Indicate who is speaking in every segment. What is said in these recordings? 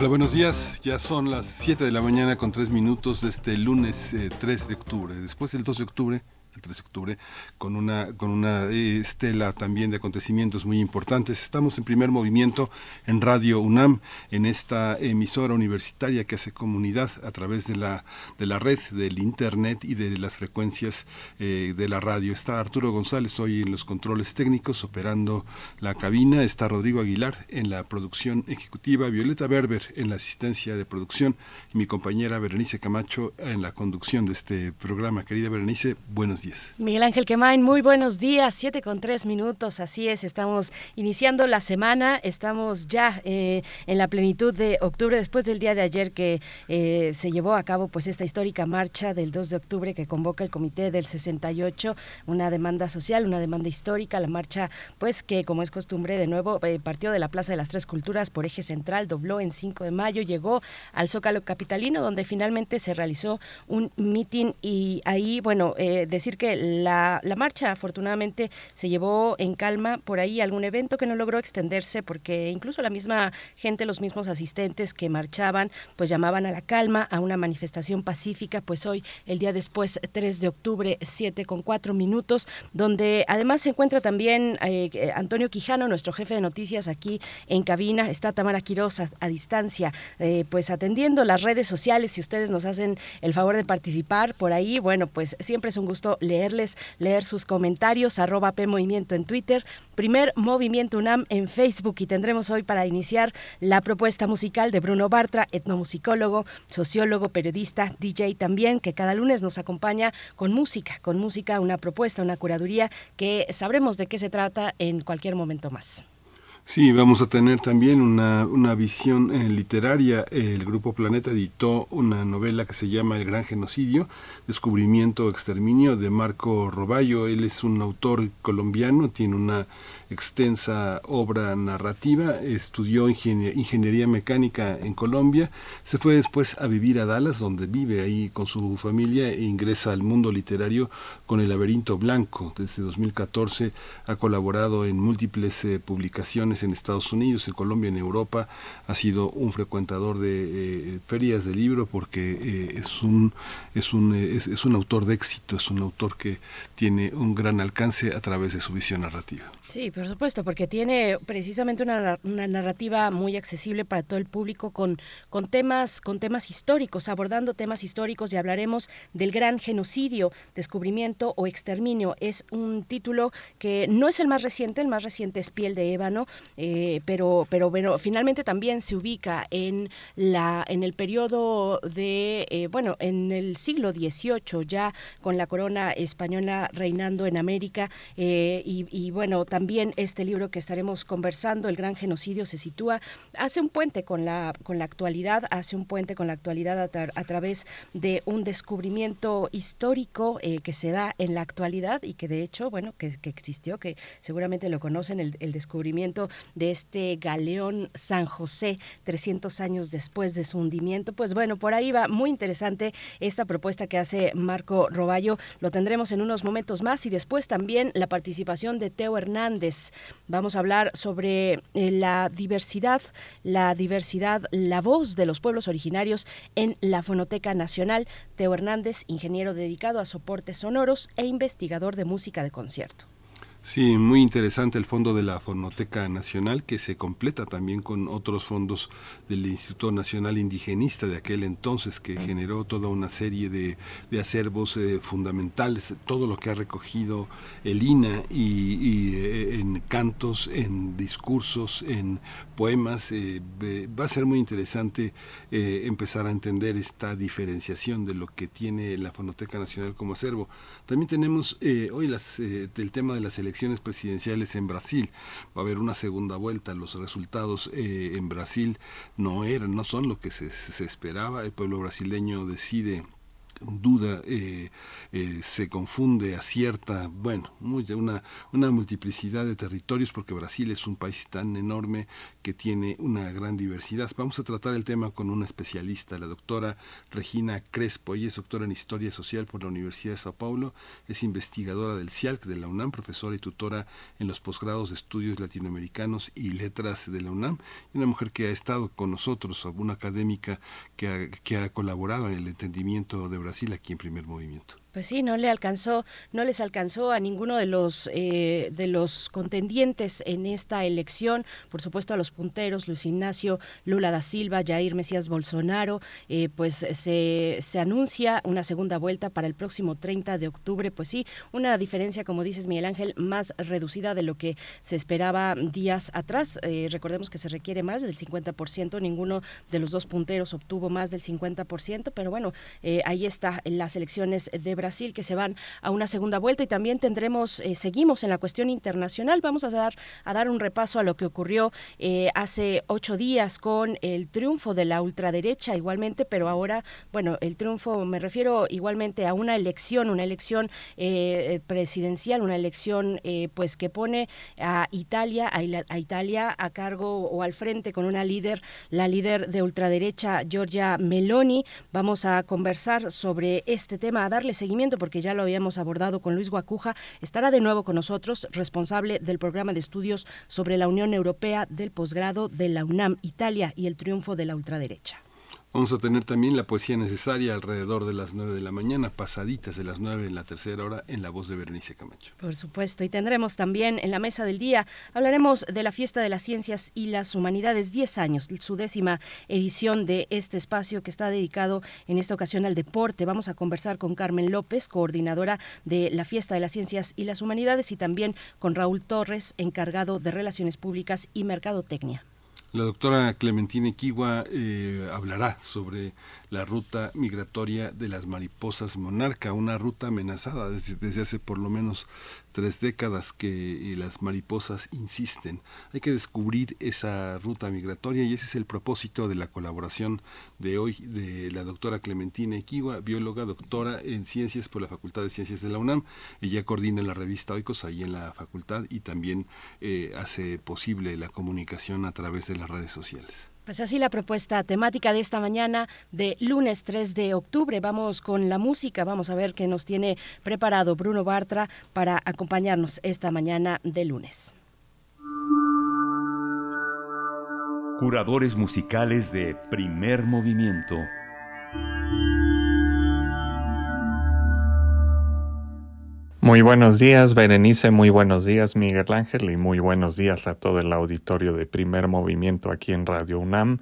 Speaker 1: Hola, buenos días. Ya son las 7 de la mañana con 3 minutos de este lunes 3 eh, de octubre. Después del 2 de octubre el 3 de octubre, con una, con una eh, estela también de acontecimientos muy importantes. Estamos en primer movimiento en Radio UNAM, en esta emisora universitaria que hace comunidad a través de la, de la red, del Internet y de las frecuencias eh, de la radio. Está Arturo González hoy en los controles técnicos, operando la cabina. Está Rodrigo Aguilar en la producción ejecutiva, Violeta Berber en la asistencia de producción y mi compañera Berenice Camacho en la conducción de este programa. Querida Berenice, buenos días.
Speaker 2: Miguel Ángel Quemain, muy buenos días, siete con tres minutos, así es, estamos iniciando la semana, estamos ya eh, en la plenitud de octubre, después del día de ayer que eh, se llevó a cabo pues esta histórica marcha del 2 de octubre que convoca el Comité del 68, una demanda social, una demanda histórica, la marcha pues que como es costumbre de nuevo eh, partió de la Plaza de las Tres Culturas por eje central, dobló en 5 de mayo, llegó al Zócalo Capitalino donde finalmente se realizó un mitin y ahí, bueno, decir que la, la, marcha afortunadamente se llevó en calma por ahí algún evento que no logró extenderse porque incluso la misma gente, los mismos asistentes que marchaban, pues llamaban a la calma, a una manifestación pacífica, pues hoy, el día después, 3 de octubre, 7 con 4 minutos, donde además se encuentra también eh, Antonio Quijano, nuestro jefe de noticias aquí en cabina, está Tamara Quiroz a, distancia, eh, pues atendiendo las redes sociales, si ustedes nos hacen el favor de participar por ahí, bueno, pues siempre es un gusto leerles, leer sus comentarios, arroba P en Twitter, primer Movimiento UNAM en Facebook y tendremos hoy para iniciar la propuesta musical de Bruno Bartra, etnomusicólogo, sociólogo, periodista, DJ también, que cada lunes nos acompaña con música, con música, una propuesta, una curaduría que sabremos de qué se trata en cualquier momento más.
Speaker 1: Sí, vamos a tener también una, una visión eh, literaria. El Grupo Planeta editó una novela que se llama El Gran Genocidio, Descubrimiento o Exterminio de Marco Roballo. Él es un autor colombiano, tiene una extensa obra narrativa, estudió ingeniería mecánica en Colombia, se fue después a vivir a Dallas, donde vive ahí con su familia e ingresa al mundo literario con El laberinto blanco. Desde 2014 ha colaborado en múltiples eh, publicaciones en Estados Unidos, en Colombia, en Europa, ha sido un frecuentador de eh, ferias de libro porque eh, es, un, es, un, es un autor de éxito, es un autor que tiene un gran alcance a través de su visión narrativa.
Speaker 2: Sí, por supuesto, porque tiene precisamente una, narrativa muy accesible para todo el público con, con, temas, con temas históricos, abordando temas históricos y hablaremos del gran genocidio, descubrimiento o exterminio. Es un título que no es el más reciente, el más reciente es Piel de Ébano, eh, pero, pero bueno, finalmente también se ubica en, la, en el periodo de, eh, bueno, en el siglo XVIII, ya con la corona española reinando en América eh, y bueno, también este libro que estaremos conversando, El Gran Genocidio, se sitúa, hace un puente con la, con la actualidad, hace un puente con la actualidad a, través de un descubrimiento histórico eh, que se da en la actualidad y que de hecho, bueno, que, existió, que seguramente lo conocen, el, el, descubrimiento de este galeón San José, 300 años después de su hundimiento. Pues bueno, por ahí va muy interesante esta propuesta que hace Marco Roballo. Lo tendremos en unos momentos más y después también la participación de Teo Hernández Vamos a hablar sobre eh, la diversidad, la diversidad, la voz de los pueblos originarios en la Fonoteca Nacional. Teo Hernández, ingeniero dedicado a soportes sonoros e investigador de música de concierto.
Speaker 1: Sí, muy interesante el fondo de la Fonoteca Nacional que se completa también con otros fondos del Instituto Nacional Indigenista de aquel entonces que generó toda una serie de, acervos eh, fundamentales, todo lo que ha recogido el INA y, eh, en cantos, en discursos, en poemas. Eh, va a ser muy interesante empezar a entender esta diferenciación de lo que tiene la Fonoteca Nacional como acervo. También tenemos hoy las, el tema de las elecciones elecciones presidenciales en Brasil. Va a haber una segunda vuelta. Los resultados eh, en Brasil no eran, no son lo que se, se esperaba. El pueblo brasileño decide duda, eh, eh, se confunde, acierta, bueno, una, una multiplicidad de territorios porque Brasil es un país tan enorme que tiene una gran diversidad. Vamos a tratar el tema con una especialista, la doctora Regina Crespo. Ella es doctora en Historia Social por la Universidad de Sao Paulo, es investigadora del CIALC de la UNAM, profesora y tutora en los posgrados de estudios latinoamericanos y letras de la UNAM, y una mujer que ha estado con nosotros, una académica que ha, que ha colaborado en el entendimiento de Brasil aquí en primer movimiento.
Speaker 2: Pues sí, no le alcanzó, no les alcanzó a ninguno de los eh, de los contendientes en esta elección. Por supuesto a los punteros, Luis Ignacio Lula da Silva, Jair Mesías Bolsonaro. Eh, pues se, se anuncia una segunda vuelta para el próximo 30 de octubre. Pues sí, una diferencia, como dices Miguel Ángel, más reducida de lo que se esperaba días atrás. Eh, recordemos que se requiere más del 50%. Ninguno de los dos punteros obtuvo más del 50%, pero bueno, ahí está las elecciones de Brasil que se van a una segunda vuelta y también tendremos, eh, seguimos en la cuestión internacional, vamos a dar, a dar un repaso a lo que ocurrió eh, hace ocho días con el triunfo de la ultraderecha igualmente, pero ahora, bueno, el triunfo me refiero igualmente a una elección, una elección eh, presidencial, una elección pues que pone a Italia, a, a Italia a cargo o al frente con una líder, la líder de ultraderecha Giorgia Meloni. Vamos a conversar sobre este tema, a darle seguimiento porque ya lo habíamos abordado con Luis Guacuja, estará de nuevo con nosotros, responsable del programa de estudios sobre la Unión Europea del posgrado de la UNAM Italia y el triunfo de la ultraderecha.
Speaker 1: Vamos a tener también la poesía necesaria alrededor de las 9 de la mañana, pasaditas de las 9 en la tercera hora, en la voz de Berenice Camacho.
Speaker 2: Por supuesto, y tendremos también en la mesa del día, hablaremos de la Fiesta de las Ciencias y las Humanidades, 10 años, su décima edición de este espacio que está dedicado en esta ocasión al deporte. Vamos a conversar con Carmen López, coordinadora de la Fiesta de las Ciencias y las Humanidades, y también con Raúl Torres, encargado de Relaciones Públicas y Mercadotecnia.
Speaker 1: La doctora Clementina Kiwa eh, hablará sobre la ruta migratoria de las mariposas monarca, una ruta amenazada desde, hace por lo menos tres décadas que las mariposas insisten. Hay que descubrir esa ruta migratoria y ese es el propósito de la colaboración de hoy de la doctora Clementina Equiwa, bióloga, doctora en ciencias por la Facultad de Ciencias de la UNAM. Ella coordina la revista Oikos ahí en la facultad y también eh, hace posible la comunicación a través de las redes sociales.
Speaker 2: Pues así la propuesta temática de esta mañana de lunes 3 de octubre. Vamos con la música, vamos a ver qué nos tiene preparado Bruno Bartra para acompañarnos esta mañana de lunes.
Speaker 3: Curadores musicales de primer movimiento.
Speaker 4: Muy buenos días, Berenice, muy buenos días, Miguel Ángel, y muy buenos días a todo el auditorio de Primer Movimiento aquí en Radio UNAM.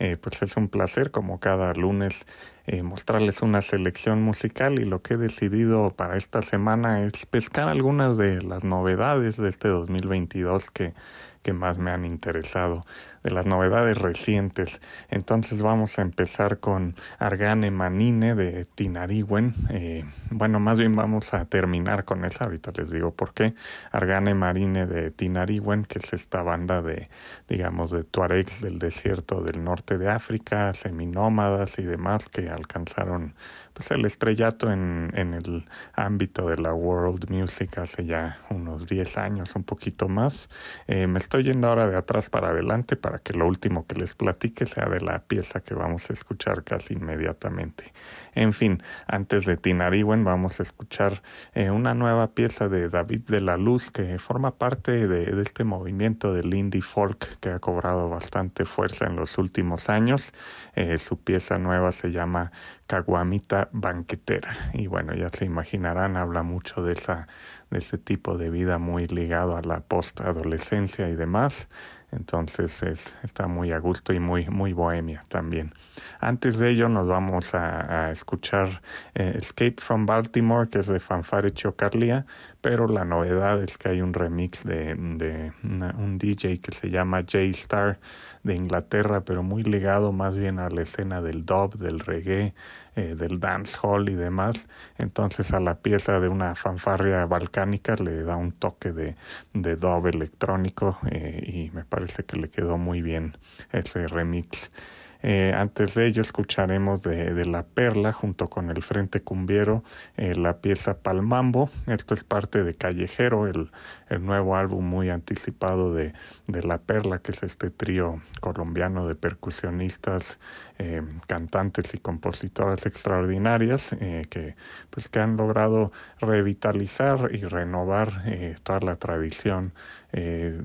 Speaker 4: Eh, pues es un placer, como cada lunes, eh, mostrarles una selección musical y lo que he decidido para esta semana es pescar algunas de las novedades de este 2022 que que más me han interesado, de las novedades recientes. Entonces vamos a empezar con Argane Manine de Tinariwen. Eh, bueno, más bien vamos a terminar con esa, ahorita les digo por qué. Argane Marine de Tinariwen, que es esta banda de, digamos, de tuaregs del desierto del norte de África, seminómadas y demás que alcanzaron pues el estrellato en, en el ámbito de la world music hace ya unos 10 años, un poquito más. Eh, me estoy yendo ahora de atrás para adelante para que lo último que les platique sea de la pieza que vamos a escuchar casi inmediatamente. En fin, antes de Tinariwen vamos a escuchar eh, una nueva pieza de David de la Luz que forma parte de, este movimiento del indie folk que ha cobrado bastante fuerza en los últimos años. Eh, su pieza nueva se llama Caguamita Banquetera y bueno, ya se imaginarán, habla mucho de esa de ese tipo de vida muy ligado a la postadolescencia y demás. Entonces es, está muy a gusto y muy, muy bohemia también. Antes de ello nos vamos a, escuchar eh, Escape from Baltimore, que es de Fanfare Chocarlia, pero la novedad es que hay un remix de, de un DJ que se llama J-Star de Inglaterra, pero muy ligado más bien a la escena del dub, del reggae, eh, del dancehall y demás. Entonces a la pieza de una fanfarria balcánica le da un toque de, de dub electrónico eh, y me parece que le quedó muy bien ese remix. Eh, antes de ello escucharemos de, La Perla junto con el Frente Cumbiero eh, la pieza Palmambo. Esto es parte de Callejero, el, el nuevo álbum muy anticipado de, de, La Perla, que es este trío colombiano de percusionistas, eh, cantantes y compositoras extraordinarias que, pues, que han logrado revitalizar y renovar toda la tradición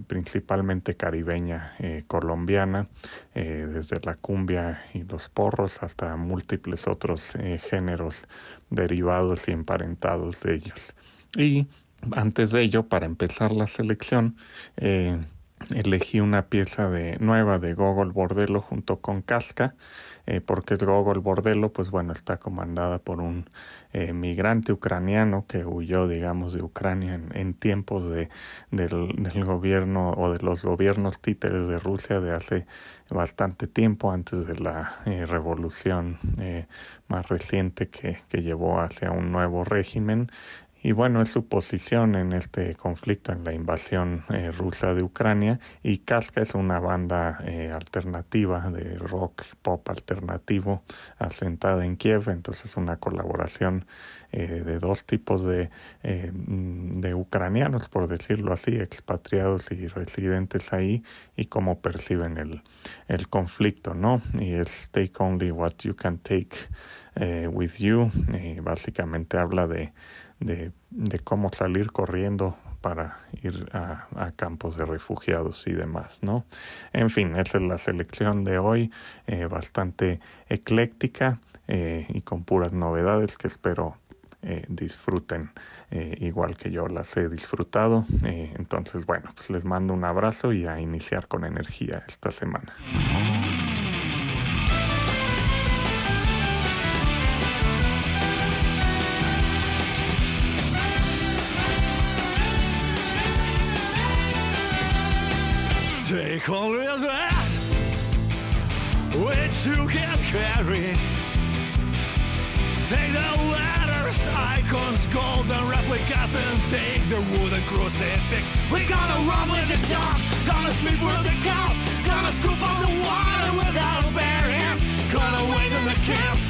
Speaker 4: principalmente caribeña colombiana, desde la cumbia y los porros hasta múltiples otros eh, géneros derivados y emparentados de ellos. Y antes de ello, para empezar la selección, eh, elegí una pieza de nueva de Gogol Bordello junto con Casca, eh, porque Gogol Bordello, pues bueno, está comandada por un eh, migrante ucraniano que huyó, digamos, de Ucrania en, tiempos de, del, gobierno o de los gobiernos títeres de Rusia de hace bastante tiempo, antes de la eh, revolución más reciente que, que llevó hacia un nuevo régimen y bueno, es su posición en este conflicto, en la invasión eh, rusa de Ucrania. Y Casca es una banda eh, alternativa de rock pop alternativo asentada en Kiev, entonces una colaboración eh, de dos tipos de, de ucranianos, por decirlo así, expatriados y residentes ahí, y cómo perciben el, el conflicto, ¿no? Y es Take Only What You Can Take With You, y básicamente habla de de, cómo salir corriendo para ir a, campos de refugiados y demás, ¿no? En fin, esa es la selección de hoy, eh, bastante ecléctica eh, y con puras novedades que espero eh, disfruten igual que yo las he disfrutado. Entonces, bueno, pues les mando un abrazo y a iniciar con energía esta semana. Can. Take the letters, icons, golden replicas, and take the wooden crucifix. We gonna run with the dogs, gonna sleep with the cows, gonna scoop up the water without bare hands, gonna wait in the camps,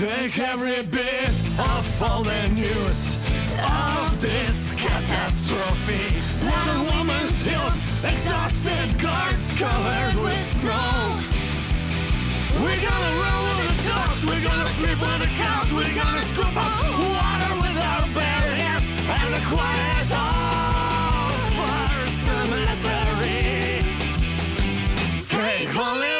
Speaker 4: Take every bit of all the news Of this catastrophe. One woman's heels Exhausted guards covered with snow. We're gonna run with the dogs We're gonna sleep with the cows We're gonna scoop up water with our bare hands And the quiet of Take only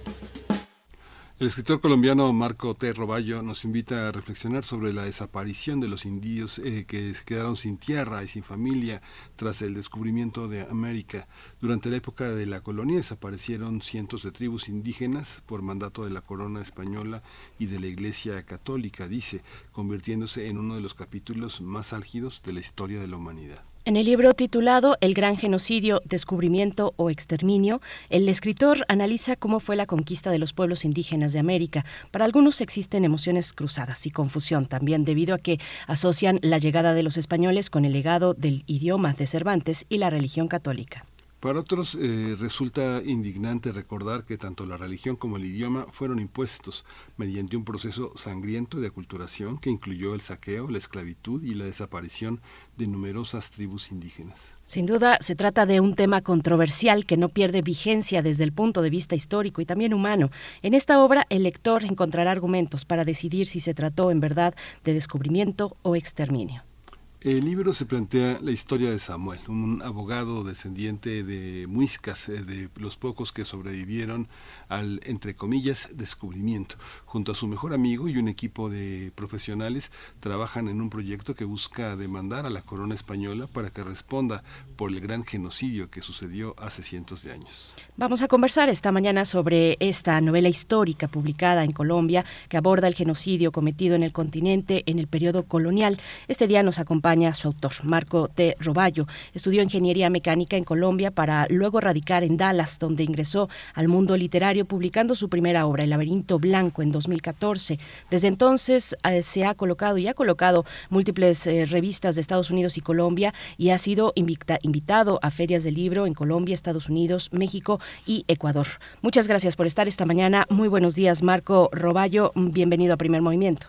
Speaker 1: El escritor colombiano Marco T. Roballo nos invita a reflexionar sobre la desaparición de los indios eh, que quedaron sin tierra y sin familia tras el descubrimiento de América. Durante la época de la colonia desaparecieron cientos de tribus indígenas por mandato de la corona española y de la Iglesia católica, dice, convirtiéndose en uno de los capítulos más álgidos de la historia de la humanidad.
Speaker 2: En el libro titulado El gran genocidio, descubrimiento o exterminio, el escritor analiza cómo fue la conquista de los pueblos indígenas de América. Para algunos existen emociones cruzadas y confusión también debido a que asocian la llegada de los españoles con el legado del idioma de Cervantes y la religión católica.
Speaker 1: Para otros eh, resulta indignante recordar que tanto la religión como el idioma fueron impuestos mediante un proceso sangriento de aculturación que incluyó el saqueo, la esclavitud y la desaparición de numerosas tribus indígenas.
Speaker 2: Sin duda, se trata de un tema controversial que no pierde vigencia desde el punto de vista histórico y también humano. En esta obra, el lector encontrará argumentos para decidir si se trató en verdad de descubrimiento o exterminio.
Speaker 1: El libro se plantea la historia de Samuel, un abogado descendiente de muiscas, eh, de los pocos que sobrevivieron al, entre comillas, descubrimiento. Junto a su mejor amigo y un equipo de profesionales, trabajan en un proyecto que busca demandar a la corona española para que responda por el gran genocidio que sucedió hace cientos de años.
Speaker 2: Vamos a conversar esta mañana sobre esta novela histórica publicada en Colombia que aborda el genocidio cometido en el continente en el periodo colonial. Este día nos acompaña su autor, Marco T. Roballo. Estudió ingeniería mecánica en Colombia para luego radicar en Dallas, donde ingresó al mundo literario publicando su primera obra, El laberinto blanco, en 2014. Desde entonces eh, se ha colocado y ha colocado múltiples eh, revistas de Estados Unidos y Colombia y ha sido invitado a ferias de libro en Colombia, Estados Unidos, México y Ecuador. Muchas gracias por estar esta mañana. Muy buenos días, Marco Roballo. Bienvenido a Primer Movimiento.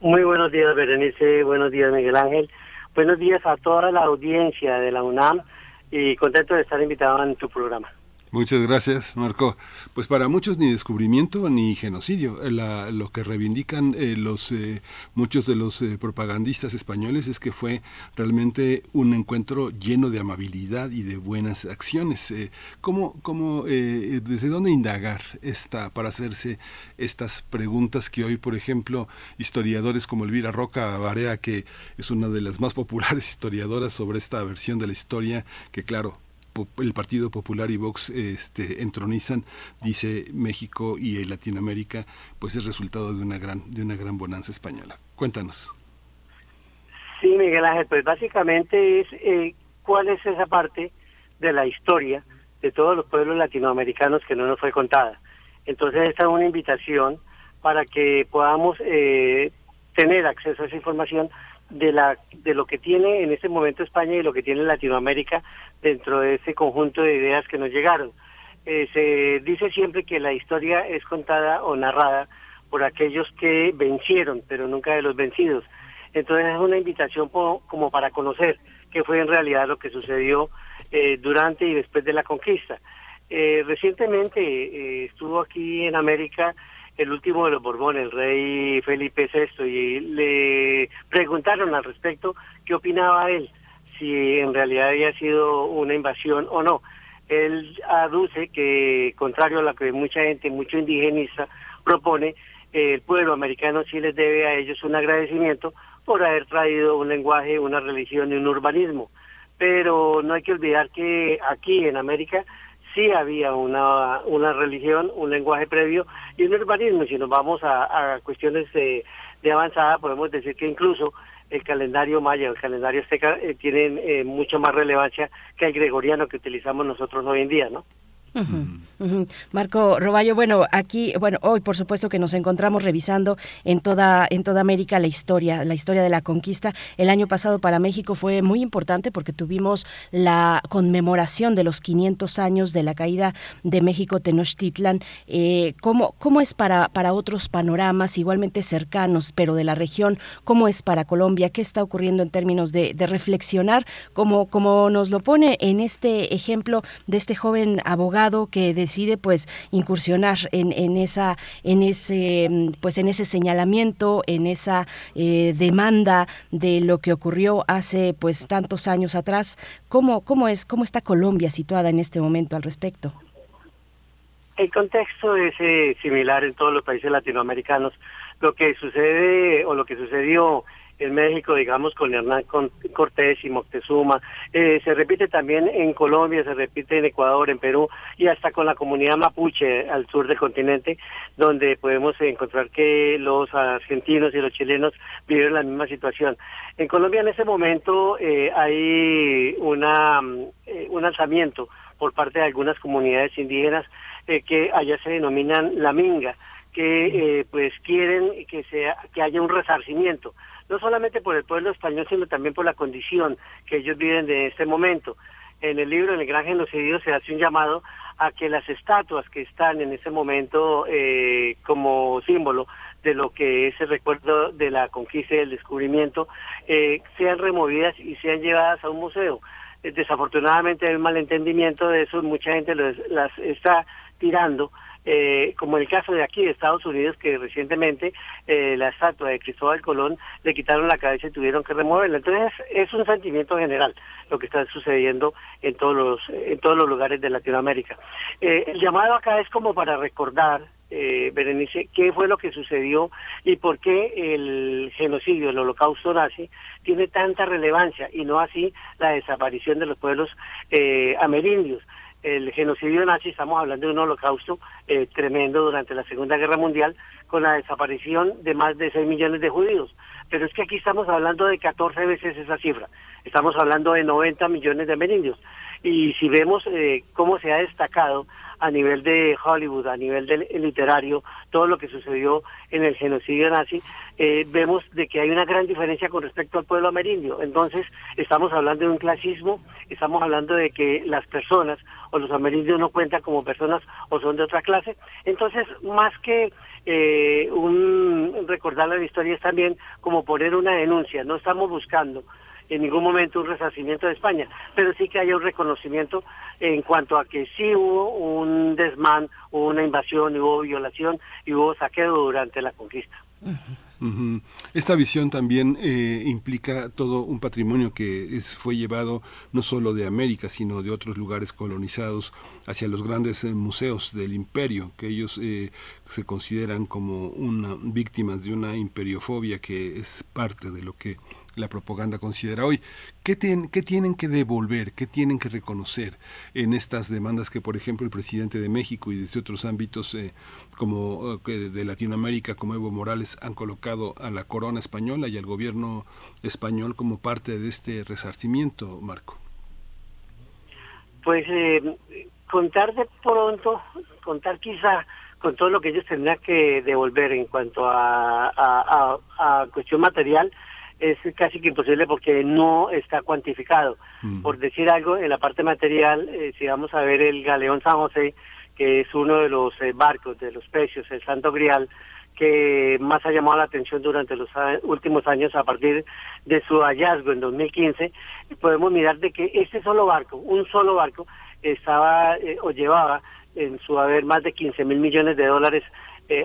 Speaker 5: Muy buenos días, Berenice. Buenos días, Miguel Ángel. Buenos días a toda la audiencia de la UNAM y contento de estar invitado en tu programa.
Speaker 1: Muchas gracias, Marco. Pues para muchos ni descubrimiento ni genocidio. lo que reivindican eh, los eh, muchos de los eh, propagandistas españoles es que fue realmente un encuentro lleno de amabilidad y de buenas acciones. ¿Cómo, cómo desde dónde indagar esta para hacerse estas preguntas que hoy, por ejemplo, historiadores como Elvira Roca Barea, que es una de las más populares historiadoras sobre esta versión de la historia, que claro el Partido Popular y Vox este, entronizan, dice México y Latinoamérica, pues es resultado de una gran, de una gran bonanza española. Cuéntanos.
Speaker 5: Sí, Miguel Ángel, pues básicamente es eh, cuál es esa parte de la historia de todos los pueblos latinoamericanos que no nos fue contada. Entonces esta es una invitación para que podamos eh, tener acceso a esa información de la de lo que tiene en este momento España y lo que tiene Latinoamérica dentro de ese conjunto de ideas que nos llegaron. Eh, se dice siempre que la historia es contada o narrada por aquellos que vencieron, pero nunca de los vencidos. Entonces es una invitación como para conocer qué fue en realidad lo que sucedió eh, durante y después de la conquista. Eh, recientemente estuvo aquí en América el último de los Borbones, el rey Felipe VI, y le preguntaron al respecto qué opinaba él si en realidad había sido una invasión o no. Él aduce que, contrario a lo que mucha gente, mucho indigenista propone, el pueblo americano sí les debe a ellos un agradecimiento por haber traído un lenguaje, una religión y un urbanismo. Pero no hay que olvidar que aquí en América sí había una, una religión, un lenguaje previo y un urbanismo. Si nos vamos a, cuestiones de, de avanzada, podemos decir que incluso el calendario maya, el calendario azteca, eh, tienen eh, mucho más relevancia que el gregoriano que utilizamos nosotros hoy en día, ¿no?
Speaker 2: Marco Roballo, bueno, aquí, bueno, hoy por supuesto que nos encontramos revisando en toda, en toda América la historia, la historia de la conquista. El año pasado para México fue muy importante porque tuvimos la conmemoración de los 500 años de la caída de México Tenochtitlan. Eh, ¿cómo, ¿Cómo es para, para otros panoramas igualmente cercanos, pero de la región? ¿Cómo es para Colombia? ¿Qué está ocurriendo en términos de, reflexionar? Como nos lo pone en este ejemplo de este joven abogado que decide pues incursionar en, en esa en ese pues en ese señalamiento en esa eh, demanda de lo que ocurrió hace pues tantos años atrás cómo cómo es cómo está Colombia situada en este momento al respecto
Speaker 5: El contexto es eh, similar en todos los países latinoamericanos. Lo que sucede o lo que sucedió en México, digamos, con Hernán Cortés y Moctezuma. Eh, se repite también en Colombia, se repite en Ecuador, en Perú y hasta con la comunidad mapuche al sur del continente, donde podemos encontrar que los argentinos y los chilenos viven la misma situación. En Colombia en ese momento eh, hay una, eh, un alzamiento por parte de algunas comunidades indígenas que allá se denominan la minga que pues quieren que sea que haya un resarcimiento no solamente por el pueblo español, sino también por la condición que ellos viven de este momento. En el libro, en el Gran Genocidio, se hace un llamado a que las estatuas que están en ese momento eh, como símbolo de lo que es el recuerdo de la conquista y el descubrimiento eh, sean removidas y sean llevadas a un museo. Eh, desafortunadamente hay un malentendimiento de eso, mucha gente las está tirando eh, como el caso de aquí de Estados Unidos, que recientemente eh, la estatua de Cristóbal Colón le quitaron la cabeza y tuvieron que removerla. Entonces es un sentimiento general lo que está sucediendo en todos los, en todos los lugares de Latinoamérica. Eh, el llamado acá es como para recordar eh, Berenice, qué fue lo que sucedió y por qué el genocidio, el holocausto nazi, tiene tanta relevancia y no así la desaparición de los pueblos eh, amerindios el genocidio nazi, estamos hablando de un holocausto eh, tremendo durante la Segunda Guerra Mundial, con la desaparición de más de 6 millones de judíos. Pero es que aquí estamos hablando de 14 veces esa cifra. Estamos hablando de 90 millones de amerindios. Y si vemos eh, cómo se ha destacado a nivel de Hollywood, a nivel de, literario, todo lo que sucedió en el genocidio nazi, eh, vemos de que hay una gran diferencia con respecto al pueblo amerindio. Entonces, estamos hablando de un clasismo, estamos hablando de que las personas o los amerindios no cuentan como personas o son de otra clase. Entonces, más que eh, un recordar la historia es también como poner una denuncia. No estamos buscando en ningún momento un resarcimiento de España, pero sí que haya un reconocimiento en cuanto a que sí hubo un desmán, hubo una invasión, hubo violación y hubo saqueo durante la conquista.
Speaker 1: Esta visión también eh, implica todo un patrimonio que es, fue llevado no solo de América, sino de otros lugares colonizados hacia los grandes eh, museos del imperio, que ellos eh, se consideran como una, víctimas de una imperiofobia que es parte de lo que la propaganda considera hoy. ¿Qué, ¿Qué, tienen que devolver, qué tienen que reconocer en estas demandas que, por ejemplo, el presidente de México y desde otros ámbitos eh, como eh, de Latinoamérica, como Evo Morales, han colocado a la corona española y al gobierno español como parte de este resarcimiento, Marco?
Speaker 5: Pues eh, contar de pronto, contar quizá con todo lo que ellos tendrán que devolver en cuanto a, a, a cuestión material, es casi que imposible porque no está cuantificado. Mm. Por decir algo, en la parte material, eh, si vamos a ver el Galeón San José, que es uno de los eh, barcos de los pecios, el Santo Grial, que más ha llamado la atención durante los últimos años a partir de su hallazgo en 2015, podemos mirar de que este solo barco, un solo barco, estaba eh, o llevaba en su haber más de 15 mil millones de dólares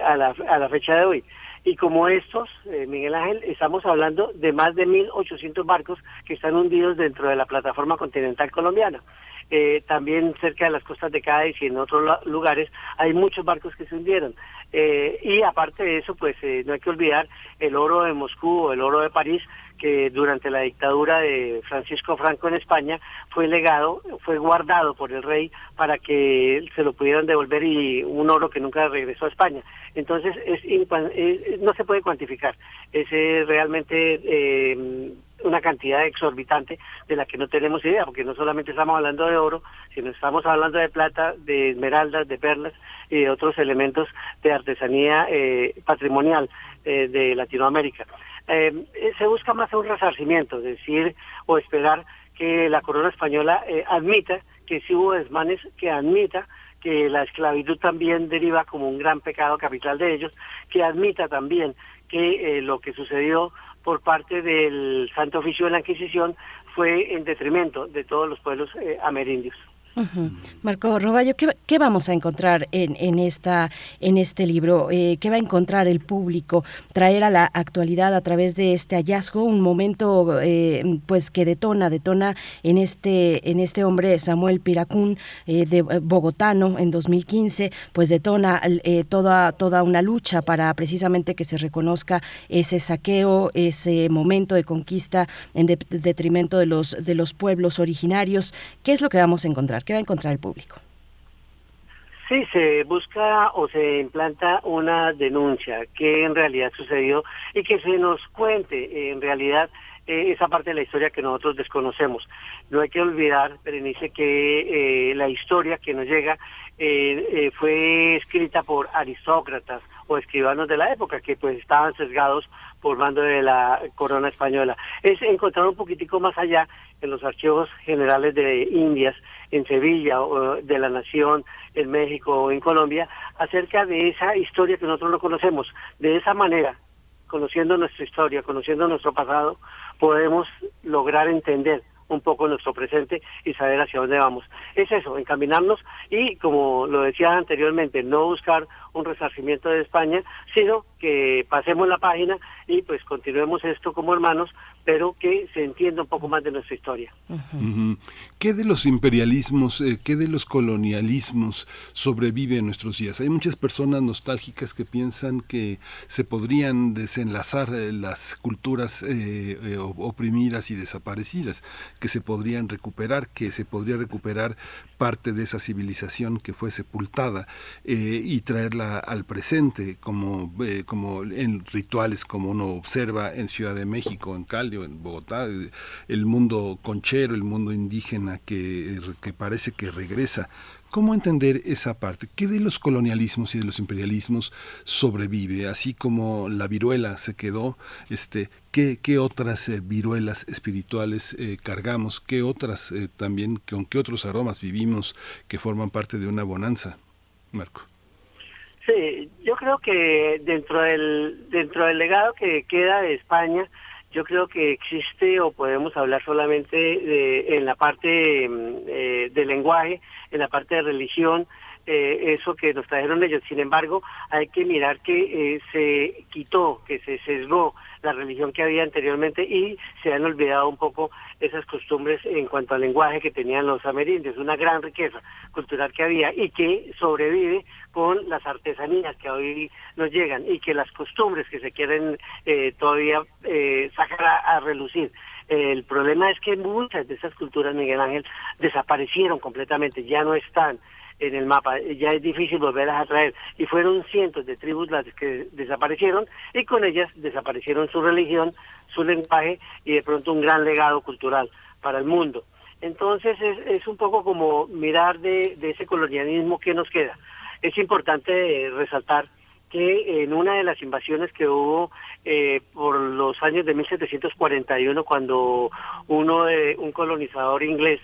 Speaker 5: a, la, a la fecha de hoy. Y como estos, eh, Miguel Ángel, estamos hablando de más de 1.800 barcos que están hundidos dentro de la plataforma continental colombiana. Eh, también cerca de las costas de Cádiz y en otros lugares hay muchos barcos que se hundieron. Eh, y aparte de eso, pues no hay que olvidar el oro de Moscú o el oro de París, que durante la dictadura de Francisco Franco en España fue legado, fue guardado por el rey para que se lo pudieran devolver y un oro que nunca regresó a España. Entonces, es, no se puede cuantificar. Es realmente eh, una cantidad exorbitante de la que no tenemos idea, porque no solamente estamos hablando de oro, sino estamos hablando de plata, de esmeraldas, de perlas y de otros elementos de artesanía eh, patrimonial eh, de Latinoamérica. se busca más un resarcimiento, decir o esperar que la corona española admita que si hubo desmanes, que admita que la esclavitud también deriva como un gran pecado capital de ellos, que admita también que eh, lo que sucedió por parte del Santo Oficio de la Inquisición fue en detrimento de todos los pueblos eh, amerindios.
Speaker 2: Marco Roballo, ¿qué, vamos a encontrar en, en, esta, en este libro? Eh, ¿Qué va a encontrar el público? Traer a la actualidad a través de este hallazgo un momento eh, pues que detona, detona en este, en este hombre Samuel Piracún, eh, de bogotano en 2015, pues detona toda, toda una lucha para precisamente que se reconozca ese saqueo, ese momento de conquista en detrimento de los, de los pueblos originarios. ¿Qué es lo que vamos a encontrar? ¿Qué va a encontrar el público?
Speaker 5: Sí, se busca o se implanta una denuncia que en realidad sucedió y que se nos cuente en realidad eh, esa parte de la historia que nosotros desconocemos. No hay que olvidar, Berenice, que eh, la historia que nos llega eh, fue escrita por aristócratas o escribanos de la época que pues estaban sesgados por mando de la corona española. Es encontrar un poquitico más allá en los archivos generales de Indias en Sevilla, o de la Nación, en México o en Colombia, acerca de esa historia que nosotros no conocemos. De esa manera, conociendo nuestra historia, conociendo nuestro pasado, podemos lograr entender un poco nuestro presente y saber hacia dónde vamos. Es eso, encaminarnos y, como lo decía anteriormente, no buscar un resarcimiento de España, sino que pasemos la página y pues continuemos esto como hermanos, pero que se entienda un poco más de nuestra historia.
Speaker 1: ¿Qué de los imperialismos, eh, qué de los colonialismos sobrevive en nuestros días? Hay muchas personas nostálgicas que piensan que se podrían desenlazar eh, las culturas eh, oprimidas y desaparecidas, que se podrían recuperar, que se podría recuperar parte de esa civilización que fue sepultada y traerla al presente, como, como en rituales como uno observa en Ciudad de México, en Cali en Bogotá, el mundo conchero, el mundo indígena que, que parece que regresa. ¿Cómo entender esa parte? ¿Qué de los colonialismos y de los imperialismos sobrevive? Así como la viruela se quedó, este, ¿qué, qué otras eh, viruelas espirituales eh, cargamos? ¿Qué otras eh, también, con qué otros aromas vivimos que forman parte de una bonanza? Marco.
Speaker 5: Sí, yo creo que dentro del, dentro del legado que queda de España, yo creo que existe o podemos hablar solamente de, en la parte mm, eh, de lenguaje, en la parte de religión, eh, eso que nos trajeron ellos. Sin embargo, hay que mirar que eh, se quitó, que se sesgó la religión que había anteriormente y se han olvidado un poco esas costumbres en cuanto al lenguaje que tenían los amerindios, una gran riqueza cultural que había y que sobrevive con las artesanías que hoy nos llegan y que las costumbres que se quieren eh, todavía eh, sacar a, relucir. El problema es que muchas de esas culturas, Miguel Ángel, desaparecieron completamente, ya no están en el mapa, ya es difícil volverlas a traer. Y fueron cientos de tribus las que desaparecieron y con ellas desaparecieron su religión, su lenguaje y de pronto un gran legado cultural para el mundo. Entonces es, un poco como mirar de, ese colonialismo que nos queda es importante resaltar que en una de las invasiones que hubo eh, por los años de 1741, cuando uno de, un colonizador inglés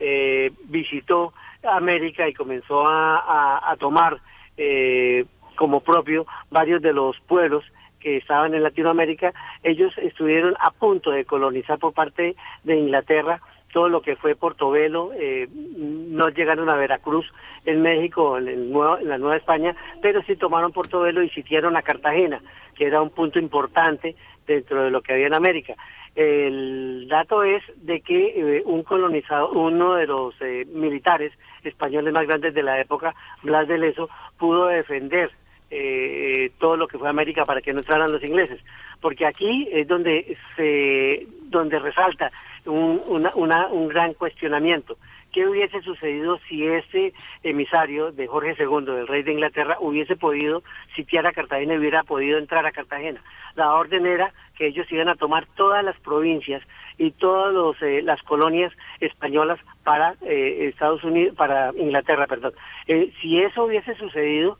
Speaker 5: eh, visitó América y comenzó a, tomar eh, como propio varios de los pueblos que estaban en Latinoamérica, ellos estuvieron a punto de colonizar por parte de Inglaterra todo lo que fue Portobelo, eh, no llegaron a Veracruz en México, en, en la Nueva España, pero sí tomaron Portobelo y sitiaron a Cartagena, que era un punto importante dentro de lo que había en América. El dato es de que eh, un colonizado, uno de los eh, militares españoles más grandes de la época, Blas de Leso, pudo defender eh, todo lo que fue América para que no entraran los ingleses, porque aquí es donde se donde resalta un, una, un gran cuestionamiento. ¿Qué hubiese sucedido si ese emisario de Jorge II, del rey de Inglaterra, hubiese podido sitiar a Cartagena y hubiera podido entrar a Cartagena? La orden era que ellos iban a tomar todas las provincias y todas eh, las colonias españolas para eh, Estados Unidos, para Inglaterra, perdón. si eso hubiese sucedido,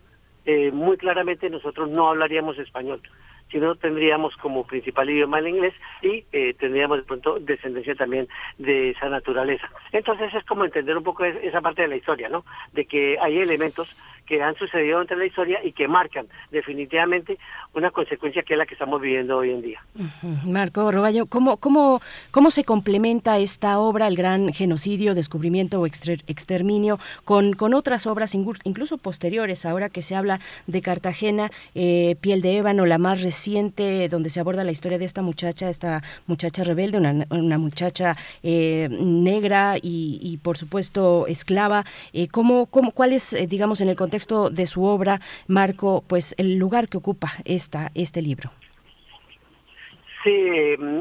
Speaker 5: muy claramente nosotros no hablaríamos español sino tendríamos como principal idioma el inglés y eh, tendríamos de pronto descendencia también de esa naturaleza. Entonces es como entender un poco esa parte de la historia, ¿no? De que hay elementos que han sucedido entre la historia y que marcan definitivamente una consecuencia que es la que estamos viviendo hoy en día.
Speaker 2: Marco Roballo, ¿cómo, cómo, ¿cómo se complementa esta obra, el gran genocidio, descubrimiento o exterminio, con, con otras obras incluso posteriores, ahora que se habla de Cartagena, eh, Piel de Ébano, la más reciente, donde se aborda la historia de esta muchacha, esta muchacha rebelde, una, una muchacha eh, negra y, por supuesto esclava, eh, ¿cómo, cómo, ¿cuál es, digamos, en el contexto contexto de su obra, Marco, pues el lugar que ocupa esta, este libro.
Speaker 5: Sí, mm,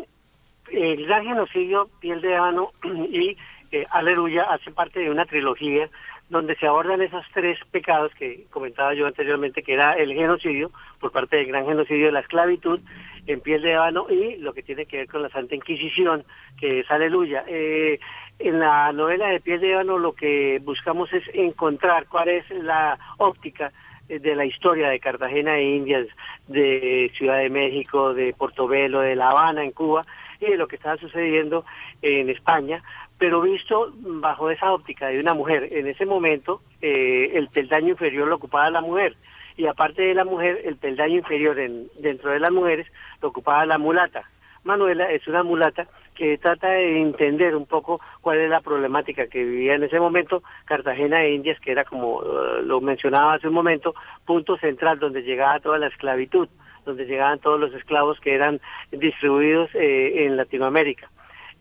Speaker 5: el gran genocidio, Piel de Ébano y eh, Aleluya hace parte de una trilogía donde se abordan esos tres pecados que comentaba yo anteriormente, que era el genocidio por parte del gran genocidio de la esclavitud en piel de ébano y lo que tiene que ver con la Santa Inquisición, que es aleluya. Eh, en la novela de Piel de Ébano lo que buscamos es encontrar cuál es la óptica eh, de la historia de Cartagena e Indias, de Ciudad de México, de Portobelo, de La Habana en Cuba y de lo que estaba sucediendo en España, pero visto bajo esa óptica de una mujer. En ese momento eh, el peldaño inferior lo ocupaba la mujer y aparte de la mujer, el peldaño inferior en, dentro de las mujeres lo ocupaba la mulata. Manuela es una mulata que trata de entender un poco cuál es la problemática que vivía en ese momento Cartagena de Indias, que era como eh, lo mencionaba hace un momento, punto central donde llegaba toda la esclavitud, donde llegaban todos los esclavos que eran distribuidos eh, en Latinoamérica.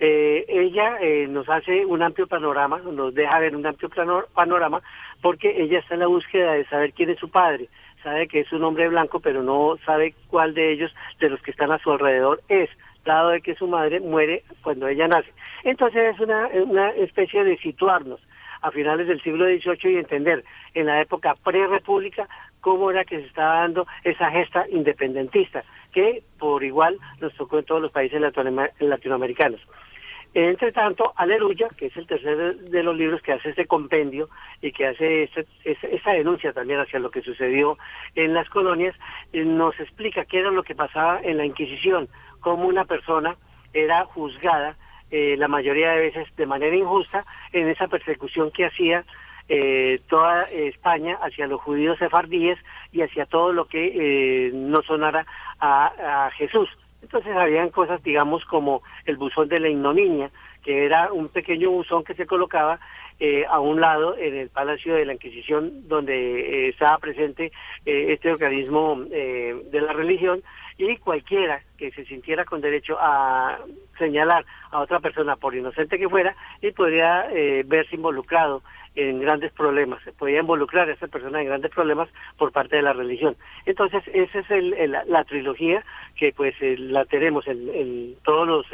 Speaker 5: Eh, ella nos hace un amplio panorama, nos deja ver un amplio panorama, porque ella está en la búsqueda de saber quién es su padre, sabe que es un hombre blanco, pero no sabe cuál de ellos, de los que están a su alrededor, es dado de que su madre muere cuando ella nace. Entonces es una, una especie de situarnos a finales del siglo XVIII y entender en la época pre-república cómo era que se estaba dando esa gesta independentista, que por igual nos tocó en todos los países latinoamericanos. Entre tanto, Aleluya, que es el tercer de los libros que hace este compendio y que hace esa esta denuncia también hacia lo que sucedió en las colonias, eh, nos explica qué era lo que pasaba en la Inquisición, cómo una persona era juzgada eh, la mayoría de veces de manera injusta en esa persecución que hacía eh, toda España hacia los judíos sefardíes y hacia todo lo que no sonara a Jesús. Entonces habían cosas, digamos, como el buzón de la ignominia, que era un pequeño buzón que se colocaba eh, a un lado en el Palacio de la Inquisición, donde eh, estaba presente eh, este organismo de la religión, y cualquiera que se sintiera con derecho a señalar a otra persona por inocente que fuera, y podría verse involucrado en grandes problemas, se podía involucrar a esa persona en grandes problemas por parte de la religión. Entonces, esa es el, la trilogía que pues la tenemos en, en todos los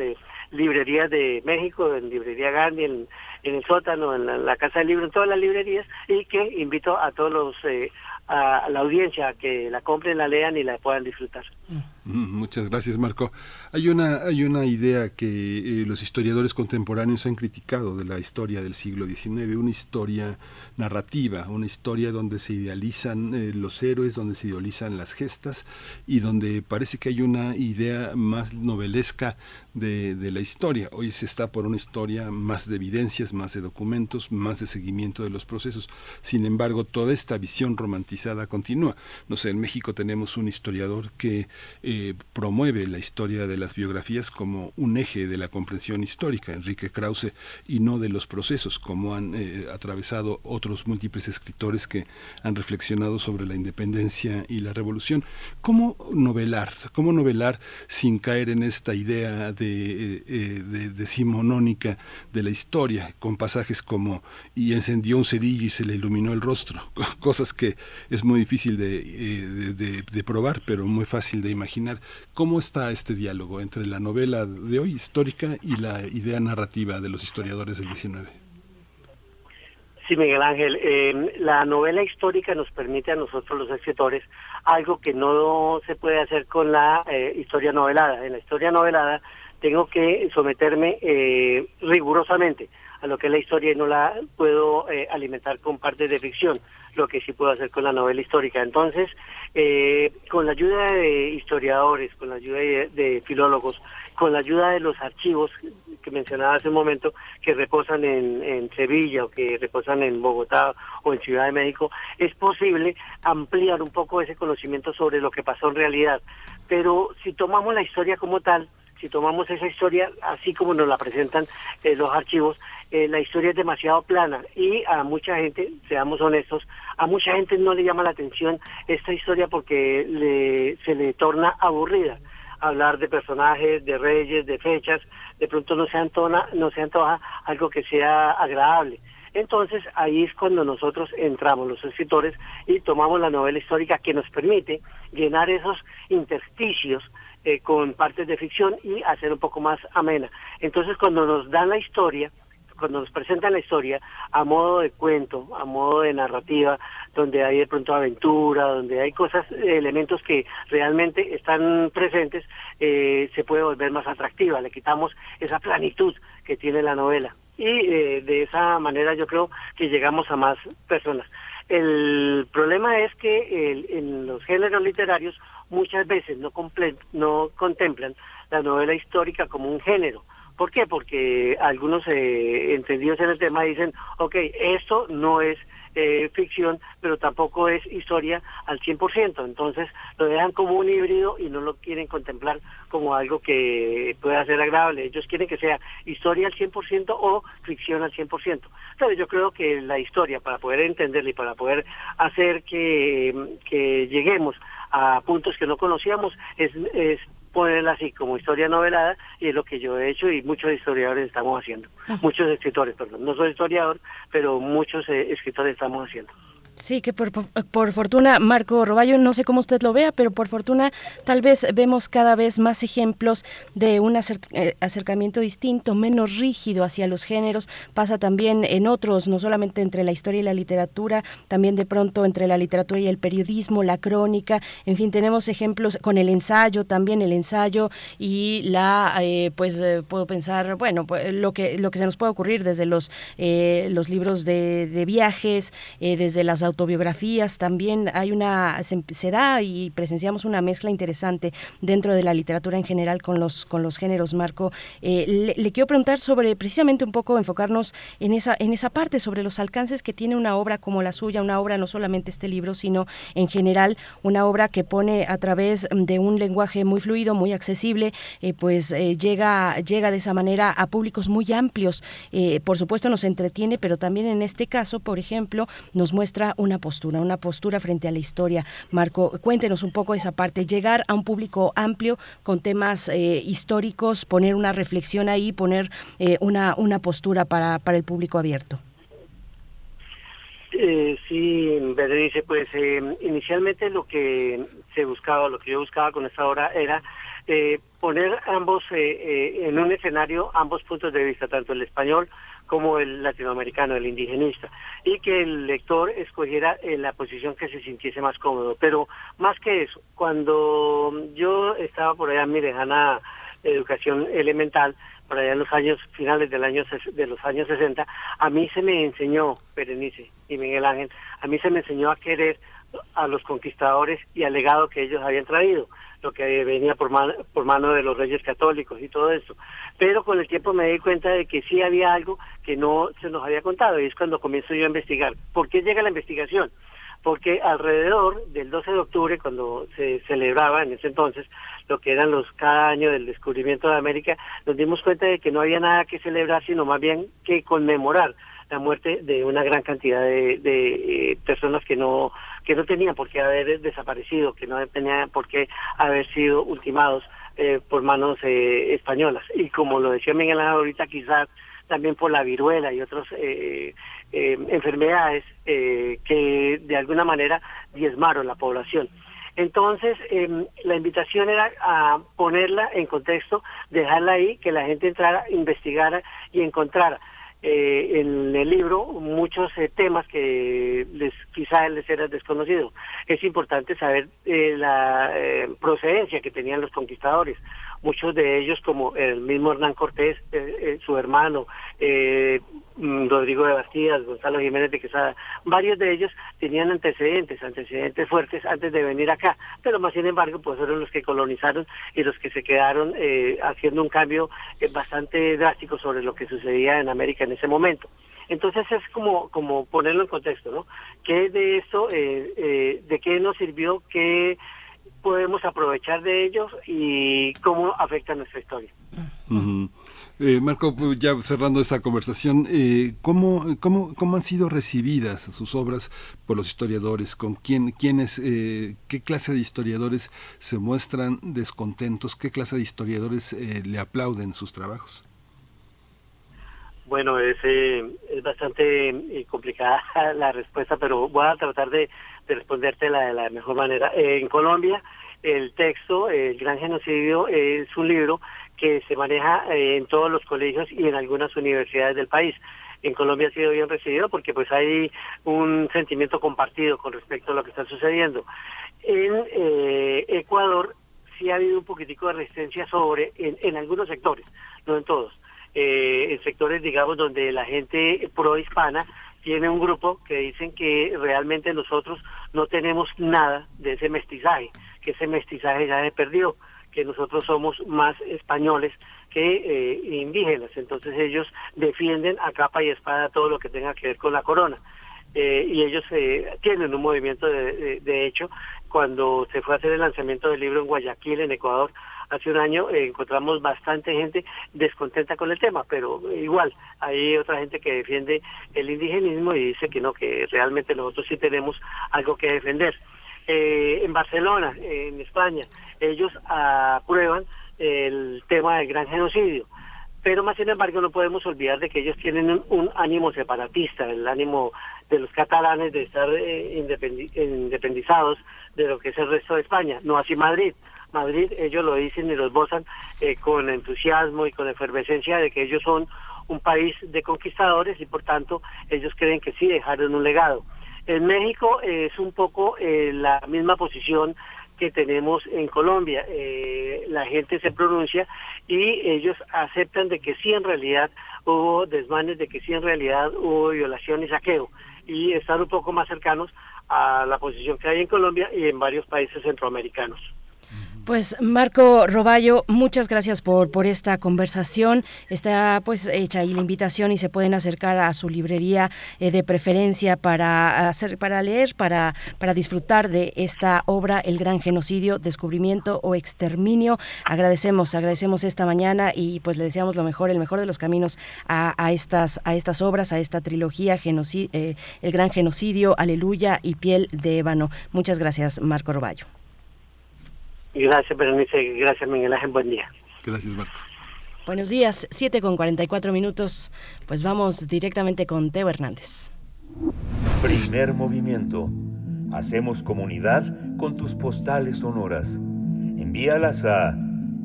Speaker 5: librerías de México, en librería Gandhi, en, el sótano, en la, casa del libro, en todas las librerías y que invito a todos los eh, a la audiencia a que la compren, la lean y la puedan disfrutar.
Speaker 1: Mm, muchas gracias, Marco. Hay una, hay una idea que eh, los historiadores contemporáneos han criticado de la historia del siglo XIX, una historia narrativa, una historia donde se idealizan eh, los héroes, donde se idealizan las gestas y donde parece que hay una idea más novelesca de, de la historia. Hoy se está por una historia más de evidencias, más de documentos, más de seguimiento de los procesos. Sin embargo, toda esta visión romantizada continúa. No sé, en México tenemos un historiador que eh, promueve la historia de las biografías como un eje de la comprensión histórica, Enrique Krause, y no de los procesos, como han eh, atravesado otros múltiples escritores que han reflexionado sobre la independencia y la revolución. ¿Cómo novelar? ¿Cómo novelar sin caer en esta idea de, eh, de decimonónica de la historia, con pasajes como y encendió un cerillo y se le iluminó el rostro, cosas que es muy difícil de, de probar, pero muy fácil de imaginar. ¿Cómo está este diálogo entre la novela de hoy histórica y la idea narrativa de los historiadores del 19?
Speaker 5: Sí, Miguel Ángel, eh, la novela histórica nos permite a nosotros los escritores algo que no se puede hacer con la eh, historia novelada. En la historia novelada tengo que someterme eh, rigurosamente a lo que es la historia y no la puedo eh, alimentar con partes de ficción, lo que sí puedo hacer con la novela histórica. Entonces, eh, con la ayuda de historiadores, con la ayuda de, filólogos, con la ayuda de los archivos que mencionaba hace un momento, que reposan en, en, Sevilla o que reposan en Bogotá o en Ciudad de México, es posible ampliar un poco ese conocimiento sobre lo que pasó en realidad. Pero si tomamos la historia como tal, si tomamos esa historia así como nos la presentan eh, los archivos, eh, la historia es demasiado plana y a mucha gente, seamos honestos, a mucha gente no le llama la atención esta historia porque le, se le torna aburrida hablar de personajes, de reyes, de fechas, de pronto no se antona, no se antoja algo que sea agradable. Entonces ahí es cuando nosotros entramos, los escritores, y tomamos la novela histórica que nos permite llenar esos intersticios eh, con partes de ficción y hacer un poco más amena. Entonces cuando nos dan la historia, cuando nos presentan la historia a modo de cuento, a modo de narrativa, donde hay de pronto aventura, donde hay cosas, elementos que realmente están presentes, eh, se puede volver más atractiva, le quitamos esa planitud que tiene la novela. Y eh, de esa manera yo creo que llegamos a más personas. El problema es que en los géneros literarios muchas veces no, no contemplan la novela histórica como un género. ¿Por qué? Porque algunos eh, entendidos en el tema dicen, ok, esto no es eh, ficción, pero tampoco es historia al 100%. Entonces lo dejan como un híbrido y no lo quieren contemplar como algo que pueda ser agradable. Ellos quieren que sea historia al 100% o ficción al 100%. Pero yo creo que la historia, para poder entenderla y para poder hacer que, que lleguemos a puntos que no conocíamos, es, es ponerla así como historia novelada y es lo que yo he hecho y muchos historiadores estamos haciendo. Muchos escritores, perdón. No soy historiador, pero muchos eh, escritores estamos haciendo.
Speaker 2: Sí, que por, por, fortuna, Marco Roballo, no sé cómo usted lo vea, pero por fortuna tal vez vemos cada vez más ejemplos de un eh, acercamiento distinto, menos rígido hacia los géneros. Pasa también en otros, no solamente entre la historia y la literatura, también de pronto entre la literatura y el periodismo, la crónica. En fin, tenemos ejemplos con el ensayo, también el ensayo y la, eh, pues eh, puedo pensar, bueno, pues, lo que lo que se nos puede ocurrir desde los los libros de, de viajes, desde las autobiografías también hay una se, da y presenciamos una mezcla interesante dentro de la literatura en general con los con los géneros Marco. Eh, le, quiero preguntar sobre precisamente un poco enfocarnos en esa en esa parte sobre los alcances que tiene una obra como la suya una obra no solamente este libro sino en general una obra que pone a través de un lenguaje muy fluido muy accesible eh, pues eh, llega llega de esa manera a públicos muy amplios. Por supuesto nos entretiene pero también en este caso por ejemplo nos muestra una postura, una postura frente a la historia. Marco, cuéntenos un poco esa parte, llegar a un público amplio con temas eh, históricos, poner una reflexión ahí, poner eh, una, una postura para, para el público abierto.
Speaker 5: Eh, sí, Berenice, pues eh, inicialmente lo que se buscaba, lo que yo buscaba con esta obra era poner ambos en un escenario, ambos puntos de vista, tanto el español como el latinoamericano, el indigenista, y que el lector escogiera en la posición que se sintiese más cómodo. Pero más que eso, cuando yo estaba por allá en mi lejana educación elemental, por allá en los años finales del año, de los años 60, a mí se me enseñó, Berenice y Miguel Ángel, a mí se me enseñó a querer a los conquistadores y al legado que ellos habían traído lo que venía por mano, por mano de los reyes católicos y todo eso. Pero con el tiempo me di cuenta de que sí había algo que no se nos había contado y es cuando comienzo yo a investigar. ¿Por qué llega la investigación? Porque alrededor del 12 de octubre, cuando se celebraba en ese entonces lo que eran los cada año del descubrimiento de América, nos dimos cuenta de que no había nada que celebrar, sino más bien que conmemorar la muerte de una gran cantidad de, de eh, personas que no que no tenían por qué haber desaparecido, que no tenían por qué haber sido ultimados eh, por manos eh, españolas. Y como lo decía Miguel ahorita, quizás también por la viruela y otras eh, enfermedades que de alguna manera diezmaron la población. Entonces, em, la invitación era a ponerla en contexto, dejarla ahí, que la gente entrara, investigara y encontrara eh, en el libro muchos eh, temas que les quizá les era desconocido. Es importante saber eh, la eh, procedencia que tenían los conquistadores. Muchos de ellos, como el mismo Hernán Cortés, su hermano, Rodrigo de Bastidas, Gonzalo Jiménez de Quesada, varios de ellos tenían antecedentes, antecedentes fuertes antes de venir acá, pero más sin embargo, pues fueron los que colonizaron y los que se quedaron eh, haciendo un cambio eh, bastante drástico sobre lo que sucedía en América en ese momento. Entonces es como, como ponerlo en contexto, ¿no? ¿Qué de esto, eh, de qué nos sirvió, qué podemos aprovechar de ellos y cómo afecta nuestra historia?
Speaker 1: Eh, Marco, ya cerrando esta conversación, eh, ¿cómo, cómo, cómo, han sido recibidas sus obras por los historiadores? ¿Con quién, quiénes, eh, qué clase de historiadores se muestran descontentos? ¿Qué clase de historiadores eh, le aplauden sus trabajos?
Speaker 5: Bueno, es, es bastante complicada la respuesta, pero voy a tratar de, de respondértela de la mejor manera. en Colombia, el texto, El Gran Genocidio, es un libro que se maneja eh, en todos los colegios y en algunas universidades del país. En Colombia ha sido bien recibido porque pues hay un sentimiento compartido con respecto a lo que está sucediendo. En eh, Ecuador sí ha habido un poquitico de resistencia sobre, en, algunos sectores, no en todos, eh, en sectores digamos donde la gente pro hispana tiene un grupo que dicen que realmente nosotros no tenemos nada de ese mestizaje, que ese mestizaje ya se perdió que nosotros somos más españoles que eh, indígenas. Entonces ellos defienden a capa y espada todo lo que tenga que ver con la corona. Eh, y ellos eh, tienen un movimiento de, de, hecho cuando se fue a hacer el lanzamiento del libro en Guayaquil en Ecuador hace un año encontramos bastante gente descontenta con el tema pero igual hay otra gente que defiende el indigenismo y dice que no que realmente nosotros sí tenemos algo que defender en Barcelona en España ellos aprueban el tema del gran genocidio. Pero más sin embargo no podemos olvidar de que ellos tienen un, ánimo separatista, el ánimo de los catalanes de estar eh, independizados de lo que es el resto de España, no así Madrid. Madrid ellos lo dicen y lo esbozan eh, con entusiasmo y con efervescencia de que ellos son un país de conquistadores y por tanto ellos creen que sí dejaron un legado. En México es un poco eh, la misma posición que tenemos en Colombia. Eh, la gente se pronuncia y ellos aceptan de que sí en realidad hubo desmanes, de que sí en realidad hubo violación y saqueo y están un poco más cercanos a la posición que hay en Colombia y en varios países centroamericanos.
Speaker 2: Pues Marco Roballo, muchas gracias por, por esta conversación. Está pues hecha ahí la invitación y se pueden acercar a su librería eh, de preferencia para hacer, para leer, para, para disfrutar de esta obra, El Gran Genocidio, Descubrimiento o Exterminio. Agradecemos, agradecemos esta mañana y pues le deseamos lo mejor, el mejor de los caminos a, estas, a estas obras, a esta trilogía, eh, El Gran Genocidio, Aleluya y Piel de Ébano. Muchas gracias, Marco Roballo.
Speaker 5: Gracias, Berenice. Gracias, Miguel Ángel. Buen día.
Speaker 1: Gracias, Marco.
Speaker 2: Buenos días, 7 con 44 minutos. Pues vamos directamente con Teo Hernández.
Speaker 3: Primer movimiento. Hacemos comunidad con tus postales sonoras. Envíalas a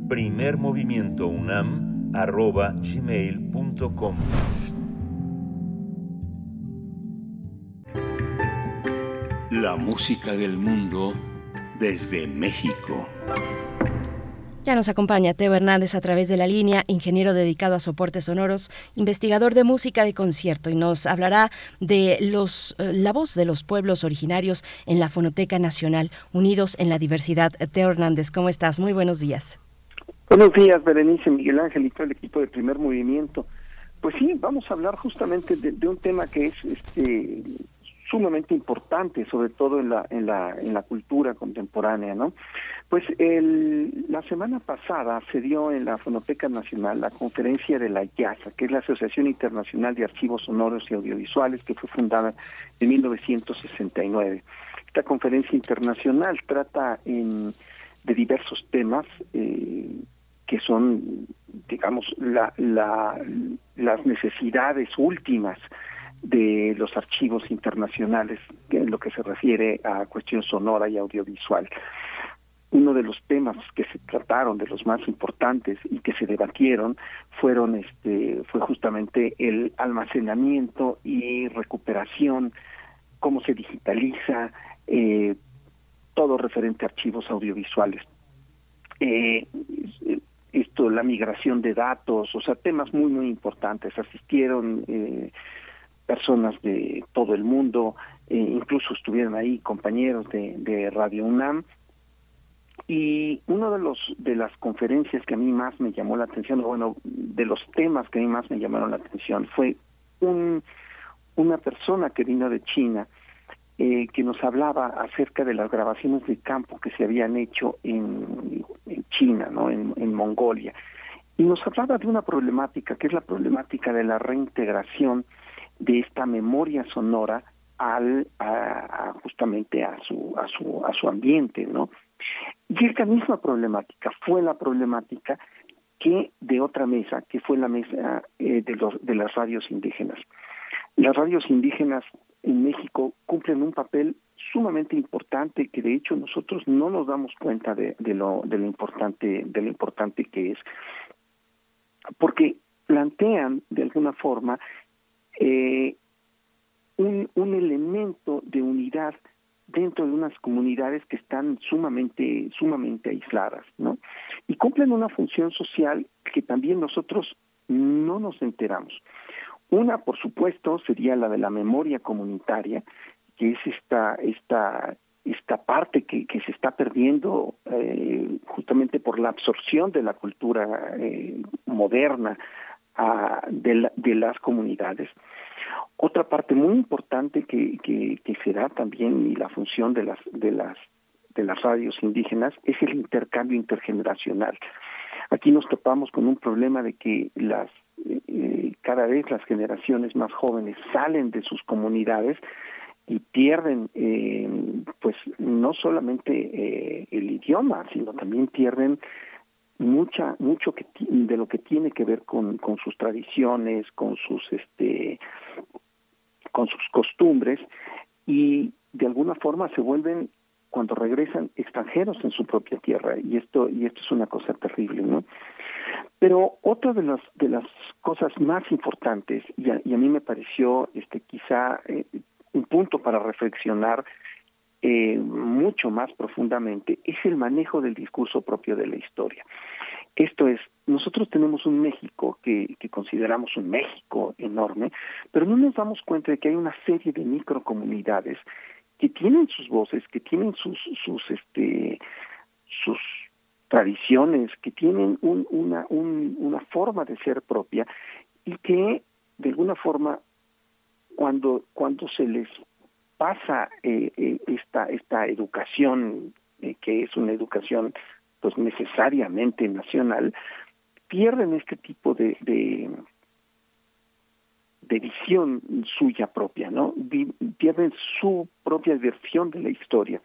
Speaker 3: primermovimientounam.gmail.com
Speaker 6: La música del mundo desde México.
Speaker 2: Ya nos acompaña Teo Hernández a través de la línea, ingeniero dedicado a soportes sonoros, investigador de música de concierto y nos hablará de los eh, la voz de los pueblos originarios en la Fonoteca Nacional, unidos en la diversidad. Teo Hernández, ¿cómo estás? Muy buenos días.
Speaker 7: Buenos días, Berenice, Miguel Ángel y todo el equipo de Primer Movimiento. Pues sí, vamos a hablar justamente de, de un tema que es este sumamente importante, sobre todo en la, en la, en la cultura contemporánea, ¿no? Pues el, la semana pasada se dio en la Fonoteca Nacional la conferencia de la IASA, que es la Asociación Internacional de Archivos Sonoros y Audiovisuales, que fue fundada en 1969. Esta conferencia internacional trata en, de diversos temas eh, que son, digamos, la, la, las necesidades últimas de los archivos internacionales en lo que se refiere a cuestión sonora y audiovisual. Uno de los temas que se trataron, de los más importantes y que se debatieron, fueron este, fue justamente el almacenamiento y recuperación, cómo se digitaliza, eh, todo referente a archivos audiovisuales. Eh, esto la migración de datos, o sea, temas muy, muy importantes. Asistieron eh, personas de todo el mundo, eh, incluso estuvieron ahí compañeros de, Radio UNAM. Y uno de los de las conferencias que a mí más me llamó la atención, bueno, de los temas que a mí más me llamaron la atención fue un una persona que vino de China eh, que nos hablaba acerca de las grabaciones de campo que se habían hecho en, China, ¿no? En, Mongolia. Y nos hablaba de una problemática, que es la problemática de la reintegración de esta memoria sonora al a, justamente a su a su a su ambiente, ¿no? Y esta misma problemática fue la problemática que de otra mesa, que fue la mesa eh, de los de las radios indígenas. Las radios indígenas en México cumplen un papel sumamente importante que de hecho nosotros no nos damos cuenta de, de, lo de lo importante de lo importante que es porque plantean de alguna forma eh, un, elemento de unidad dentro de unas comunidades que están sumamente sumamente aisladas no y cumplen una función social que también nosotros no nos enteramos. Una, por supuesto, sería la de la memoria comunitaria, que es esta, esta, esta parte que, que se está perdiendo eh, justamente por la absorción de la cultura eh, moderna de, la, de las comunidades. Otra parte muy importante que, que, que será también y la función de las, de las de las radios indígenas es el intercambio intergeneracional. Aquí nos topamos con un problema de que las eh, cada vez las generaciones más jóvenes salen de sus comunidades y pierden eh, pues no solamente eh, el idioma sino también pierden mucha mucho que de lo que tiene que ver con, sus tradiciones con sus este con sus costumbres y de alguna forma se vuelven cuando regresan extranjeros en su propia tierra y esto y esto es una cosa terrible no pero otra de las de las cosas más importantes y a, y a mí me pareció este quizá eh, un punto para reflexionar eh, mucho más profundamente es el manejo del discurso propio de la historia. Esto es, nosotros tenemos un México que, que consideramos un México enorme, pero no nos damos cuenta de que hay una serie de microcomunidades que tienen sus voces, que tienen sus, sus, este, sus tradiciones, que tienen un, una, un, una forma de ser propia y que de alguna forma cuando, cuando se les pasa eh, eh, esta, esta educación, eh, que es una educación pues necesariamente nacional, pierden este tipo de, de, de visión suya propia, ¿no? Pierden su propia versión de la historia.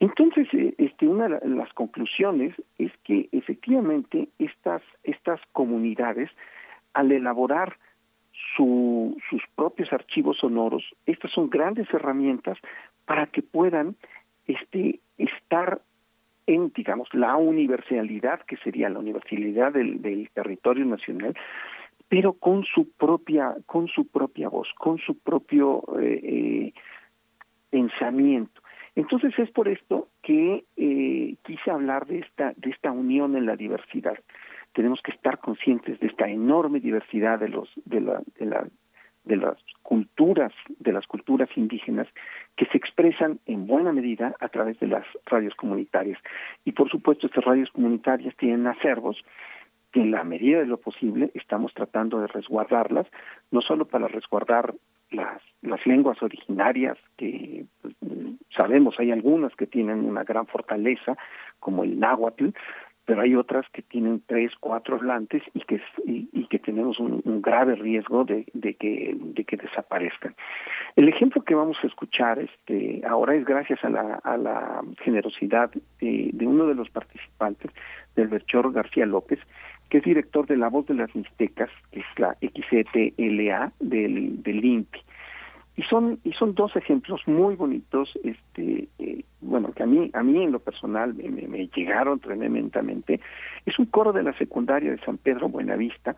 Speaker 7: Entonces, eh, este, una de las conclusiones es que efectivamente estas, estas comunidades, al elaborar su, sus propios archivos sonoros, estas son grandes herramientas para que puedan este, estar en, digamos, la universalidad, que sería la universalidad del, territorio nacional, pero con su propia, con su propia voz, con su propio eh, eh, pensamiento. Entonces es por esto que eh, quise hablar de esta de esta unión en la diversidad. Tenemos que estar conscientes de esta enorme diversidad de los de la de la de las culturas de las culturas indígenas que se expresan en buena medida a través de las radios comunitarias. Y por supuesto estas radios comunitarias tienen acervos que en la medida de lo posible estamos tratando de resguardarlas no solo para resguardar las las lenguas originarias que pues, sabemos hay algunas que tienen una gran fortaleza como el náhuatl pero hay otras que tienen tres cuatro hablantes y que y, que tenemos un, grave riesgo de, de que de que desaparezcan. El ejemplo que vamos a escuchar este ahora es gracias a la a la generosidad de, de uno de los participantes del Berchor García López que es director de La Voz de las Mixtecas, que es la XCTLA del, del INPI y son y son dos ejemplos muy bonitos este eh, bueno que a mí a mí en lo personal me, me, llegaron tremendamente. Es un coro de la secundaria de San Pedro Buenavista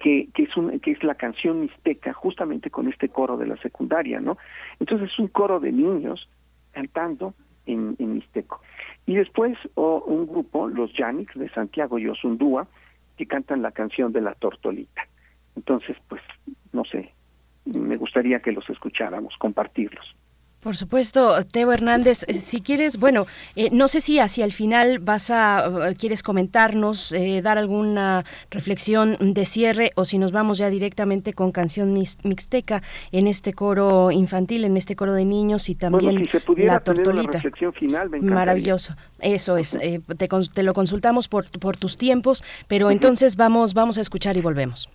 Speaker 7: que, que es un, que es la canción mixteca justamente con este coro de la secundaria no entonces es un coro de niños cantando en, en mixteco. Y después un grupo, los Yanix de Santiago y Osundúa, que cantan la canción de la tortolita. Entonces, pues, no sé, me gustaría que los escucháramos, compartirlos.
Speaker 2: Por supuesto, Teo Hernández, eh, si quieres, bueno, eh, no sé si hacia el final vas a, eh, quieres comentarnos, dar alguna reflexión de cierre o si nos vamos ya directamente con canción mixteca en este coro infantil, en este coro de niños y también
Speaker 7: si se pudiera la tortolita. reflexión final,
Speaker 2: Maravilloso, eso es, te, te, lo consultamos por, por tus tiempos, pero entonces vamos, vamos a escuchar y volvemos.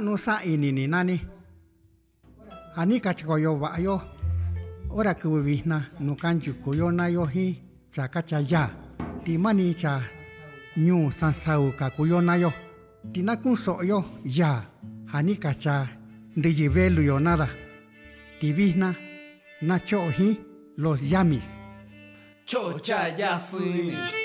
Speaker 8: nusa ini ni nani ani kachikoyo va'ayo ora kuvivina nukanjukuyo na yo hi chakachayaa ti mani cha nyu san sau kakuyo nayo ti nakun so'yo yaa ja ni kacha ndɨyɨ veluyo nada ti vijna na cho hi los yamis
Speaker 9: cho'o chayasɨni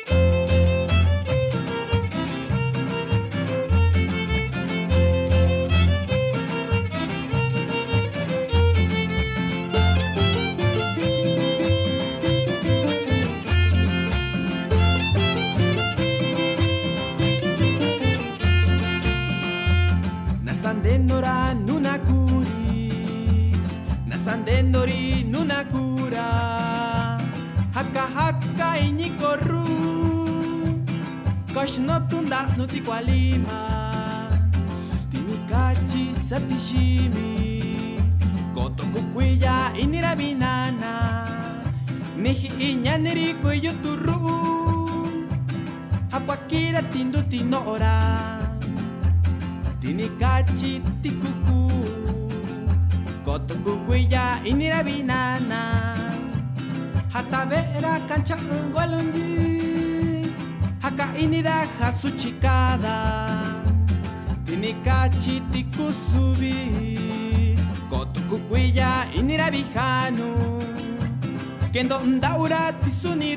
Speaker 9: tinikachi tikusubi kotukukuya inira bihanu kendo ndaura tisuni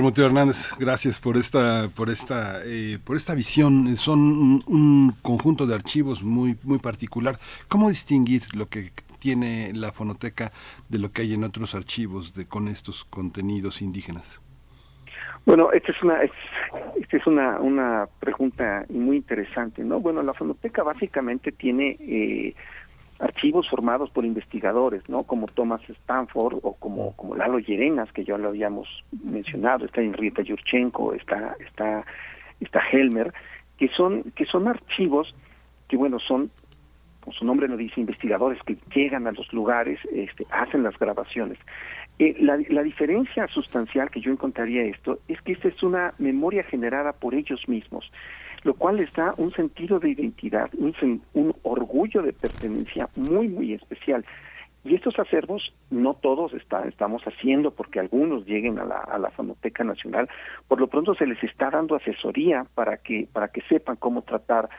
Speaker 1: Guillermo Teo Hernández, gracias por esta, por esta, eh, por esta visión. Son un, un, conjunto de archivos muy, muy particular. ¿Cómo distinguir lo que tiene la fonoteca de lo que hay en otros archivos de con estos contenidos indígenas?
Speaker 7: Bueno, esta es una esta es una una pregunta muy interesante, ¿no? Bueno, la fonoteca básicamente tiene eh, archivos formados por investigadores, ¿no? Como Thomas Stanford o como como Lalo Llerenas, que ya lo habíamos mencionado, está Henrietta Yurchenko, está está está Helmer, que son que son archivos que bueno, son su nombre lo dice, investigadores que llegan a los lugares, este, hacen las grabaciones. Eh, la, la, diferencia sustancial que yo encontraría esto es que esta es una memoria generada por ellos mismos, lo cual les da un sentido de identidad, un, un orgullo de pertenencia muy, muy especial. Y estos acervos no todos está, estamos haciendo porque algunos lleguen a la, a la Nacional, por lo pronto se les está dando asesoría para que, para que sepan cómo tratar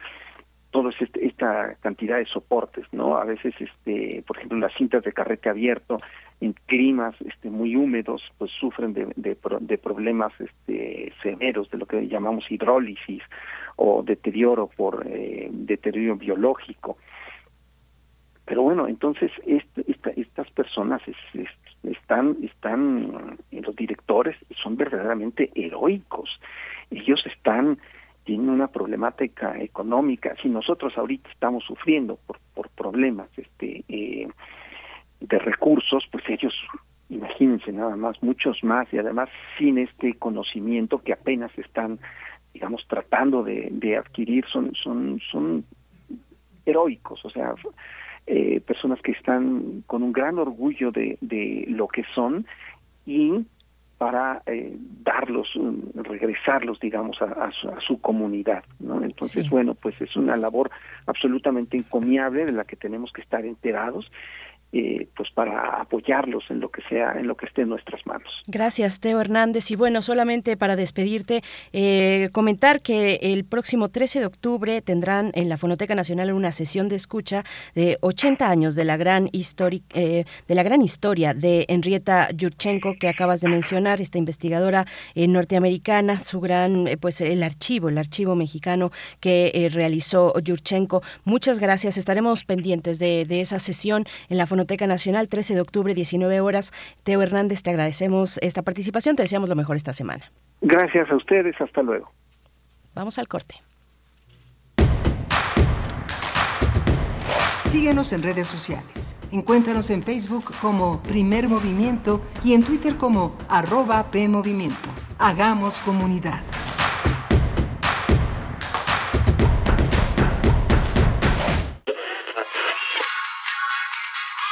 Speaker 7: toda este, esta cantidad de soportes, ¿no? A veces, este, por ejemplo, las cintas de carrete abierto en climas este, muy húmedos, pues sufren de, de, de problemas este, severos de lo que llamamos hidrólisis o deterioro por eh, deterioro biológico. Pero bueno, entonces este, esta, estas personas es, es, están, están, los directores son verdaderamente heroicos. Ellos están tienen una problemática económica. Si nosotros ahorita estamos sufriendo por, por problemas este, eh, de recursos, pues ellos, imagínense nada más, muchos más, y además sin este conocimiento que apenas están, digamos, tratando de, adquirir, son, son, son heroicos, o sea, eh, personas que están con un gran orgullo de lo que son y para eh, darlos, regresarlos, digamos, a, a, su, a su, comunidad. ¿no? Entonces, sí. bueno, pues es una labor absolutamente encomiable de la que tenemos que estar enterados eh, pues para apoyarlos en lo que sea, en lo que esté en nuestras manos.
Speaker 2: Gracias, Teo Hernández. Y bueno, solamente para despedirte, eh, comentar que el próximo 13 de octubre tendrán en la Fonoteca Nacional una sesión de escucha de 80 años de la gran, histori eh, de, la gran historia de Henrietta Yurchenko, que acabas de mencionar, esta investigadora eh, norteamericana, su gran, pues el archivo, el archivo mexicano que realizó Yurchenko. Muchas gracias, estaremos pendientes de, de esa sesión en la Fonoteca Fonoteca Nacional, 13 de octubre, 19 horas. Teo Hernández, te agradecemos esta participación, te deseamos lo mejor esta semana.
Speaker 7: Gracias a ustedes, hasta luego.
Speaker 2: Vamos al corte.
Speaker 10: Síguenos en redes sociales. Encuéntranos en Facebook como Primer Movimiento y en Twitter como arroba PMovimiento. Hagamos comunidad.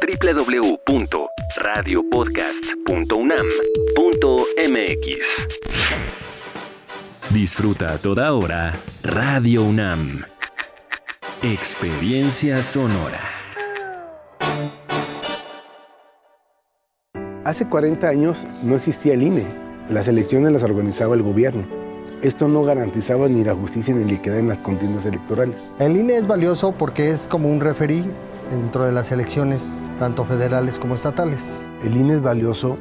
Speaker 11: www.radiopodcast.unam.mx. Disfruta a toda hora Radio UNAM. Experiencia sonora.
Speaker 12: Hace 40 años no existía el INE. Las elecciones las organizaba el gobierno. Esto no garantizaba ni la justicia ni la equidad en las contiendas electorales.
Speaker 13: El INE es valioso porque es como un referí dentro de las elecciones, tanto federales como estatales.
Speaker 12: El INE es valioso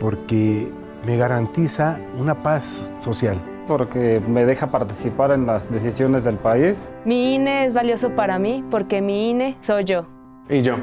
Speaker 12: porque me garantiza una paz social.
Speaker 14: Porque me deja participar en las decisiones del país.
Speaker 15: Mi INE es valioso para mí porque mi INE soy yo.
Speaker 14: Y yo.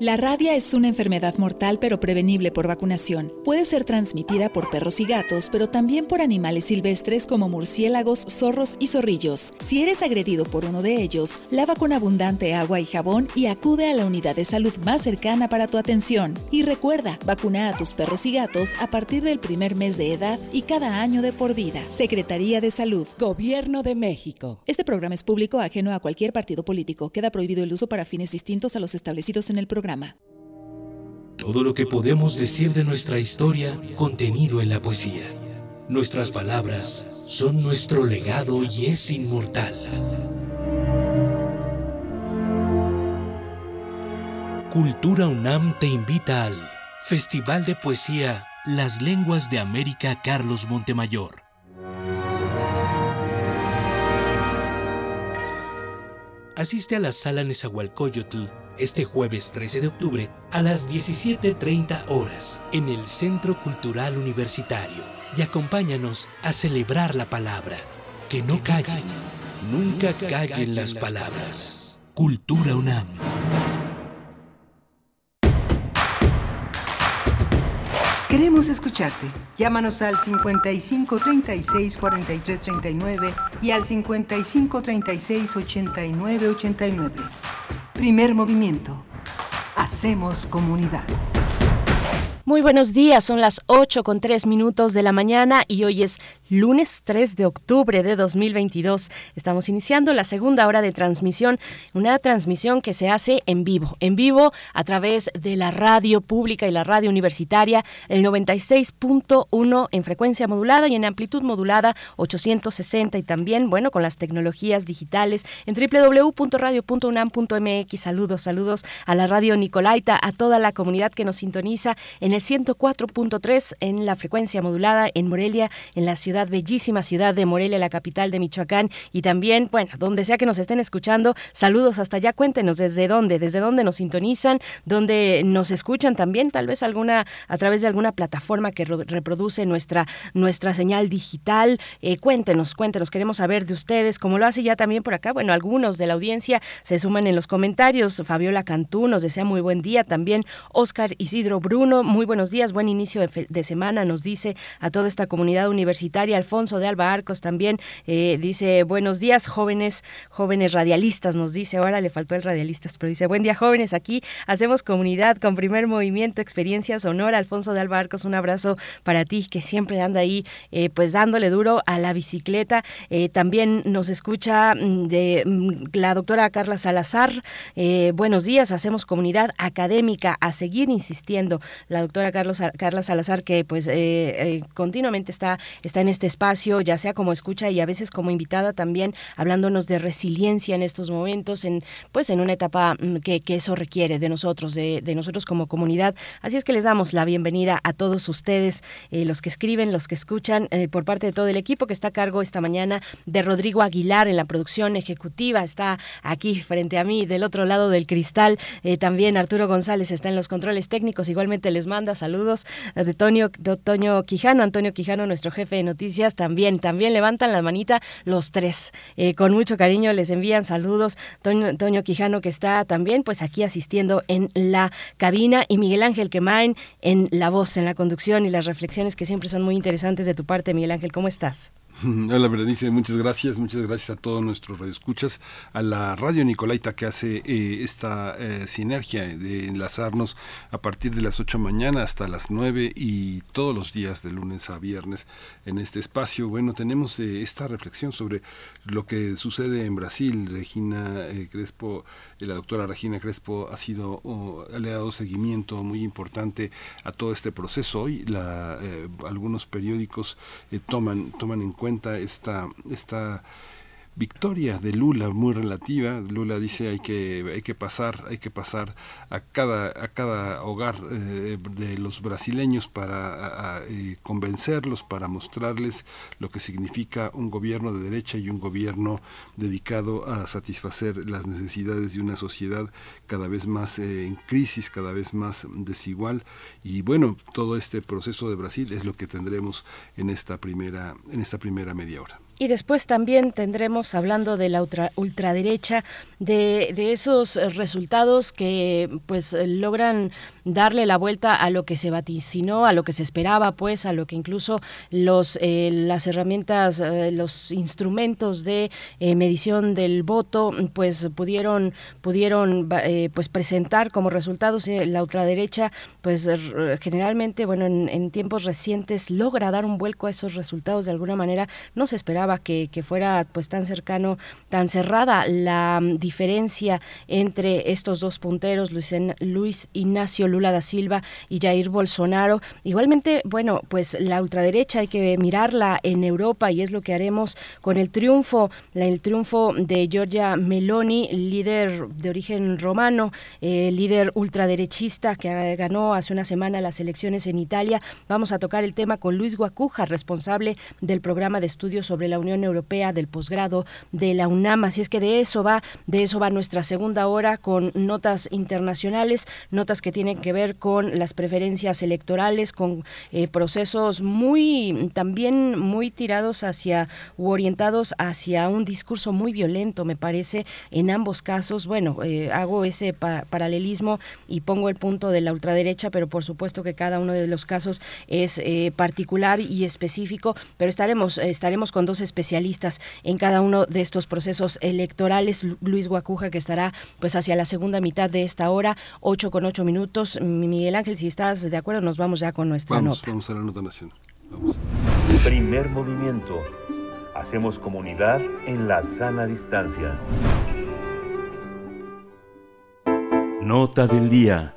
Speaker 16: La rabia es una enfermedad mortal pero prevenible por vacunación. Puede ser transmitida por perros y gatos, pero también por animales silvestres como murciélagos, zorros y zorrillos. Si eres agredido por uno de ellos, lava con abundante agua y jabón y acude a la unidad de salud más cercana para tu atención. Y recuerda, vacuna a tus perros y gatos a partir del primer mes de edad y cada año de por vida. Secretaría de Salud.
Speaker 17: Gobierno de México.
Speaker 16: Este programa es público ajeno a cualquier partido político. Queda prohibido el uso para fines distintos a los establecidos en el programa.
Speaker 18: Todo lo que podemos decir de nuestra historia contenido en la poesía. Nuestras palabras son nuestro legado y es inmortal. Cultura UNAM te invita al Festival de Poesía Las Lenguas de América Carlos Montemayor. Asiste a la sala Nezahualcóyotl este jueves 13 de octubre a las 17.30 horas en el Centro Cultural Universitario y acompáñanos a celebrar la palabra. Que no callen, nunca callen las palabras. Cultura UNAM.
Speaker 10: Queremos escucharte. Llámanos al 55 36 43 39 y al 55 36 89 89. Primer movimiento. Hacemos comunidad.
Speaker 2: Muy buenos días, son las 8 con 3 minutos de la mañana y hoy es lunes 3 de octubre de 2022. Estamos iniciando la segunda hora de transmisión, una transmisión que se hace en vivo, en vivo a través de la radio pública y la radio universitaria, el 96.1 en frecuencia modulada y en amplitud modulada 860 y también, bueno, con las tecnologías digitales en www.radio.unam.mx. Saludos, saludos a la radio Nicolaita, a toda la comunidad que nos sintoniza en el 104.3 en la frecuencia modulada en Morelia, en la ciudad, bellísima ciudad de Morelia, la capital de Michoacán, y también, bueno, donde sea que nos estén escuchando, saludos hasta allá, cuéntenos desde dónde, desde dónde nos sintonizan, dónde nos escuchan también, tal vez alguna, a través de alguna plataforma que reproduce nuestra, nuestra señal digital, eh, cuéntenos, cuéntenos, queremos saber de ustedes, como lo hace ya también por acá, bueno, algunos de la audiencia se suman en los comentarios, Fabiola Cantú nos desea muy buen día, también Oscar Isidro Bruno, muy buenos días, buen inicio de, semana, nos dice a toda esta comunidad universitaria. Alfonso de Alba Arcos también eh, dice buenos días, jóvenes, jóvenes radialistas, nos dice, ahora le faltó el radialistas, pero dice buen día, jóvenes, aquí hacemos comunidad con primer movimiento, experiencia sonora. Alfonso de Alba Arcos, un abrazo para ti, que siempre anda ahí, eh, pues dándole duro a la bicicleta. Eh, también nos escucha mm, de mm, la doctora Carla Salazar. buenos días, hacemos comunidad académica a seguir insistiendo. La doctora Carlos, Carla Salazar, que pues continuamente está, está en este espacio, ya sea como escucha y a veces como invitada también, hablándonos de resiliencia en estos momentos, en pues en una etapa mm, que, eso requiere de nosotros, de, nosotros como comunidad. Así es que les damos la bienvenida a todos ustedes, eh, los que escriben, los que escuchan, por parte de todo el equipo que está a cargo esta mañana de Rodrigo Aguilar en la producción ejecutiva, está aquí frente a mí, del otro lado del cristal, también Arturo González está en los controles técnicos, igualmente les manda saludos de Toño, de Toño Quijano, Antonio Quijano, nuestro jefe de noticias, también, también levantan la manita los tres. Eh, con mucho cariño les envían saludos. Toño, Toño Quijano que está también pues aquí asistiendo en la cabina y Miguel Ángel Quemain en la voz, en la conducción y las reflexiones que siempre son muy interesantes de tu parte, Miguel Ángel, ¿cómo estás?
Speaker 1: Hola Berenice, muchas gracias, muchas gracias a todos nuestros radioescuchas, a la radio Nicolaita que hace eh, esta eh, sinergia de enlazarnos a partir de las 8 de mañana hasta las 9 y todos los días de lunes a viernes en este espacio. Bueno, tenemos eh, esta reflexión sobre lo que sucede en Brasil. Regina Crespo, la doctora Regina Crespo ha sido, le ha dado seguimiento muy importante a todo este proceso. Hoy la, algunos periódicos toman, toman en cuenta esta, esta victoria de Lula muy relativa. Lula dice hay que hay que pasar hay que pasar a cada a cada hogar eh, de los brasileños para eh, convencerlos para mostrarles lo que significa un gobierno de derecha y un gobierno dedicado a satisfacer las necesidades de una sociedad cada vez más eh, en crisis cada vez más desigual y bueno todo este proceso de Brasil es lo que tendremos en esta primera en esta primera media hora.
Speaker 2: Y después también tendremos, hablando de la ultraderecha, de, de, esos resultados que pues logran darle la vuelta a lo que se vaticinó, a lo que se esperaba, pues a lo que incluso los eh, las herramientas, eh, los instrumentos de eh, medición del voto, pues pudieron pudieron pues presentar como resultados la ultraderecha, pues generalmente, bueno, en, en tiempos recientes logra dar un vuelco a esos resultados de alguna manera. No se esperaba que, fuera pues tan cercano, tan cerrada la mm, diferencia entre estos dos punteros, Luis, Luis Ignacio Lula da Silva y Jair Bolsonaro. Igualmente, bueno, pues la ultraderecha hay que mirarla en Europa y es lo que haremos con el triunfo, el triunfo de Giorgia Meloni, líder de origen romano, eh, líder ultraderechista que ganó hace una semana las elecciones en Italia. Vamos a tocar el tema con Luis Guacuja, responsable del programa de estudios sobre la Unión Europea del posgrado de la UNAM. Así es que de eso va, de eso va nuestra segunda hora con notas internacionales, notas que tienen que ver con las preferencias electorales, con eh, procesos muy también muy tirados hacia u orientados hacia un discurso muy violento, me parece, en ambos casos. Bueno, eh, hago ese paralelismo y pongo el punto de la ultraderecha, pero por supuesto que cada uno de los casos es eh, particular y específico, pero estaremos estaremos con dos especialistas en cada uno de estos procesos electorales. Luis Guacuja, que estará pues hacia la segunda mitad de esta hora, 8 con 8 minutos. Miguel Ángel, si estás de acuerdo, nos vamos ya con nuestra
Speaker 1: vamos,
Speaker 2: nota.
Speaker 1: Vamos a la nota nacional.
Speaker 3: Primer movimiento. Hacemos comunidad en la sana distancia.
Speaker 6: Nota del día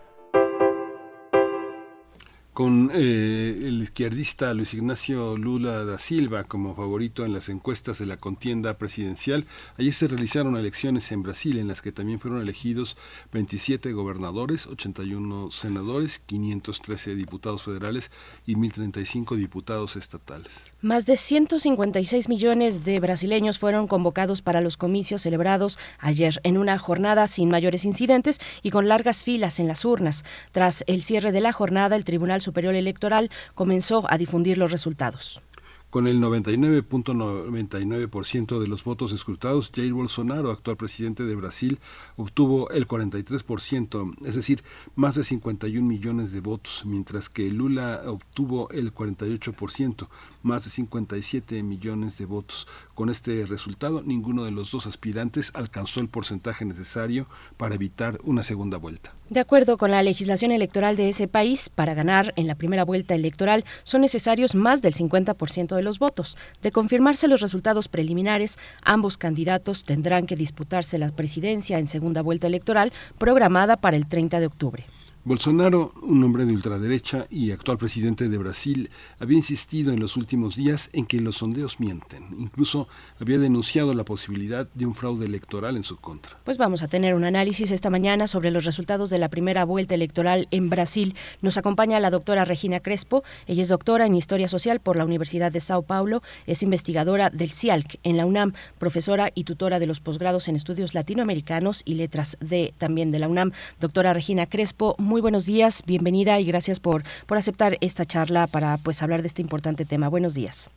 Speaker 1: con eh, el izquierdista Luis Ignacio Lula da Silva como favorito en las encuestas de la contienda presidencial. Ayer se realizaron elecciones en Brasil en las que también fueron elegidos 27 gobernadores, 81 senadores, 513 diputados federales y 1035 diputados estatales.
Speaker 2: Más de 156 millones de brasileños fueron convocados para los comicios celebrados ayer en una jornada sin mayores incidentes y con largas filas en las urnas. Tras el cierre de la jornada, el Tribunal Superior Electoral comenzó a difundir los resultados.
Speaker 1: Con el 99.99% de los votos escrutados, Jair Bolsonaro, actual presidente de Brasil, obtuvo el 43%, es decir, más de 51 millones de votos, mientras que Lula obtuvo el 48%, más de 57 millones de votos. Con este resultado, ninguno de los dos aspirantes alcanzó el porcentaje necesario para evitar una segunda vuelta.
Speaker 2: De acuerdo con la legislación electoral de ese país, para ganar en la primera vuelta electoral son necesarios más del 50% de los votos. De confirmarse los resultados preliminares, ambos candidatos tendrán que disputarse la presidencia en segunda vuelta electoral programada para el 30 de octubre.
Speaker 1: Bolsonaro, un hombre de ultraderecha y actual presidente de Brasil, había insistido en los últimos días en que los sondeos mienten. Incluso había denunciado la posibilidad de un fraude electoral en su contra.
Speaker 2: Pues vamos a tener un análisis esta mañana sobre los resultados de la primera vuelta electoral en Brasil. Nos acompaña la doctora Regina Crespo. Ella es doctora en Historia Social por la Universidad de Sao Paulo. Es investigadora del CIALC en la UNAM, profesora y tutora de los posgrados en estudios latinoamericanos y letras de también de la UNAM. Doctora Regina Crespo, muy muy buenos días, bienvenida y gracias por, por aceptar esta charla para pues hablar de este importante tema. Buenos días.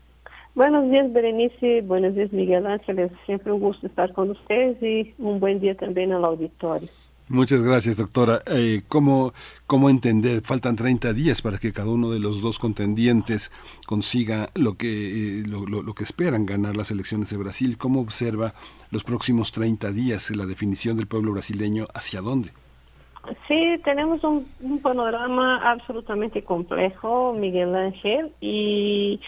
Speaker 19: Buenos días, Berenice. Buenos días, Miguel Ángel. Es siempre un gusto estar con ustedes y un buen día también al auditorio.
Speaker 1: Muchas gracias, doctora. Eh, ¿cómo, ¿Cómo entender? Faltan 30 días para que cada uno de los dos contendientes consiga lo que, eh, lo, lo, que esperan, ganar las elecciones de Brasil. ¿Cómo observa los próximos 30 días la definición del pueblo brasileño hacia dónde?
Speaker 19: Sí, tenemos un, panorama absolutamente complejo, Miguel Ángel, y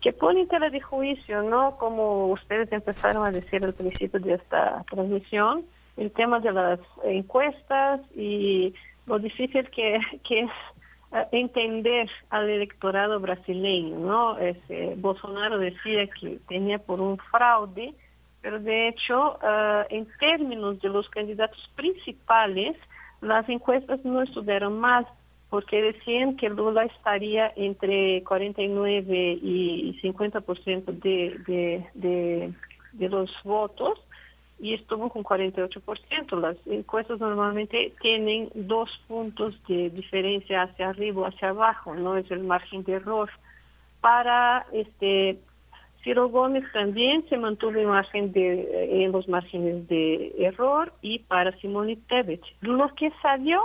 Speaker 19: que pone en tela de juicio, ¿no? Como ustedes empezaron a decir al principio de esta transmisión, el tema de las encuestas y lo difícil que, que es eh, entender al electorado brasileño, ¿no? Ese, Bolsonaro decía que tenía por un fraude, pero de hecho, uh, en términos de los candidatos principales, las encuestas no estuvieron más porque decían que Lula estaría entre 49 y 50% de, de, de, de los votos y estuvo con 48%. Las encuestas normalmente tienen dos puntos de diferencia hacia arriba o hacia abajo, no es el margen de error. Para este Ciro Gómez también se mantuvo en, margen de, en los márgenes de error y para Simone Tebet. Lo que salió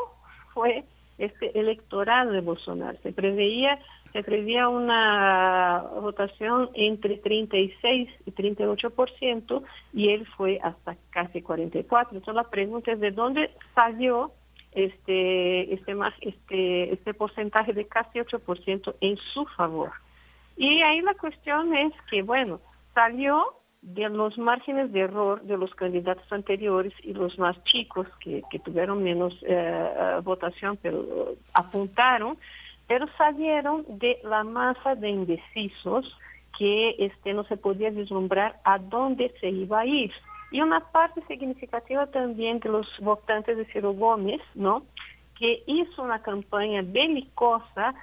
Speaker 19: fue este electorado de Bolsonaro. Se preveía se preveía una votación entre 36 y 38% y él fue hasta casi 44. Entonces la pregunta es de dónde salió este este este este porcentaje de casi 8% en su favor. Y ahí la cuestión es que bueno, salió de los márgenes de error de los candidatos anteriores y los más chicos que, tuvieron menos eh, eh votación, pero apuntaron pero salieron de la masa de indecisos que este, no se podía vislumbrar a dónde se iba a ir. Y una parte significativa también de los votantes de Ciro Gómez, ¿no? que hizo una campaña belicosa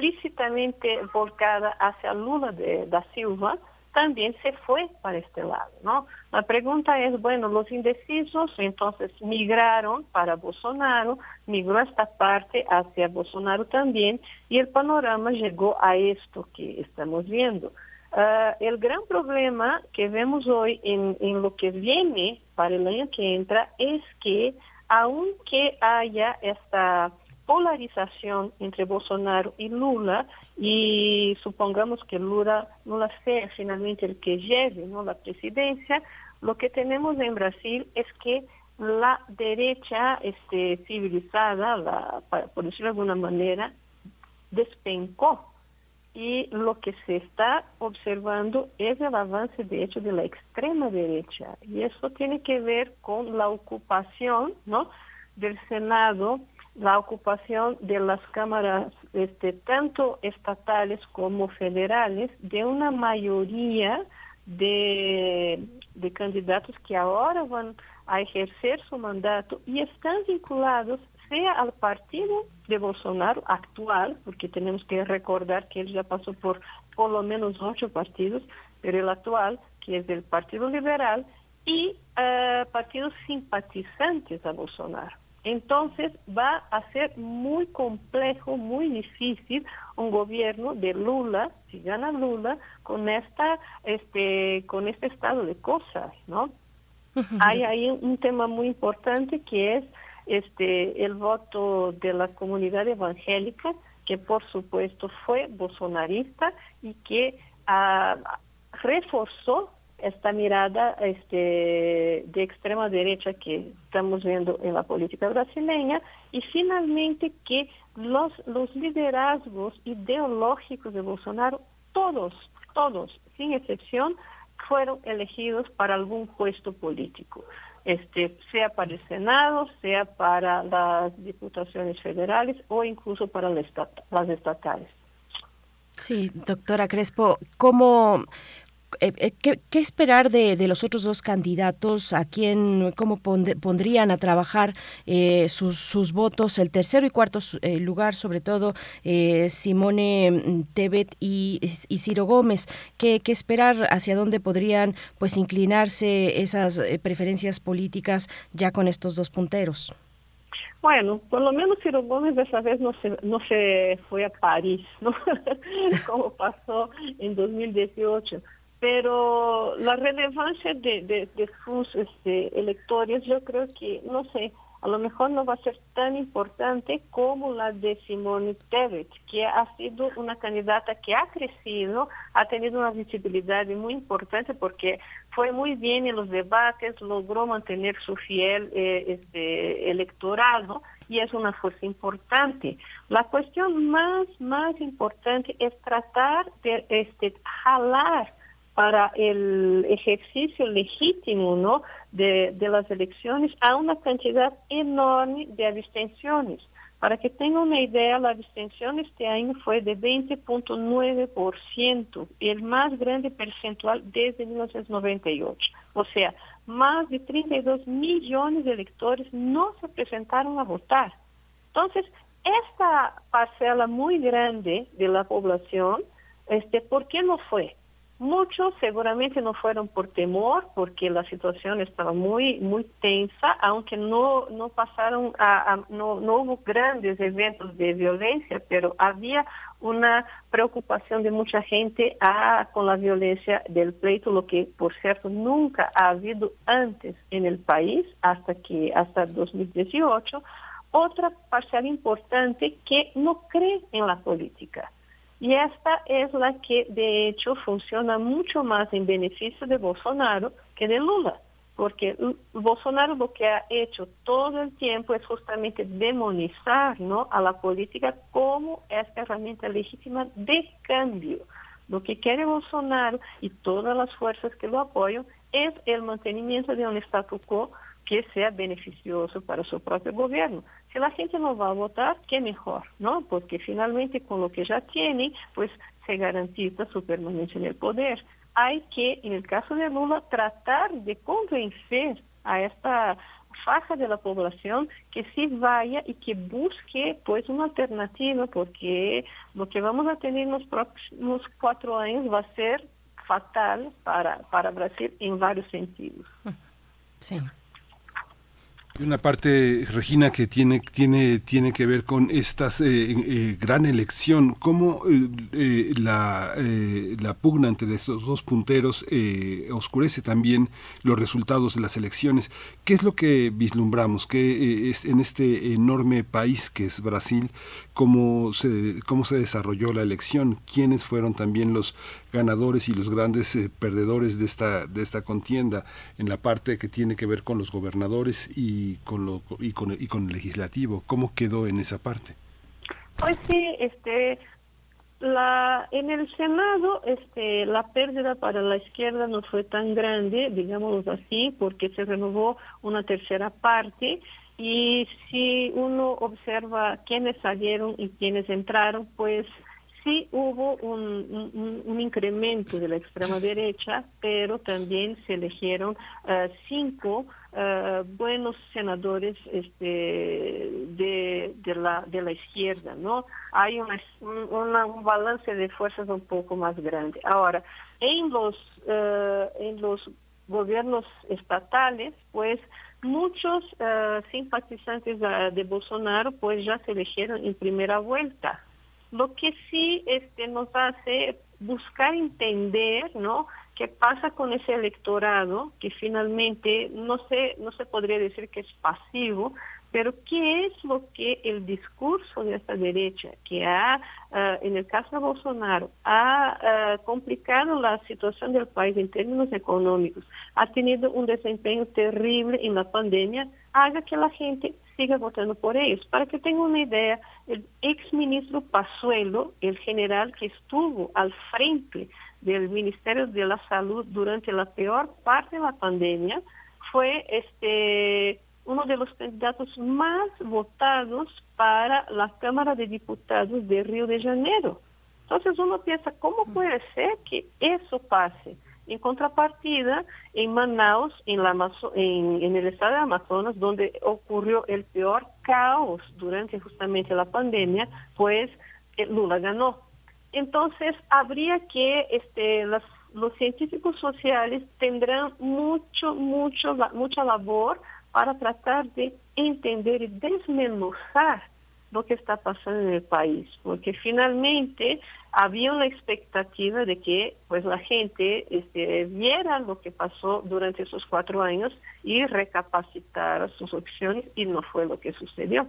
Speaker 19: explícitamente volcada hacia Lula de, da Silva, también se fue para este lado, ¿no? La pregunta es, bueno, los indecisos entonces migraron para Bolsonaro, migró esta parte hacia Bolsonaro también, y el panorama llegó a esto que estamos viendo. Uh, el gran problema que vemos hoy en, en lo que viene para el año que entra es que aunque haya esta polarización entre Bolsonaro y Lula y supongamos que Lula, Lula sea finalmente el que lleve ¿no? la presidencia, lo que tenemos en Brasil es que la derecha este, civilizada, la, por decirlo de alguna manera, despencó. Y lo que se está observando es el avance, de hecho, de la extrema derecha. Y eso tiene que ver con la ocupación ¿no? del Senado la ocupación de las cámaras este, tanto estatales como federales de una mayoría de, de candidatos que ahora van a ejercer su mandato y están vinculados sea al partido de Bolsonaro actual, porque tenemos que recordar que él ya pasó por por lo menos ocho partidos, pero el actual, que es el Partido Liberal, y uh, partidos simpatizantes a Bolsonaro. Entonces va a ser muy complejo, muy difícil un gobierno de Lula, si gana Lula, con esta, este, con este estado de cosas, ¿no? Hay ahí un tema muy importante que es este el voto de la comunidad evangélica, que por supuesto fue bolsonarista y que ah, reforzó esta mirada este, de extrema derecha que estamos viendo en la política brasileña y finalmente que los, los liderazgos ideológicos de Bolsonaro, todos, todos, sin excepción, fueron elegidos para algún puesto político, este, sea para el Senado, sea para las diputaciones federales o incluso para las estatales.
Speaker 2: Sí, doctora Crespo, ¿cómo, eh, eh, ¿qué, esperar de, los otros dos candidatos? ¿A quién, cómo pondrían a trabajar eh, sus, votos? El tercero y cuarto lugar, sobre todo, Simone mm, Tebet y, Ciro Gómez. ¿Qué, esperar? ¿Hacia dónde podrían pues inclinarse esas preferencias políticas ya con estos dos punteros?
Speaker 19: Bueno, por lo menos Ciro Gómez esa vez no se, no se fue a París, ¿no? Como pasó en 2018 pero la relevancia de, de, sus este, electores, yo creo que, no sé, a lo mejor no va a ser tan importante como la de Simone Tebet, que ha sido una candidata que ha crecido, ha tenido una visibilidad muy importante porque fue muy bien en los debates, logró mantener su fiel eh, este, electorado y es una fuerza importante. La cuestión más, más importante es tratar de este, jalar para el ejercicio legítimo ¿no? de, las elecciones a una cantidad enorme de abstenciones. Para que tengan una idea, la abstención este año fue de 20.9%, el más grande percentual desde 1998. O sea, más de 32 millones de electores no se presentaron a votar. Entonces, esta parcela muy grande de la población, este, ¿por qué no fue? Muchos seguramente no fueron por temor, porque la situación estaba muy muy tensa, aunque no no pasaron a, no, no hubo grandes eventos de violencia, pero había una preocupación de mucha gente a, con la violencia del pleito, lo que por cierto nunca ha habido antes en el país hasta que hasta 2018. Otra parcial importante que no cree en la política y esta es la que de hecho funciona mucho más en beneficio de Bolsonaro que de Lula, porque Bolsonaro lo que ha hecho todo el tiempo es justamente demonizar ¿no? a la política como esta herramienta legítima de cambio. Lo que quiere Bolsonaro y todas las fuerzas que lo apoyan es el mantenimiento de un statu quo que sea beneficioso para su propio gobierno. Si la gente no va a votar, qué mejor, ¿no? Porque finalmente con lo que ya tiene, pues se garantiza su permanencia en el poder. Hay que, en el caso de Lula, tratar de convencer a esta faja de la población que sí vaya y que busque pues una alternativa porque lo que vamos a tener en los próximos cuatro años va a ser fatal para, para Brasil en varios sentidos.
Speaker 2: Sí
Speaker 1: una parte, Regina, que tiene, tiene, tiene que ver con esta eh, eh, gran elección. ¿Cómo eh, la, la, pugna entre estos dos punteros oscurece también los resultados de las elecciones? ¿Qué es lo que vislumbramos? ¿Qué es en este enorme país que es Brasil? ¿Cómo se, cómo se desarrolló la elección? ¿Quiénes fueron también los ganadores y los grandes perdedores de esta, de esta contienda en la parte que tiene que ver con los gobernadores y con lo y con, y con el legislativo cómo quedó en esa parte
Speaker 19: pues sí este la en el senado este la pérdida para la izquierda no fue tan grande digámoslo así porque se renovó una tercera parte. Y si uno observa quiénes salieron y quiénes entraron pues sí hubo un, incremento de la extrema derecha, pero también se eligieron uh, cinco uh, buenos senadores este, de, de, la, de la izquierda, ¿no? Hay una, una, un balance de fuerzas un poco más grande. Ahora, en los, uh, en los gobiernos estatales, pues muchos simpatizantes de Bolsonaro pues ya se eligieron en primera vuelta lo que sí este, nos hace buscar entender, ¿no? ¿Qué pasa con ese electorado que finalmente no se, no se podría decir que es pasivo, pero qué es lo que el discurso de esta derecha, que ha, uh, en el caso de Bolsonaro, ha uh, complicado la situación del país en términos económicos, ha tenido un desempeño terrible en la pandemia, haga que la gente siga votando por ellos. Para que tengan una idea, el ex ministro Pazuelo, el general que estuvo al frente del Ministerio de la Salud durante la peor parte de la pandemia, fue este uno de los candidatos más votados para la Cámara de Diputados de Río de Janeiro. Entonces uno piensa, ¿cómo puede ser que eso pase? En contrapartida, en Manaus, en, la en, en, el estado de Amazonas, donde ocurrió el peor caos durante justamente la pandemia, pues eh, Lula ganó. Entonces, habría que este, las, los científicos sociales tendrán mucho, mucho, mucha labor para tratar de entender y desmenuzar lo que está pasando en el país, porque finalmente había una expectativa de que pues la gente este, viera lo que pasó durante esos cuatro años y recapacitara sus opciones y no fue lo que sucedió.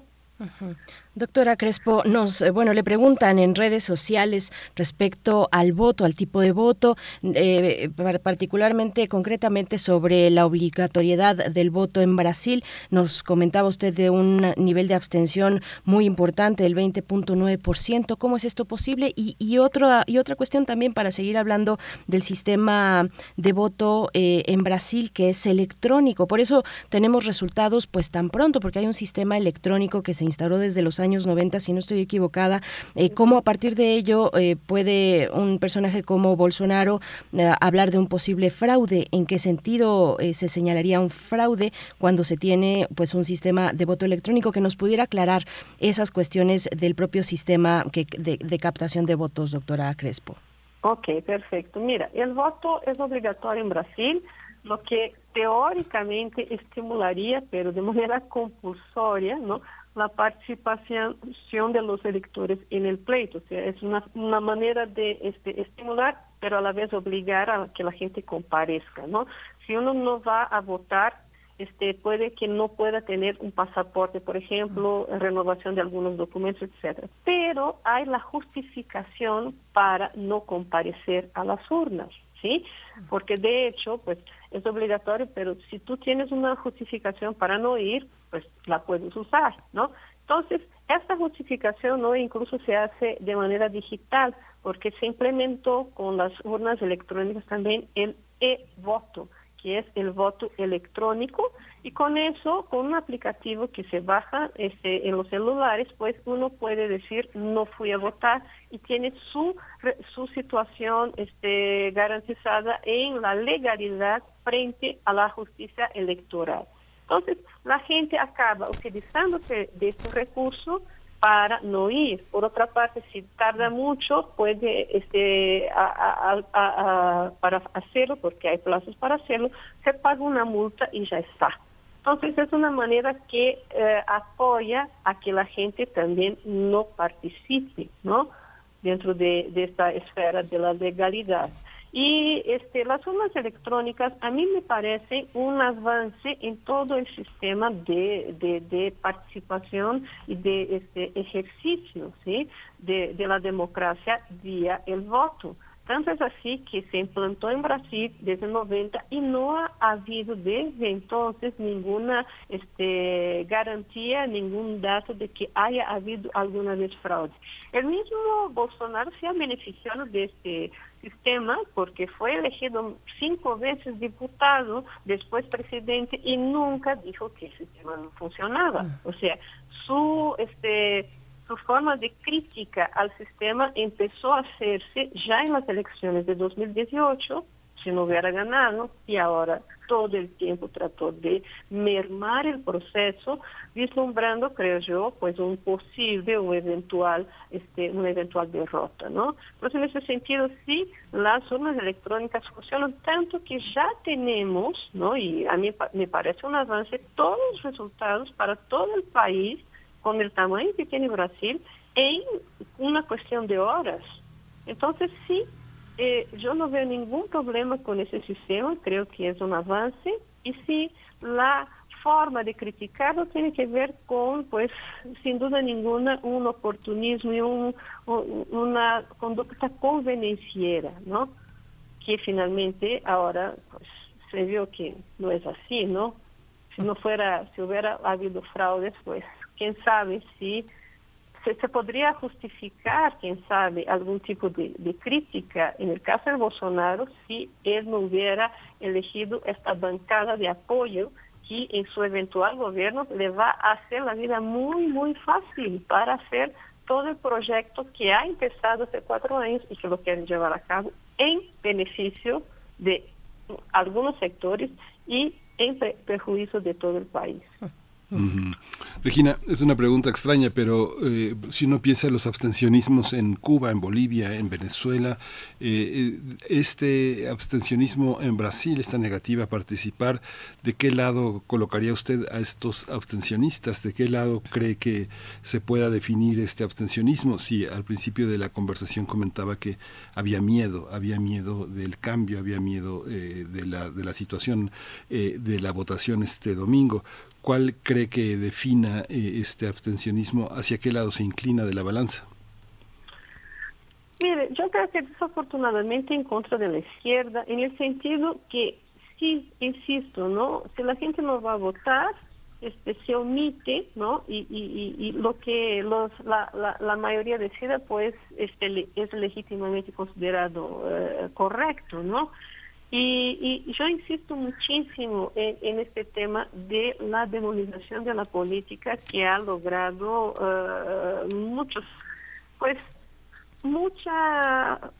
Speaker 2: Doctora Crespo, nos, eh, bueno, le preguntan en redes sociales respecto al voto, al tipo de voto, eh, particularmente, concretamente sobre la obligatoriedad del voto en Brasil. Nos comentaba usted de un nivel de abstención muy importante, el 20.9%. ¿Cómo es esto posible? Y, y, otra, y otra cuestión también para seguir hablando del sistema de voto eh, en Brasil, que es electrónico. Por eso tenemos resultados pues tan pronto, porque hay un sistema electrónico que se instauró desde los años 90, si no estoy equivocada, eh, cómo a partir de ello eh, puede un personaje como Bolsonaro eh, hablar de un posible fraude, en qué sentido se señalaría un fraude cuando se tiene pues un sistema de voto electrónico que nos pudiera aclarar esas cuestiones del propio sistema que, de, de captación de votos, doctora Crespo.
Speaker 19: Ok, perfecto. Mira, el voto es obligatorio en Brasil, lo que teóricamente estimularía, pero de manera compulsoria, ¿no? La participación de los electores en el pleito. O sea, es una, una manera de este, estimular, pero a la vez obligar a que la gente comparezca, ¿no? Si uno no va a votar, este, puede que no pueda tener un pasaporte, por ejemplo, renovación de algunos documentos, etcétera. Pero hay la justificación para no comparecer a las urnas, ¿sí? Porque de hecho, pues es obligatorio, pero si tú tienes una justificación para no ir, pues la puedes usar, ¿no? Entonces, esta justificación no incluso se hace de manera digital, porque se implementó con las urnas electrónicas también el e-voto, que es el voto electrónico, y con eso, con un aplicativo que se baja este, en los celulares, pues uno puede decir no fui a votar y tiene su, su situación este, garantizada en la legalidad frente a la justicia electoral. Entonces, la gente acaba utilizándose de este recurso para no ir. Por otra parte, si tarda mucho, puede, este, para hacerlo, porque hay plazos para hacerlo, se paga una multa y ya está. Entonces, es una manera que eh, apoya a que la gente también no participe, ¿no? Dentro de esta esfera de la legalidad. Y este, las urnas electrónicas a mí me parece un avance en todo el sistema de, de, participación y de este ejercicio ¿sí? de, de la democracia vía el voto. Tanto es así que se implantó en Brasil desde 90 y no ha habido desde entonces ninguna este, garantía, ningún dato de que haya habido alguna vez fraude. El mismo Bolsonaro se ha beneficiado de este sistema porque fue elegido cinco veces diputado, después presidente y nunca dijo que el sistema no funcionaba. Ah. O sea, su este su forma de crítica al sistema empezó a hacerse ya en las elecciones de 2018 si no hubiera ganado y ahora todo el tiempo trató de mermar el proceso, vislumbrando, creo yo, pues un posible o eventual, este, una eventual derrota, ¿no? Pues en ese sentido, sí, las urnas electrónicas funcionan tanto que ya tenemos, ¿no? Y a mí me parece un avance, todos los resultados para todo el país, con el tamaño que tiene Brasil, en una cuestión de horas. Entonces, sí, eh, yo no veo ningún problema con ese sistema, creo que es un avance y sí, la forma de criticarlo tiene que ver con, pues, sin duda ninguna, un oportunismo y un, una conducta convenenciera. Que finalmente pues, se vio que no es así, ¿no? Si no fuera, si hubiera habido fraudes, pues, quién sabe si se, podría justificar, quién sabe, algún tipo de, de, crítica en el caso de Bolsonaro si él no hubiera elegido esta bancada de apoyo que en su eventual gobierno le va a hacer la vida muy, muy fácil para hacer todo el proyecto que ha empezado hace cuatro años y que lo quieren llevar a cabo en beneficio de algunos sectores y en perjuicio de todo el país.
Speaker 1: Regina, es una pregunta extraña, pero eh, si uno piensa en los abstencionismos en Cuba, en Bolivia, en Venezuela, eh, eh, este abstencionismo en Brasil, esta negativa a participar, ¿de qué lado colocaría usted a estos abstencionistas? ¿De qué lado cree que se pueda definir este abstencionismo? Si al principio de la conversación comentaba que había miedo, había miedo del cambio, había miedo de, la, de la situación de la votación este domingo. ¿Cuál cree que defina eh, este abstencionismo? ¿Hacia qué lado se inclina de la balanza?
Speaker 19: Mire, yo creo que desafortunadamente en contra de la izquierda, en el sentido que, sí, insisto, ¿no? Si la gente no va a votar, este, se omite, ¿no? Y, y, y, lo que los, la, la, la, mayoría decida, pues, este, es legítimamente considerado eh, correcto, ¿no? Y, yo insisto muchísimo en, este tema de la demonización de la política que ha logrado uh, muchos, pues mucha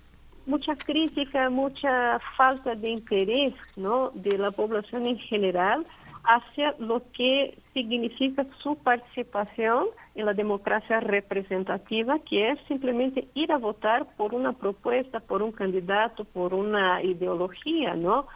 Speaker 19: mucha crítica, mucha falta de interés ¿no? de la población en general hacia lo que significa su participación en la democracia representativa, que es simplemente ir a votar por una propuesta, por un candidato, por una ideología, ¿no?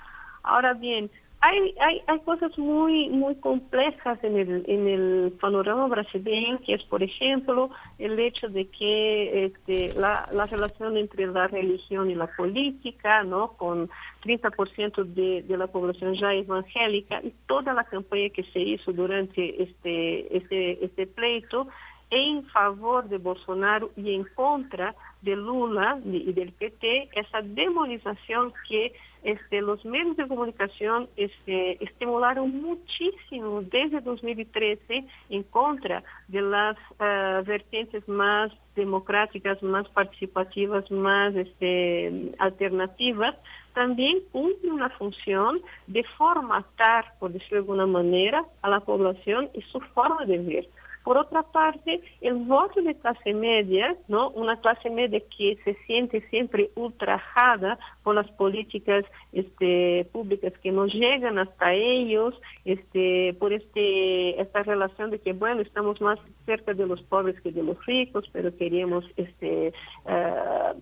Speaker 19: Ahora bien, hay, hay, hay cosas muy muy complejas en el, en el panorama brasileño, que es, por ejemplo, el hecho de que este, la, la relación entre la religión y la política, ¿no? Con 30% de, de la población ya evangélica y toda la campaña que se hizo durante este, este, este pleito en favor de Bolsonaro y en contra de Lula y del PT, esa demonización que este, los medios de comunicación este, estimularon muchísimo desde 2013 en contra de las uh, vertientes más democráticas, más participativas, más este, alternativas, también cumple una función de formatar, por decirlo de alguna manera, a la población y su forma de ver. Por otra parte, el voto de clase media, ¿no? Una clase media que se siente siempre ultrajada por las políticas este, públicas que no llegan hasta ellos, este, por este, esta relación de que, bueno, estamos más cerca de los pobres que de los ricos, pero queremos este, uh,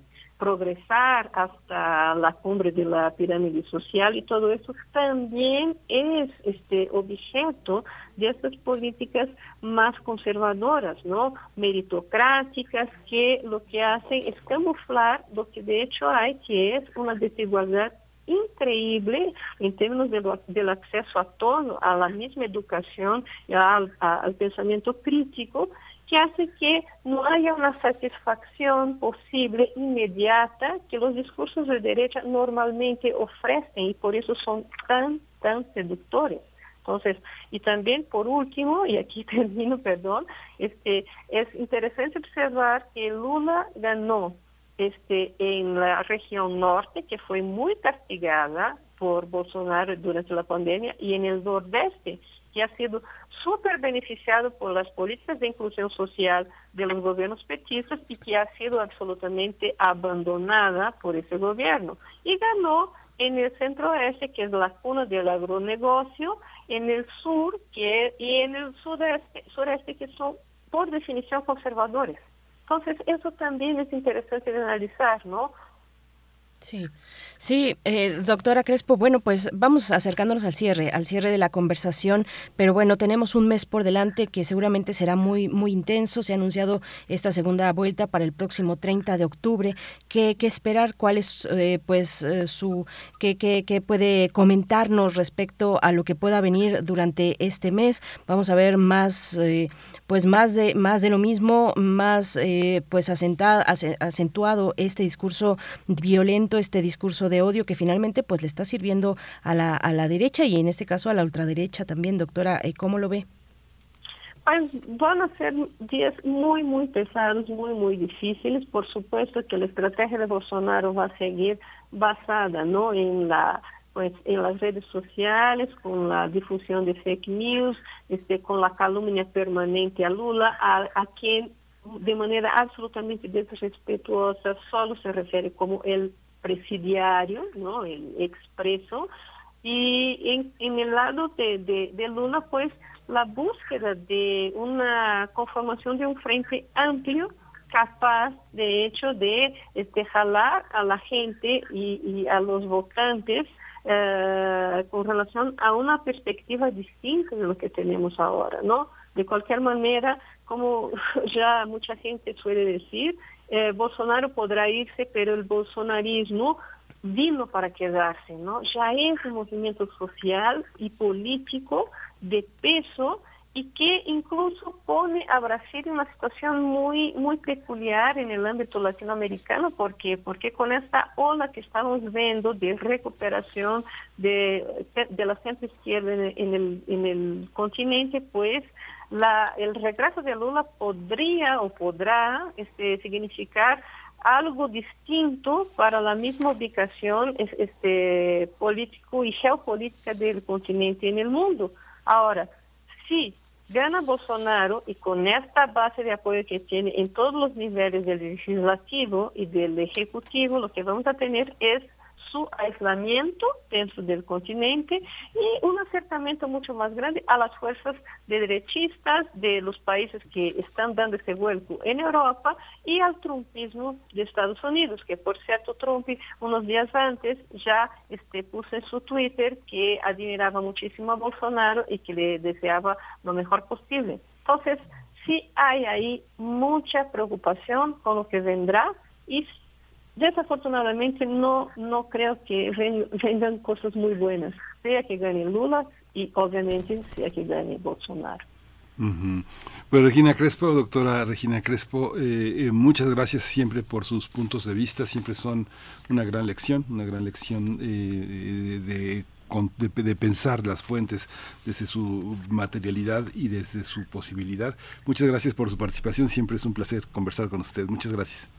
Speaker 19: progresar hasta la cumbre de la pirámide social y todo eso también es este objeto de estas políticas más conservadoras, ¿no? Meritocráticas que lo que hacen es camuflar lo que de hecho hay, que es una desigualdad increíble en términos de lo, del acceso a todo, a la misma educación y al, al pensamiento crítico que hace que no haya una satisfacción posible inmediata que los discursos de derecha normalmente ofrecen y por eso son tan, tan seductores. Entonces, y también por último, y aquí termino, perdón, este, es interesante observar que Lula ganó este, en la región norte, que fue muy castigada por Bolsonaro durante la pandemia, y en el nordeste, que ha sido súper beneficiado por las políticas de inclusión social de los gobiernos petistas y que ha sido absolutamente abandonada por ese gobierno. Y ganó en el centro oeste, que es la cuna del agronegocio, en el sur que, y en el sudeste, sureste, que son por definición conservadores. Entonces, eso también es interesante de analizar, ¿no?
Speaker 2: Sí, sí, eh, doctora Crespo, bueno, pues vamos acercándonos al cierre, al cierre de la conversación, pero bueno, tenemos un mes por delante que seguramente será muy, muy intenso. Se ha anunciado esta segunda vuelta para el próximo 30 de octubre. ¿Qué, qué esperar? ¿Cuál es, eh, pues, eh, su, qué, qué, qué puede comentarnos respecto a lo que pueda venir durante este mes? Vamos a ver más pues más de más de lo mismo, más eh, pues asentado, acentuado este discurso violento, este discurso de odio que finalmente pues le está sirviendo a la, a la derecha y en este caso a la ultraderecha también, doctora, eh, ¿cómo lo ve?
Speaker 19: Van a ser días muy, muy pesados, muy, muy difíciles. Por supuesto que la estrategia de Bolsonaro va a seguir basada ¿no? en la pues en las redes sociales, con la difusión de fake news, este, con la calumnia permanente a Lula, a, a quien de manera absolutamente desrespetuosa solo se refiere como el presidiario, ¿no? el expreso, Y en, en el lado de, de, Lula, pues la búsqueda de una conformación de un frente amplio capaz, de hecho, de este, jalar a la gente y, y a los votantes eh, con relación a una perspectiva distinta de lo que tenemos ahora, ¿no? De cualquier manera, como ya mucha gente suele decir, eh, Bolsonaro podrá irse, pero el bolsonarismo vino para quedarse, ¿no? Ya es un movimiento social y político de peso y que incluso pone a Brasil en una situación muy muy peculiar en el ámbito latinoamericano porque porque con esta ola que estamos viendo de recuperación de, de la centro izquierda en, en, el en el continente pues la, el regreso de Lula podría o podrá este, significar algo distinto para la misma ubicación este, político y geopolítica del continente en el mundo. Ahora, si gana Bolsonaro y con esta base de apoyo que tiene en todos los niveles del legislativo y del ejecutivo, lo que vamos a tener es su aislamiento dentro del continente y un acercamiento mucho más grande a las fuerzas de derechistas de los países que están dando ese vuelco en Europa y al trumpismo de Estados Unidos, que por cierto Trump unos días antes ya este, puso en su Twitter que admiraba muchísimo a Bolsonaro y que le deseaba lo mejor posible. Entonces, sí hay ahí mucha preocupación con lo que vendrá y Desafortunadamente no, no creo que vengan cosas muy buenas, sea que gane Lula y obviamente sea que gane Bolsonaro.
Speaker 1: Pues Regina Crespo, doctora Regina Crespo, eh, eh, muchas gracias siempre por sus puntos de vista, siempre son una gran lección, una gran lección eh, de de, de, pensar las fuentes desde su materialidad y desde su posibilidad. Muchas gracias por su participación, siempre es un placer conversar con usted. Muchas gracias.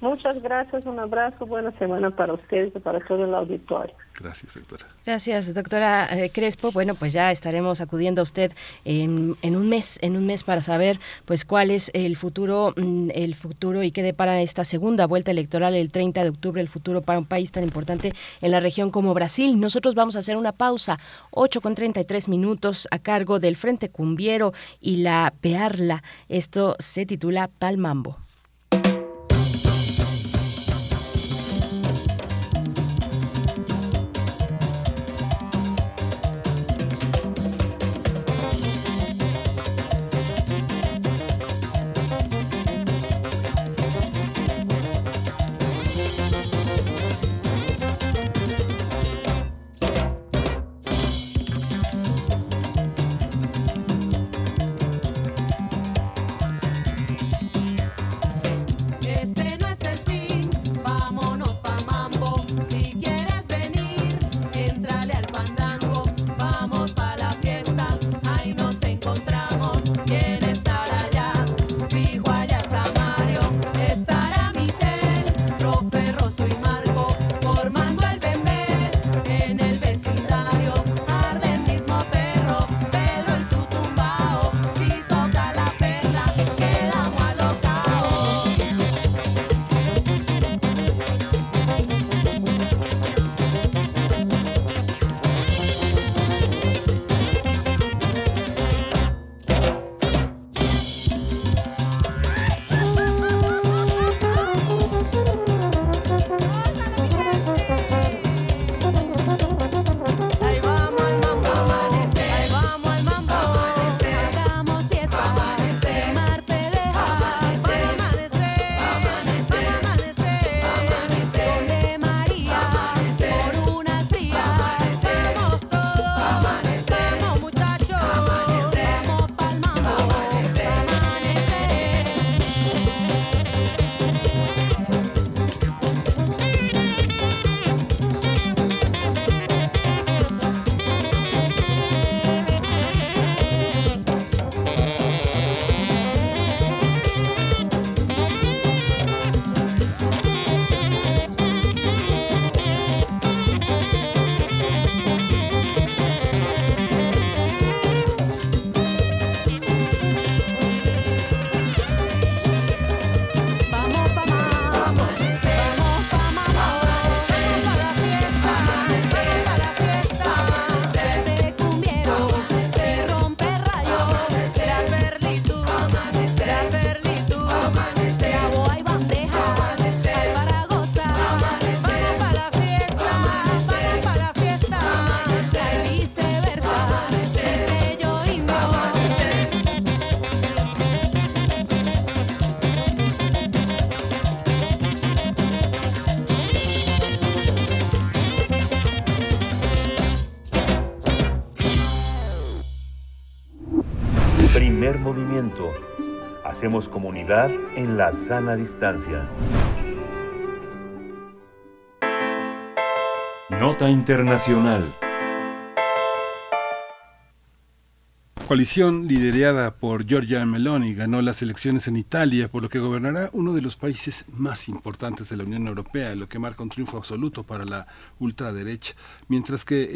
Speaker 19: Muchas gracias, un abrazo, buena semana para ustedes y para todo el auditorio.
Speaker 1: Gracias, doctora.
Speaker 2: Gracias, doctora eh, Crespo. Bueno, pues ya estaremos acudiendo a usted en, en, un mes, en un mes para saber pues cuál es el futuro, mm, el futuro y qué depara esta segunda vuelta electoral el 30 de octubre, el futuro para un país tan importante en la región como Brasil. Nosotros vamos a hacer una pausa, 8 con 33 minutos a cargo del Frente Cumbiero y la Pearla. Esto se titula Palmambo.
Speaker 3: Hacemos comunidad en la sana distancia.
Speaker 6: Nota Internacional.
Speaker 1: coalición liderada por Giorgia Meloni ganó las elecciones en Italia, por lo que gobernará uno de los países más importantes de la Unión Europea, lo que marca un triunfo absoluto para la ultraderecha, mientras que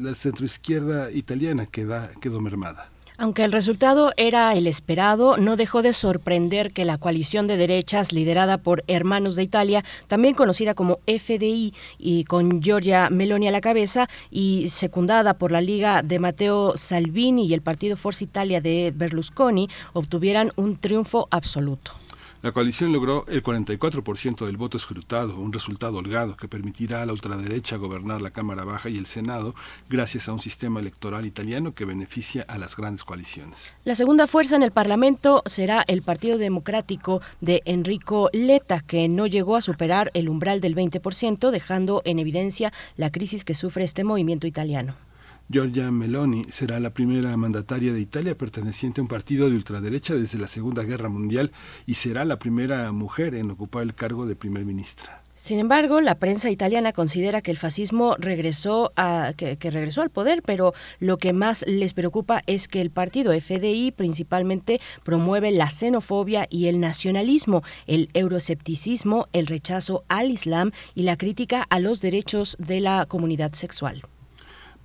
Speaker 1: la centroizquierda italiana queda, quedó mermada.
Speaker 2: Aunque el resultado era el esperado, no dejó de sorprender que la coalición de derechas liderada por Hermanos de Italia, también conocida como FDI y con Giorgia Meloni a la cabeza y secundada por la Liga de Matteo Salvini y el partido Forza Italia de Berlusconi, obtuvieran un triunfo absoluto.
Speaker 1: La coalición logró el 44% del voto escrutado, un resultado holgado que permitirá a la ultraderecha gobernar la Cámara Baja y el Senado gracias a un sistema electoral italiano que beneficia a las grandes coaliciones.
Speaker 2: La segunda fuerza en el Parlamento será el Partido Democrático de Enrico Letta, que no llegó a superar el umbral del 20%, dejando en evidencia la crisis que sufre este movimiento italiano.
Speaker 1: Giorgia Meloni será la primera mandataria de Italia perteneciente a un partido de ultraderecha desde la Segunda Guerra Mundial y será la primera mujer en ocupar el cargo de primer ministra.
Speaker 2: Sin embargo, la prensa italiana considera que el fascismo regresó a, que, regresó al poder, pero lo que más les preocupa es que el partido FDI principalmente promueve la xenofobia y el nacionalismo, el euroescepticismo, el rechazo al Islam y la crítica a los derechos de la comunidad sexual.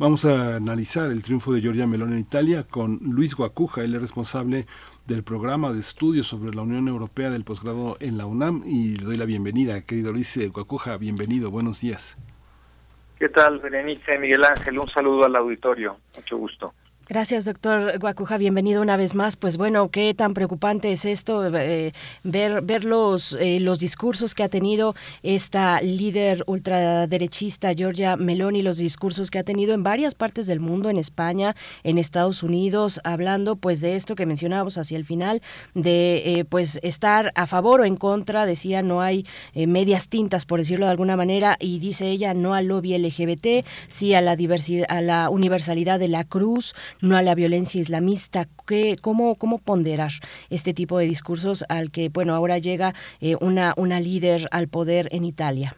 Speaker 1: Vamos a analizar el triunfo de Giorgia Meloni en Italia con Luis Guacuja, él es responsable del programa de estudios sobre la Unión Europea del posgrado en la UNAM y le doy la bienvenida, querido Luis Guacuja, bienvenido, buenos días.
Speaker 20: ¿Qué tal, Berenice, Miguel Ángel? Un saludo al auditorio, mucho gusto.
Speaker 2: Gracias, doctor Guacuja. Bienvenido una vez más. Pues bueno, qué tan preocupante es esto, eh, ver, ver los, eh, los discursos que ha tenido esta líder ultraderechista, Giorgia Meloni, los discursos que ha tenido en varias partes del mundo, en España, en Estados Unidos, hablando pues de esto que mencionábamos hacia el final, de eh, pues estar a favor o en contra, decía, no hay medias tintas, por decirlo de alguna manera, y dice ella, no al lobby LGBT, sí a la diversidad, a la universalidad de la cruz, no a la violencia islamista. ¿Qué, cómo, ¿Cómo ponderar este tipo de discursos al que, bueno, ahora llega eh, una, una líder al poder en Italia?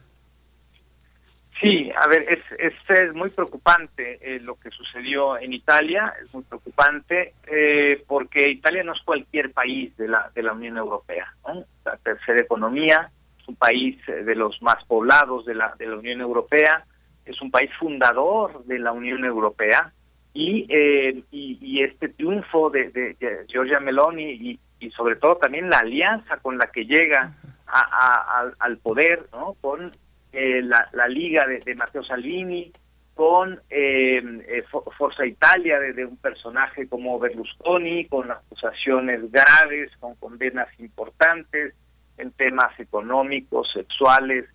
Speaker 20: Sí, a ver, es, es, muy preocupante eh, lo que sucedió en Italia, es muy preocupante eh, porque Italia no es cualquier país de la, de la Unión Europea, ¿no? la tercera economía, es un país de los más poblados de la, de la Unión Europea, es un país fundador de la Unión Europea, y, eh, y, y, este triunfo de, de, de Giorgia Meloni y, sobre todo también la alianza con la que llega a, al poder, ¿no? Con eh, la, la, liga de, de, Matteo Salvini, con eh, Forza Italia de, de, un personaje como Berlusconi, con acusaciones graves, con condenas importantes en temas económicos, sexuales,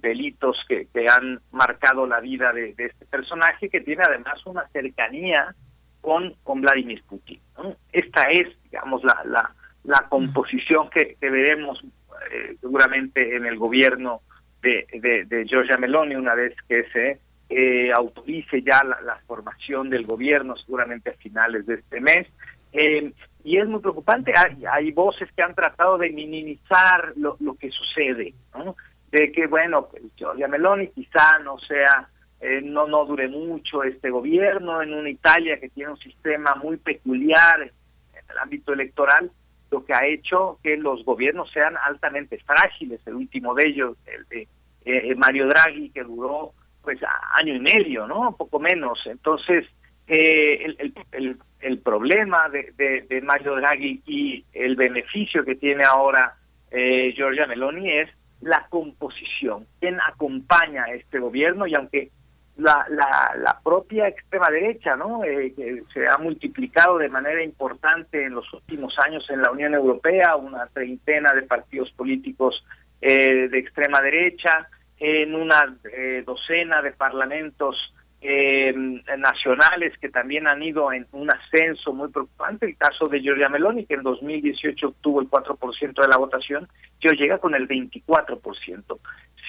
Speaker 20: delitos que, que, han marcado la vida de, de, este personaje, que tiene además una cercanía con, con Vladimir Putin. ¿no? Esta es, digamos, la, la, la composición que, que veremos eh, seguramente en el gobierno de, de, de, Giorgia Meloni una vez que se eh, autorice ya la, la, formación del gobierno, seguramente a finales de este mes. Eh, y es muy preocupante, hay, hay voces que han tratado de minimizar lo, lo que sucede, ¿no? De que bueno Giorgia Meloni quizá no sea eh, no no dure mucho este gobierno en una Italia que tiene un sistema muy peculiar en el ámbito electoral lo que ha hecho que los gobiernos sean altamente frágiles el último de ellos el de eh, Mario Draghi que duró pues año y medio no poco menos. Entonces eh, el, el, el, el, problema de, de, de, Mario Draghi y el beneficio que tiene ahora eh, Giorgia Meloni es la composición, quién acompaña a este gobierno y aunque la, la, la propia extrema derecha, ¿no? Eh, que se ha multiplicado de manera importante en los últimos años en la Unión Europea, una treintena de partidos políticos eh, de extrema derecha, en una eh, docena de parlamentos eh, nacionales que también han ido en un ascenso muy preocupante. El caso de Giorgia Meloni, que en 2018 obtuvo el 4% de la votación, yo llega con el 24%.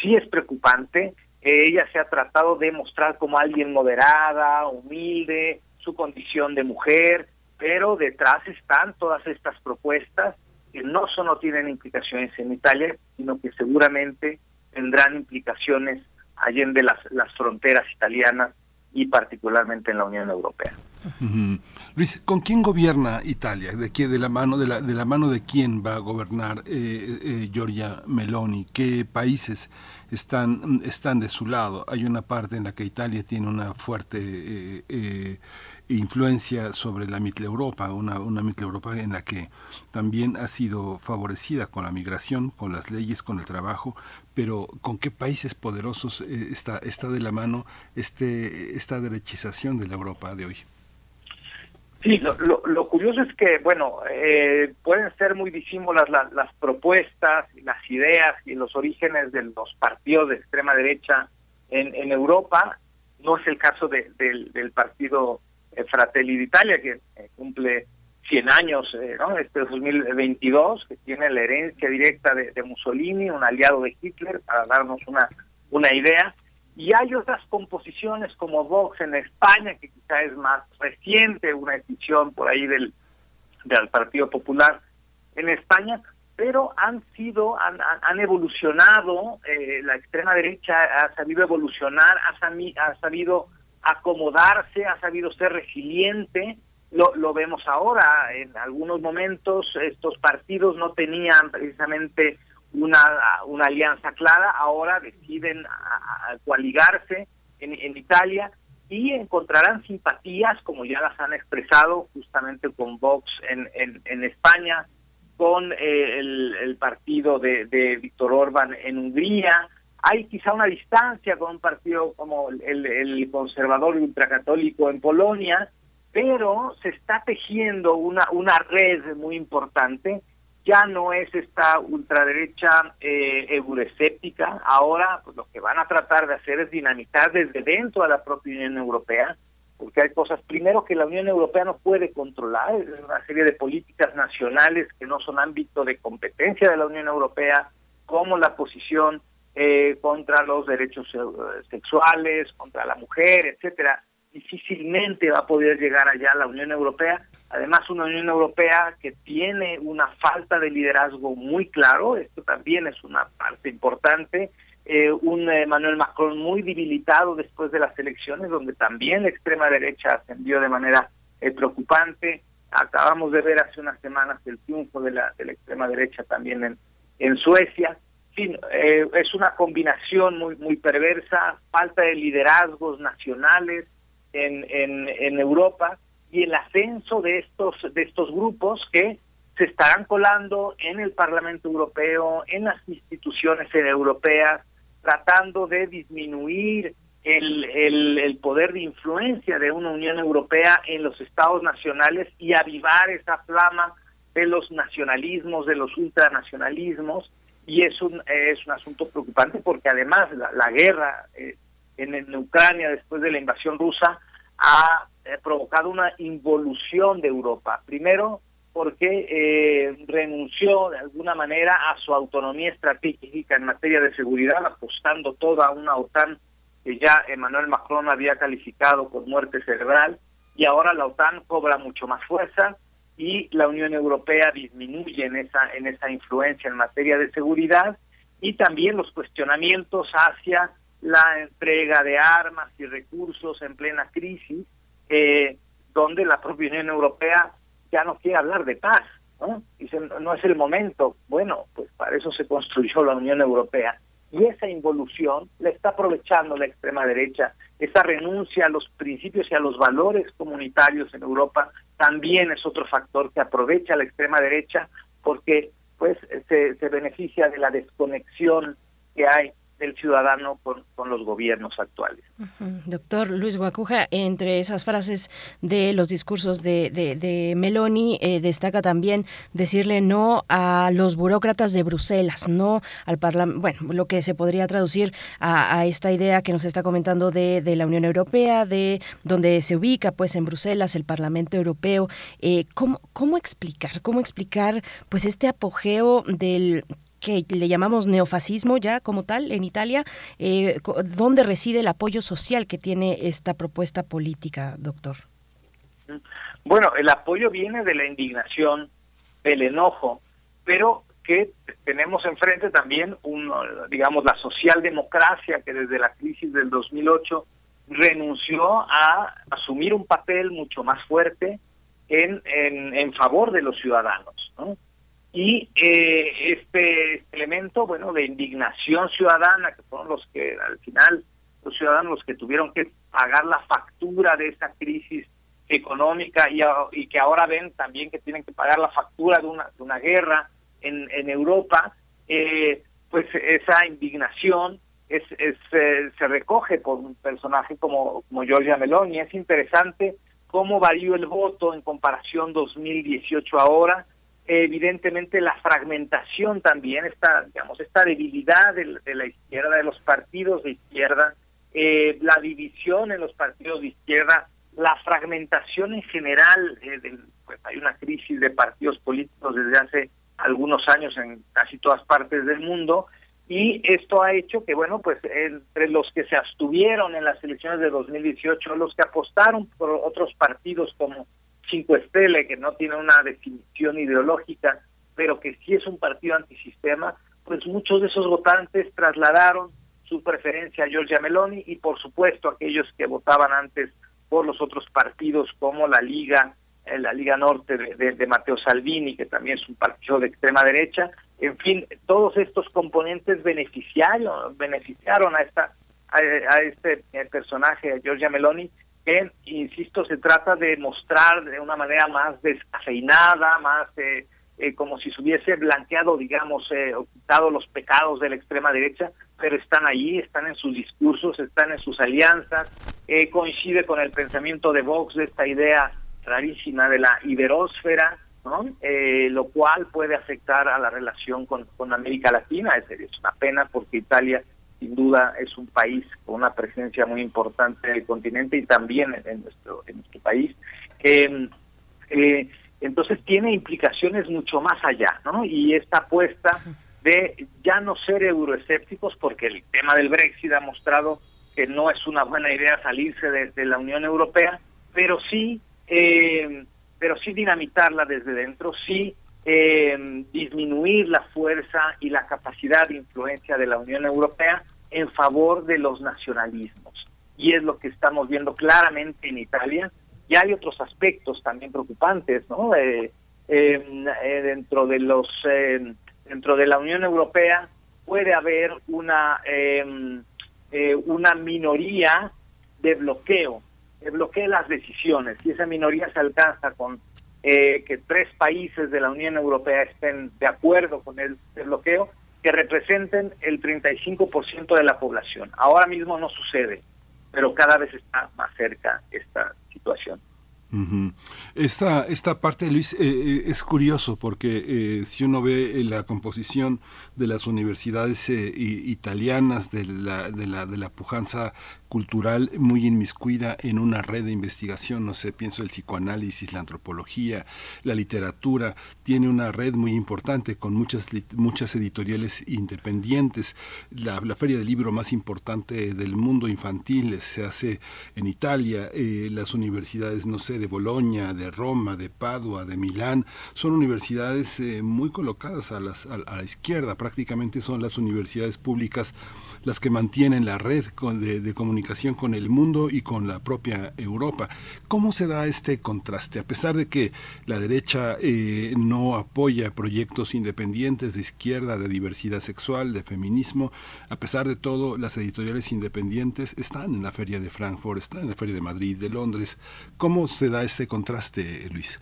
Speaker 20: Sí es preocupante. Eh, ella se ha tratado de mostrar como alguien moderada, humilde, su condición de mujer, pero detrás están todas estas propuestas que no solo tienen implicaciones en Italia, sino que seguramente tendrán implicaciones allende las, las fronteras italianas y particularmente en la Unión Europea.
Speaker 1: Luis, ¿con quién gobierna Italia? ¿De qué, de la mano de la, mano de quién va a gobernar eh, eh, Giorgia Meloni? ¿Qué países están están de su lado? Hay una parte en la que Italia tiene una fuerte eh, influencia sobre la Mitteleuropa, una, una Mitteleuropa en la que también ha sido favorecida con la migración, con las leyes, con el trabajo, pero ¿con qué países poderosos eh, está, está de la mano este, esta derechización de la Europa de hoy?
Speaker 20: Sí, lo, lo, curioso es que, bueno, eh, pueden ser muy disímiles las, las propuestas, las ideas y los orígenes de los partidos de extrema derecha en, en Europa. No es el caso de, del partido eh, Fratelli d'Italia, que eh, cumple 100 años, eh, ¿no? Este 2022, que tiene la herencia directa de, Mussolini, un aliado de Hitler, para darnos una, una idea. Y hay otras composiciones como Vox en España, que quizá es más reciente, una decisión por ahí del, del Partido Popular en España, pero han sido, han, han evolucionado, la extrema derecha ha sabido evolucionar, ha sabido acomodarse, ha sabido ser resiliente. Lo, lo vemos ahora, en algunos momentos estos partidos no tenían precisamente una, una alianza clara, ahora deciden coaligarse en, en Italia y encontrarán simpatías, como ya las han expresado justamente con Vox en, en, en España, con eh, el, el, partido de, de Víctor Orban en Hungría, hay quizá una distancia con un partido como el, conservador ultracatólico en Polonia, pero se está tejiendo una, una red muy importante. Ya no es esta ultraderecha eh, euroscéptica. Ahora pues, lo que van a tratar de hacer es dinamitar desde dentro de la propia Unión Europea, porque hay cosas, primero, que la Unión Europea no puede controlar, es una serie de políticas nacionales que no son ámbito de competencia de la Unión Europea, como la posición eh, contra los derechos eh, sexuales, contra la mujer, etcétera, difícilmente va a poder llegar allá la Unión Europea. Además, una Unión Europea que tiene una falta de liderazgo muy claro, esto también es una parte importante. Eh, un Emmanuel Macron muy debilitado después de las elecciones, donde también la extrema derecha ascendió de manera preocupante. Acabamos de ver hace unas semanas el triunfo de la, de la extrema derecha también en, en Suecia. Eh, es una combinación muy muy perversa, falta de liderazgos nacionales en, en, Europa y el ascenso de estos de estos grupos que se estarán colando en el Parlamento Europeo, en las instituciones europeas, tratando de disminuir el, el, poder de influencia de una Unión Europea en los estados nacionales y avivar esa flama de los nacionalismos, de los ultranacionalismos, y es un, es un asunto preocupante porque además la, guerra eh, en, Ucrania después de la invasión rusa ha eh, provocado una involución de Europa. Primero, porque eh, renunció de alguna manera a su autonomía estratégica en materia de seguridad, apostando toda una OTAN que ya Emmanuel Macron había calificado con muerte cerebral, y ahora la OTAN cobra mucho más fuerza, y la Unión Europea disminuye en esa en esa influencia en materia de seguridad y también los cuestionamientos hacia la entrega de armas y recursos en plena crisis, eh, donde la propia Unión Europea ya no quiere hablar de paz, ¿no? Dice, no es el momento. Bueno, pues para eso se construyó la Unión Europea. Y esa involución la está aprovechando la extrema derecha, esa renuncia a los principios y a los valores comunitarios en Europa también es otro factor que aprovecha la extrema derecha porque pues se, se beneficia de la desconexión que hay del ciudadano con, con los gobiernos actuales.
Speaker 2: Doctor Luis Guacuja, entre esas frases de los discursos de, de, Meloni, eh, destaca también decirle no a los burócratas de Bruselas, no al Parlamento, bueno, lo que se podría traducir a, esta idea que nos está comentando de, de, la Unión Europea, de donde se ubica pues en Bruselas el Parlamento Europeo. Eh, ¿cómo, ¿Cómo explicar? ¿Cómo explicar pues este apogeo del que le llamamos neofascismo ya como tal en Italia, eh, ¿dónde reside el apoyo social que tiene esta propuesta política, doctor?
Speaker 20: Bueno, el apoyo viene de la indignación, del enojo, pero que tenemos enfrente también, un, digamos, la socialdemocracia que desde la crisis del 2008 renunció a asumir un papel mucho más fuerte en, en, en favor de los ciudadanos. ¿no? Y eh, este elemento, bueno, de indignación ciudadana, que fueron los que al final, los ciudadanos los que tuvieron que pagar la factura de esa crisis económica y, que ahora ven también que tienen que pagar la factura de una, de una guerra en, en Europa, eh, pues esa indignación es, es eh, se recoge por un personaje como, como Giorgia Meloni. Es interesante cómo varió el voto en comparación 2018 ahora. Evidentemente la fragmentación también, esta, digamos, esta debilidad de, la izquierda, de los partidos de izquierda, eh, la división en los partidos de izquierda, la fragmentación en general, eh, pues hay una crisis de partidos políticos desde hace algunos años en casi todas partes del mundo y esto ha hecho que, bueno, pues entre los que se abstuvieron en las elecciones de 2018, los que apostaron por otros partidos como Cinco Estele, que no tiene una definición ideológica, pero que sí es un partido antisistema, pues muchos de esos votantes trasladaron su preferencia a Giorgia Meloni y por supuesto aquellos que votaban antes por los otros partidos como la Liga la Liga Norte de, de, Matteo Salvini, que también es un partido de extrema derecha. En fin, todos estos componentes beneficiaron, beneficiaron a esta a, este eh, personaje, a Giorgia Meloni, que, insisto, se trata de mostrar de una manera más descafeinada, más eh, eh, como si se hubiese blanqueado, digamos, eh, o quitado los pecados de la extrema derecha, pero están ahí, están en sus discursos, están en sus alianzas, coincide con el pensamiento de Vox de esta idea rarísima de la iberósfera, ¿no? Eh, lo cual puede afectar a la relación con, con América Latina. Es, es, una pena porque Italia, sin duda, es un país con una presencia muy importante en el continente y también en, nuestro, en nuestro país. Eh, eh, entonces tiene implicaciones mucho más allá, ¿no? Y esta apuesta de ya no ser euroescépticos, porque el tema del Brexit ha mostrado que no es una buena idea salirse de, la Unión Europea, pero sí eh, pero sí dinamitarla desde dentro, sí eh, disminuir la fuerza y la capacidad de influencia de la Unión Europea en favor de los nacionalismos. Y es lo que estamos viendo claramente en Italia. Y hay otros aspectos también preocupantes, ¿no? Eh, em, eh dentro de los em, dentro de la Unión Europea puede haber una eh, una minoría de bloqueo bloquee las decisiones y esa minoría se alcanza con eh, que tres países de la Unión Europea estén de acuerdo con el, bloqueo, que representen el 35% de la población. Ahora mismo no sucede, pero cada vez está más cerca esta situación.
Speaker 1: esta, esta parte, Luis, eh, eh, es curioso porque si uno ve la composición de las universidades italianas, de la, de, la, de la pujanza cultural muy inmiscuida en una red de investigación, no sé, pienso el psicoanálisis, la antropología, la literatura, tiene una red muy importante con muchas, muchas editoriales independientes. La, feria del libro más importante del mundo infantil se hace en Italia, eh, las universidades, no sé, de Bolonia, de Roma, de Padua, de Milán, son universidades eh, muy colocadas a, las, a la izquierda, prácticamente son las universidades públicas las que mantienen la red de, comunicación con el mundo y con la propia Europa. ¿Cómo se da este contraste? A pesar de que la derecha eh, no apoya proyectos independientes de izquierda, de diversidad sexual, de feminismo, a pesar de todo, las editoriales independientes están en la Feria de Frankfurt, están en la Feria de Madrid, de Londres. ¿Cómo se da este contraste, Luis?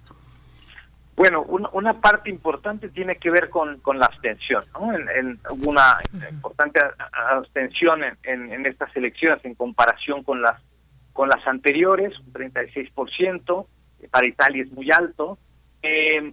Speaker 20: Bueno, una, parte importante tiene que ver con, con la abstención. ¿no? En, una importante abstención en, en, estas elecciones en comparación con las con las anteriores, un 36%, para Italia es muy alto, eh,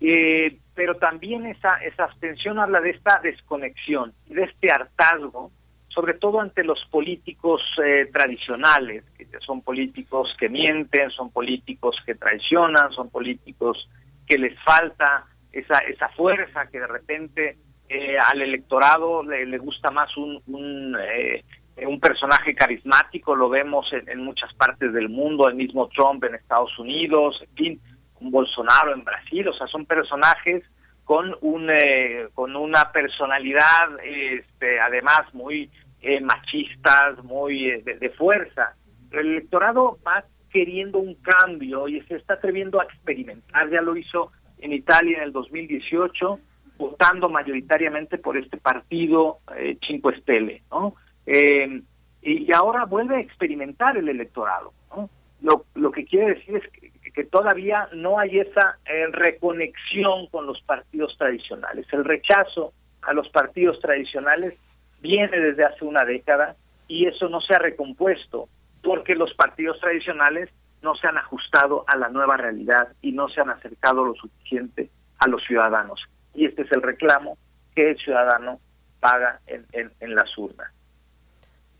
Speaker 20: eh, pero también esa, esa abstención habla de esta desconexión de este hartazgo, sobre todo ante los políticos eh, tradicionales, que son políticos que mienten, son políticos que traicionan, son políticos que les falta esa, esa fuerza que de repente eh, al electorado le, gusta más un, un, eh, un personaje carismático, lo vemos en, muchas partes del mundo, el mismo Trump en Estados Unidos, en fin, un Bolsonaro en Brasil, o sea, son personajes con un eh, con una personalidad este, además muy eh, machistas, muy eh, de, fuerza. El electorado va queriendo un cambio y se está atreviendo a experimentar, ya lo hizo en Italia en el 2018, votando mayoritariamente por este partido eh, Cinque Stelle, ¿no? Eh, y ahora vuelve a experimentar el electorado, ¿no? Lo, que quiere decir es que, todavía no hay esa eh, reconexión con los partidos tradicionales. El rechazo a los partidos tradicionales viene desde hace una década y eso no se ha recompuesto porque los partidos tradicionales no se han ajustado a la nueva realidad y no se han acercado lo suficiente a los ciudadanos. Y este es el reclamo que el ciudadano paga en, en, en las urnas.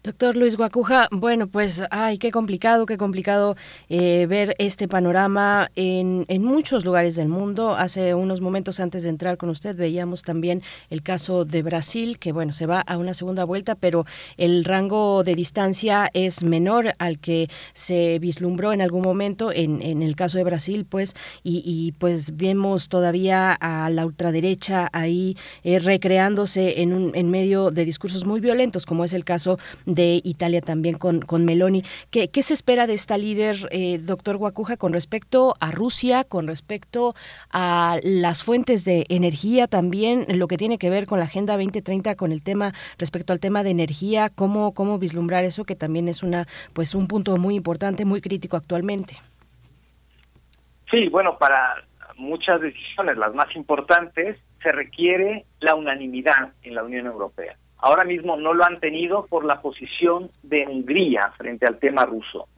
Speaker 2: Doctor Luis Guacuja, bueno, pues, ay, qué complicado, qué complicado eh, ver este panorama en, en, muchos lugares del mundo. Hace unos momentos antes de entrar con usted veíamos también el caso de Brasil, que bueno, se va a una segunda vuelta, pero el rango de distancia es menor al que se vislumbró en algún momento en, en el caso de Brasil, pues, y, pues vemos todavía a la ultraderecha ahí eh, recreándose en, un, en medio de discursos muy violentos, como es el caso de Italia también con, con Meloni. ¿Qué, ¿Qué, se espera de esta líder, eh, doctor Guacuja, con respecto a Rusia, con respecto a las fuentes de energía también, lo que tiene que ver con la Agenda 2030, con el tema, respecto al tema de energía, cómo, cómo vislumbrar eso, que también es una, pues un punto muy importante, muy crítico actualmente?
Speaker 20: Sí, bueno, para muchas decisiones, las más importantes, se requiere la unanimidad en la Unión Europea. Ahora mismo no lo han tenido por la posición de Hungría frente al tema ruso.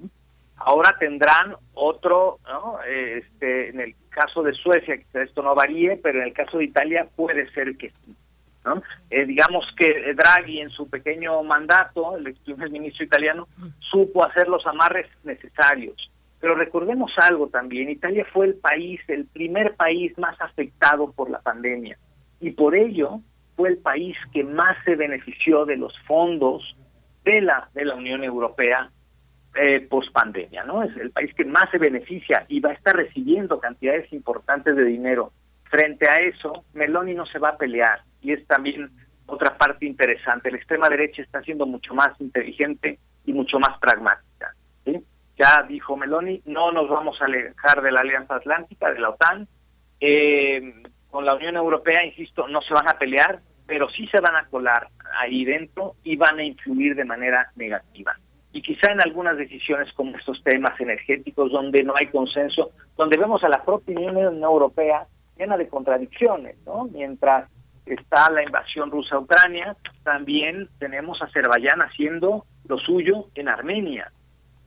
Speaker 20: Ahora tendrán otro, ¿no? este, en el caso de Suecia, esto no varíe, pero en el caso de Italia puede ser que sí. ¿no? Eh, digamos que Draghi en su pequeño mandato, el primer ministro italiano, supo hacer los amarres necesarios. Pero recordemos algo también, Italia fue el país, el primer país más afectado por la pandemia. Y por ello, fue el país que más se benefició de los fondos de la de la Unión Europea eh, post pandemia, ¿no? Es el país que más se beneficia y va a estar recibiendo cantidades importantes de dinero. Frente a eso, Meloni no se va a pelear y es también otra parte interesante. La extrema derecha está siendo mucho más inteligente y mucho más pragmática. Ya dijo Meloni, no nos vamos a alejar de la Alianza Atlántica, de la OTAN. Eh, con la Unión Europea, insisto, no se van a pelear, pero sí se van a colar ahí dentro y van a influir de manera negativa. Y quizá en algunas decisiones como estos temas energéticos donde no hay consenso, donde vemos a la propia Unión Europea llena de contradicciones, ¿no? Mientras está la invasión rusa a Ucrania, también tenemos a Azerbaiyán haciendo lo suyo en Armenia.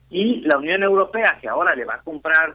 Speaker 20: Y la Unión Europea, que ahora le va a comprar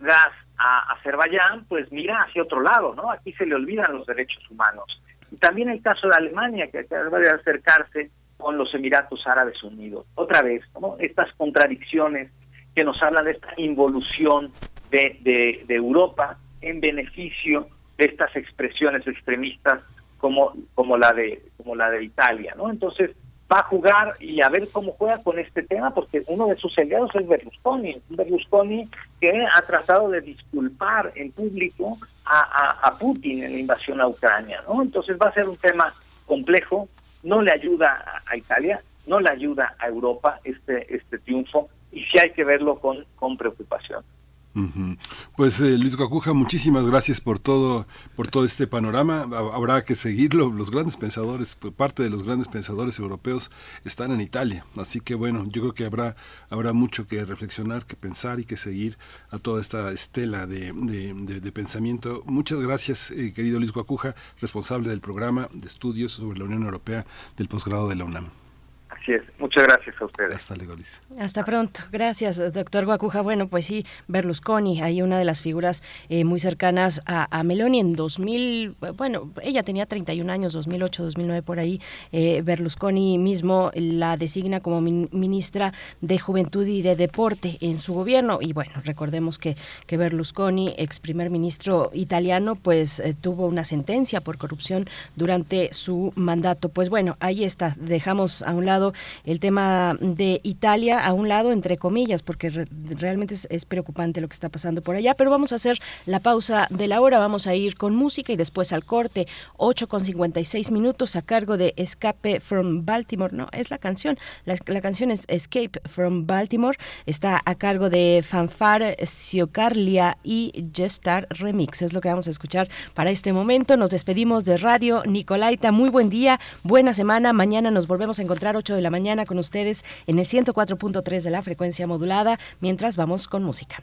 Speaker 20: gas a Azerbaiyán, pues mira hacia otro lado, ¿no? Aquí se le olvidan los derechos humanos. También el caso de Alemania, que acaba de acercarse con los Emiratos Árabes Unidos. Otra vez, ¿no? estas contradicciones que nos hablan de esta involución de, de, de Europa en beneficio de estas expresiones extremistas como, como la de como la de Italia, ¿no? Entonces, va a jugar y a ver cómo juega con este tema, porque uno de sus aliados es Berlusconi, Berlusconi que ha tratado de disculpar en público a, Putin en la invasión a Ucrania, ¿no? Entonces va a ser un tema complejo, no le ayuda a, Italia, no le ayuda a Europa este este triunfo y sí hay que verlo con, con preocupación.
Speaker 1: Pues eh, Luis Guacuja, muchísimas gracias por todo, por todo este panorama. Habrá que seguirlo. Los grandes pensadores, pues, parte de los grandes pensadores europeos están en Italia. Así que bueno, yo creo que habrá, habrá mucho que reflexionar, que pensar y que seguir a toda esta estela de, de, pensamiento. Muchas gracias, eh, querido Luis Guacuja, responsable del programa de estudios sobre la Unión Europea del posgrado de la UNAM.
Speaker 20: Muchas gracias a ustedes.
Speaker 1: Hasta luego,
Speaker 2: Hasta pronto. Gracias, doctor Guacuja. Bueno, pues sí, Berlusconi, hay una de las figuras eh, muy cercanas a, Meloni en 2000, bueno, ella tenía 31 años, 2008, 2009 por ahí. Eh, Berlusconi mismo la designa como ministra de Juventud y de Deporte en su gobierno. Y bueno, recordemos que, que Berlusconi, ex primer ministro italiano, pues eh, tuvo una sentencia por corrupción durante su mandato. Pues bueno, ahí está. Dejamos a un lado el tema de Italia a un lado, entre comillas, porque realmente es, preocupante lo que está pasando por allá. Pero vamos a hacer la pausa de la hora, vamos a ir con música y después al corte, 8 con 56 minutos a cargo de Escape from Baltimore. No, es la canción. La, canción es Escape from Baltimore. Está a cargo de Fanfare, Siocarlia y Gestar Remix. Es lo que vamos a escuchar para este momento. Nos despedimos de Radio Nicolaita. Muy buen día, buena semana. Mañana nos volvemos a encontrar 8 de la mañana con ustedes en el 104.3 de la frecuencia modulada, mientras vamos con música.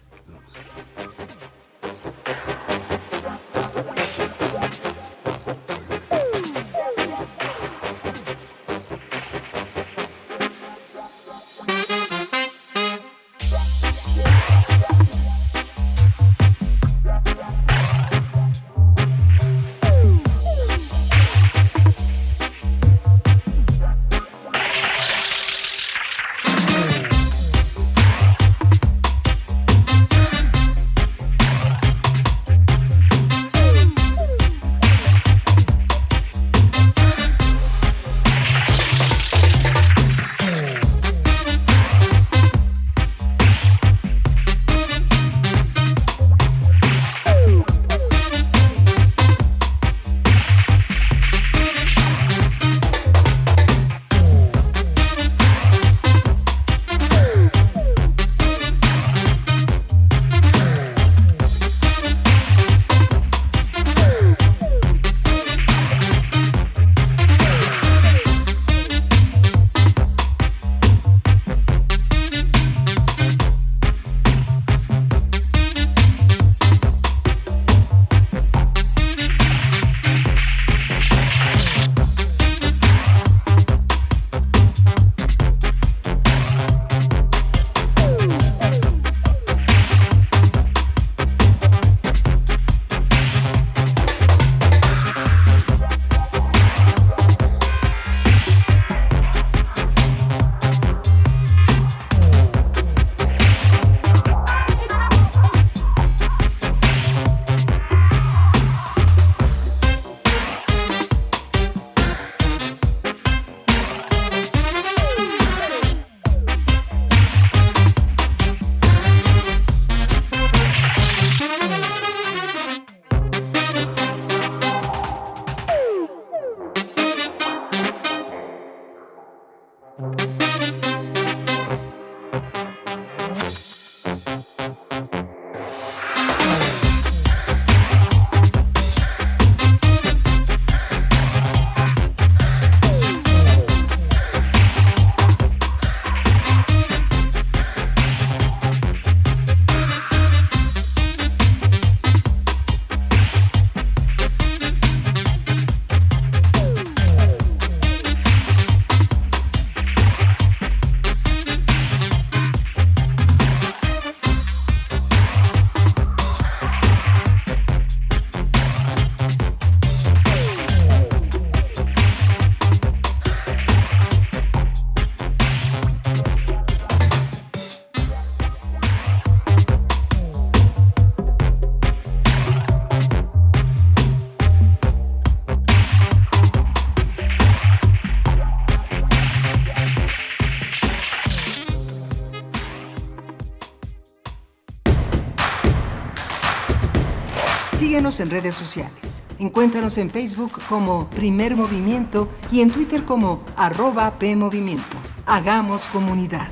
Speaker 10: En redes sociales. Encuéntranos en Facebook como Primer Movimiento y en Twitter como arroba PMovimiento. Hagamos comunidad.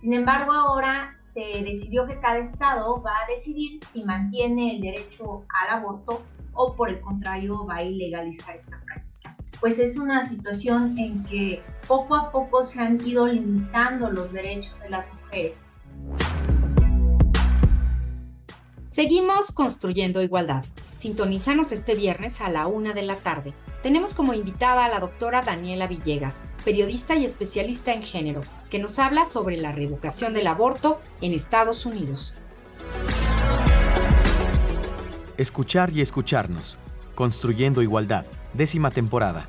Speaker 21: Sin embargo, ahora se decidió que cada estado va a decidir si mantiene el derecho al aborto o por el contrario va a ilegalizar esta práctica pues es una situación en que poco a poco se han ido limitando los derechos de las mujeres.
Speaker 22: Seguimos construyendo igualdad. Sintonízanos este viernes a la una de la tarde. Tenemos como invitada a la doctora Daniela Villegas, periodista y especialista en género, que nos habla sobre la revocación del aborto en Estados Unidos.
Speaker 23: Escuchar y escucharnos. Construyendo igualdad décima temporada.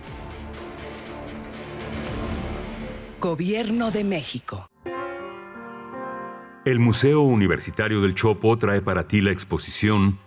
Speaker 17: Gobierno de México.
Speaker 6: El Museo Universitario del Chopo trae para ti la exposición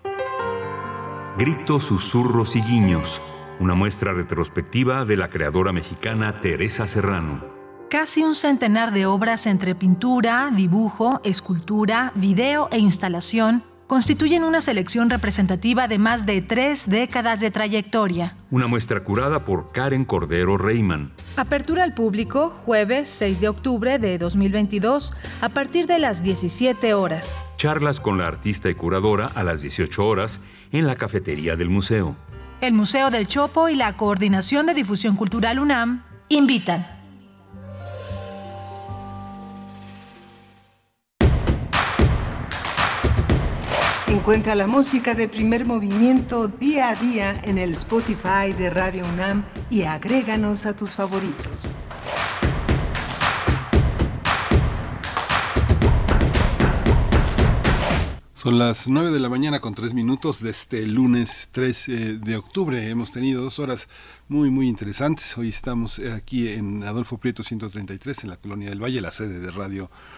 Speaker 6: Gritos, susurros y guiños, una muestra retrospectiva de la creadora mexicana Teresa Serrano.
Speaker 24: Casi un centenar de obras entre pintura, dibujo, escultura, video e instalación constituyen una selección representativa de más de tres décadas de trayectoria.
Speaker 6: Una muestra curada por Karen Cordero Reyman.
Speaker 24: Apertura al público jueves 6 de octubre de 2022 a partir de las 17 horas.
Speaker 6: Charlas con la artista y curadora a las 18 horas en la cafetería del museo.
Speaker 24: El Museo del Chopo y la Coordinación de Difusión Cultural UNAM invitan.
Speaker 10: Encuentra la música de primer movimiento día a día en el Spotify de Radio UNAM y agréganos a tus favoritos.
Speaker 1: Son las 9 de la mañana con 3 minutos de este lunes 3 eh, de octubre. Hemos tenido dos horas muy, muy interesantes. Hoy estamos aquí en Adolfo Prieto 133, en la Colonia del Valle, la sede de Radio UNAM.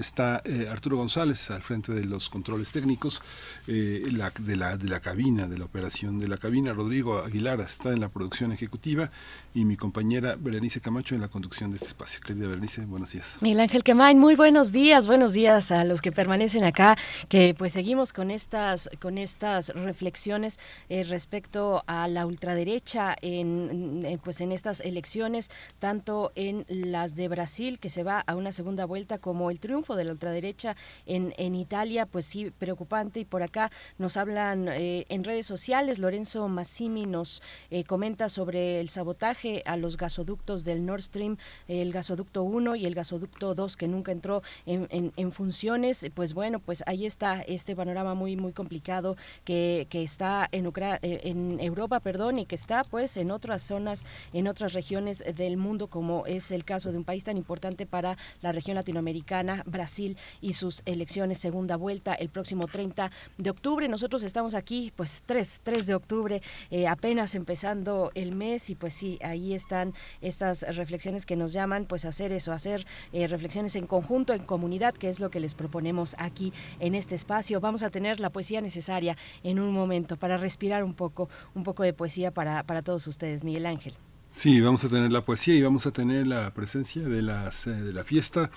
Speaker 1: Está eh, Arturo González al frente de los controles técnicos eh, de la cabina, de la operación de la cabina. Rodrigo Aguilar está en la producción ejecutiva y mi compañera Berenice Camacho en la conducción de este espacio. Querida Berenice, buenos días.
Speaker 2: Miguel Ángel Quemain, muy buenos días, buenos días a los que permanecen acá, que pues seguimos con estas, con estas reflexiones eh, respecto a la ultraderecha en, pues en estas elecciones, tanto en las de Brasil, que se va a una segunda vuelta, como el triunfo de la ultraderecha en, en Italia, pues sí, preocupante. Y por acá nos hablan eh, en redes sociales, Lorenzo Massimi nos eh, comenta sobre el sabotaje a los gasoductos del Nord Stream, el gasoducto 1 y el gasoducto 2 que nunca entró en, funciones. Pues bueno, pues ahí está este panorama muy, muy complicado que, está eh, en Europa, perdón, y que está pues en otras zonas, en otras regiones del mundo, como es el caso de un país tan importante para la región latinoamericana, Brasil y sus elecciones segunda vuelta el próximo 30 de octubre. Nosotros estamos aquí, pues 3, 3 de octubre, eh, apenas empezando el mes y pues sí, ahí están estas reflexiones que nos llaman pues hacer eso, hacer eh, reflexiones en conjunto, en comunidad, que es lo que les proponemos aquí en este espacio. Vamos a tener la poesía necesaria en un momento para respirar un poco, un poco de poesía para, para todos ustedes, Miguel Ángel.
Speaker 1: Sí, vamos a tener la poesía y vamos a tener la presencia de, las, eh, de la fiesta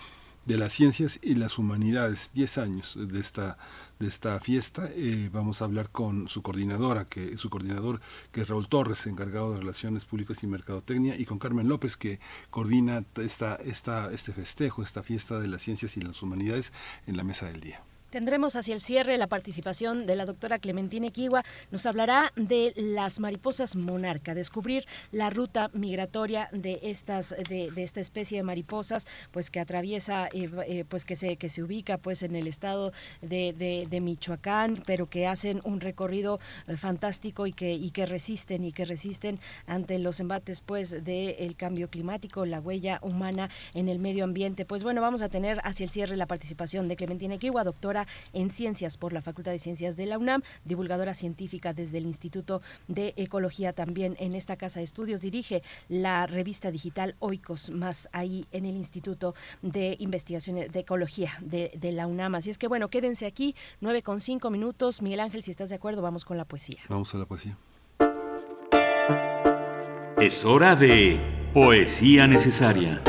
Speaker 1: de las ciencias y las humanidades, 10 años de esta, de esta fiesta. Eh, vamos a hablar con su coordinadora, que su coordinador, que es Raúl Torres, encargado de Relaciones Públicas y Mercadotecnia, y con Carmen López, que coordina esta, esta, este festejo, esta fiesta de las ciencias y las humanidades en la mesa del día.
Speaker 2: Tendremos hacia el cierre la participación de la doctora Clementina Equigua. Nos hablará de las mariposas monarca, descubrir la ruta migratoria de estas de, esta especie de mariposas, pues que atraviesa, eh, eh, pues que se que se ubica pues en el estado de, de, Michoacán, pero que hacen un recorrido eh, fantástico y que y que resisten y que resisten ante los embates pues del cambio climático, la huella humana en el medio ambiente. Pues bueno, vamos a tener hacia el cierre la participación de Clementina Equigua, doctora en Ciencias por la Facultad de Ciencias de la UNAM, divulgadora científica desde el Instituto de Ecología también en esta casa de estudios. Dirige la revista digital Oikos, más ahí en el Instituto de Investigaciones de Ecología de, de la UNAM. Así es que bueno, quédense aquí, nueve con cinco minutos. Miguel Ángel, si estás de acuerdo, vamos con la poesía.
Speaker 1: Vamos a la poesía.
Speaker 6: Es hora de Poesía Necesaria.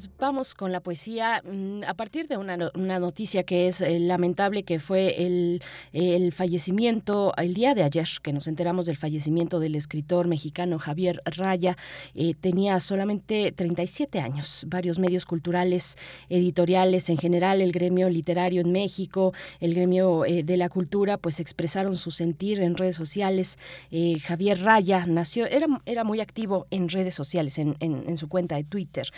Speaker 2: Pues vamos con la poesía mm, a partir de una, noticia que es eh, lamentable, que fue el, el, fallecimiento, el día de ayer, que nos enteramos del fallecimiento del escritor mexicano Javier Raya. Eh, tenía solamente 37 años. Varios medios culturales, editoriales, en general el gremio literario en México, el gremio eh, de la cultura, pues expresaron su sentir en redes sociales. Javier Raya nació, era, era muy activo en redes sociales, en, en su cuenta de Twitter.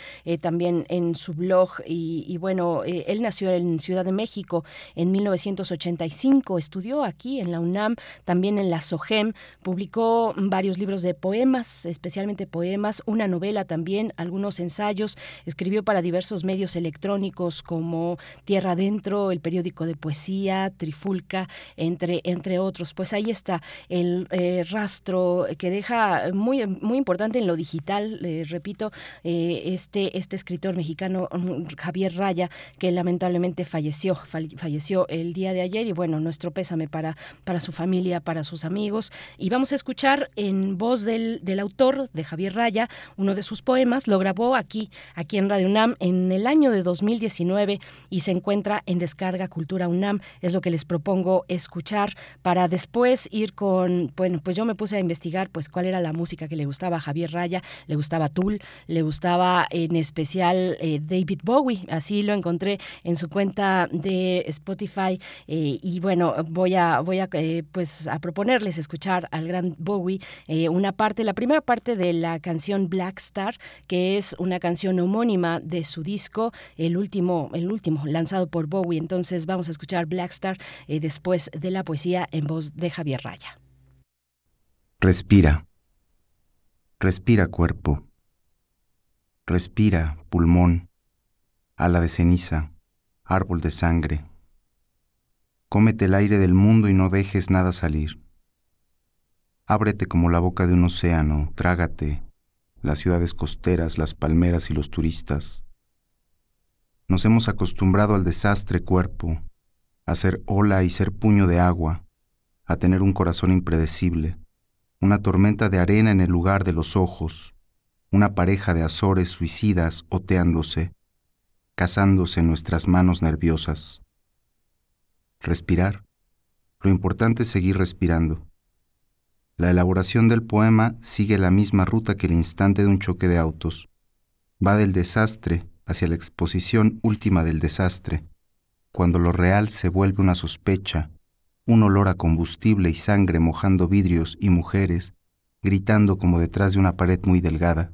Speaker 2: también en su blog y, bueno, eh, él nació en Ciudad de México en 1985, estudió aquí en la UNAM, también en la SOGEM, publicó varios libros de poemas, especialmente poemas, una novela también, algunos ensayos, escribió para diversos medios electrónicos como Tierra Adentro, el periódico de poesía, Trifulca, entre, entre otros. Pues ahí está el eh, rastro que deja muy, muy importante en lo digital, repito, eh, este, este escritor mexicano mm, Javier Raya, que lamentablemente falleció, falleció el día de ayer y bueno, nuestro pésame para, para su familia, para sus amigos. Y vamos a escuchar en voz del, del autor de Javier Raya, uno de sus poemas, lo grabó aquí, aquí en Radio UNAM en el año de 2019 y se encuentra en Descarga Cultura UNAM. Es lo que les propongo escuchar para después ir con, bueno, pues yo me puse a investigar pues cuál era la música que le gustaba a Javier Raya, le gustaba Tool, le gustaba en especial eh, David Bowie. Así lo encontré en su cuenta de Spotify eh, y bueno, voy a voy a eh, pues a proponerles escuchar al gran Bowie una parte, la primera parte de la canción Black Star, que es una canción homónima de su disco, el último el último lanzado por Bowie. Entonces vamos a escuchar Black Star después de la poesía en voz de Javier Raya.
Speaker 25: Respira. Respira cuerpo. Respira, pulmón, ala de ceniza, árbol de sangre. Cómete el aire del mundo y no dejes nada salir. Ábrete como la boca de un océano, trágate las ciudades costeras, las palmeras y los turistas. Nos hemos acostumbrado al desastre cuerpo, a ser ola y ser puño de agua, a tener un corazón impredecible, una tormenta de arena en el lugar de los ojos, una pareja de azores suicidas oteándose, casándose en nuestras manos nerviosas. Respirar. Lo importante es seguir respirando. La elaboración del poema sigue la misma ruta que el instante de un choque de autos. Va del desastre hacia la exposición última del desastre, cuando lo real se vuelve una sospecha, un olor a combustible y sangre mojando vidrios y mujeres, gritando como detrás de una pared muy delgada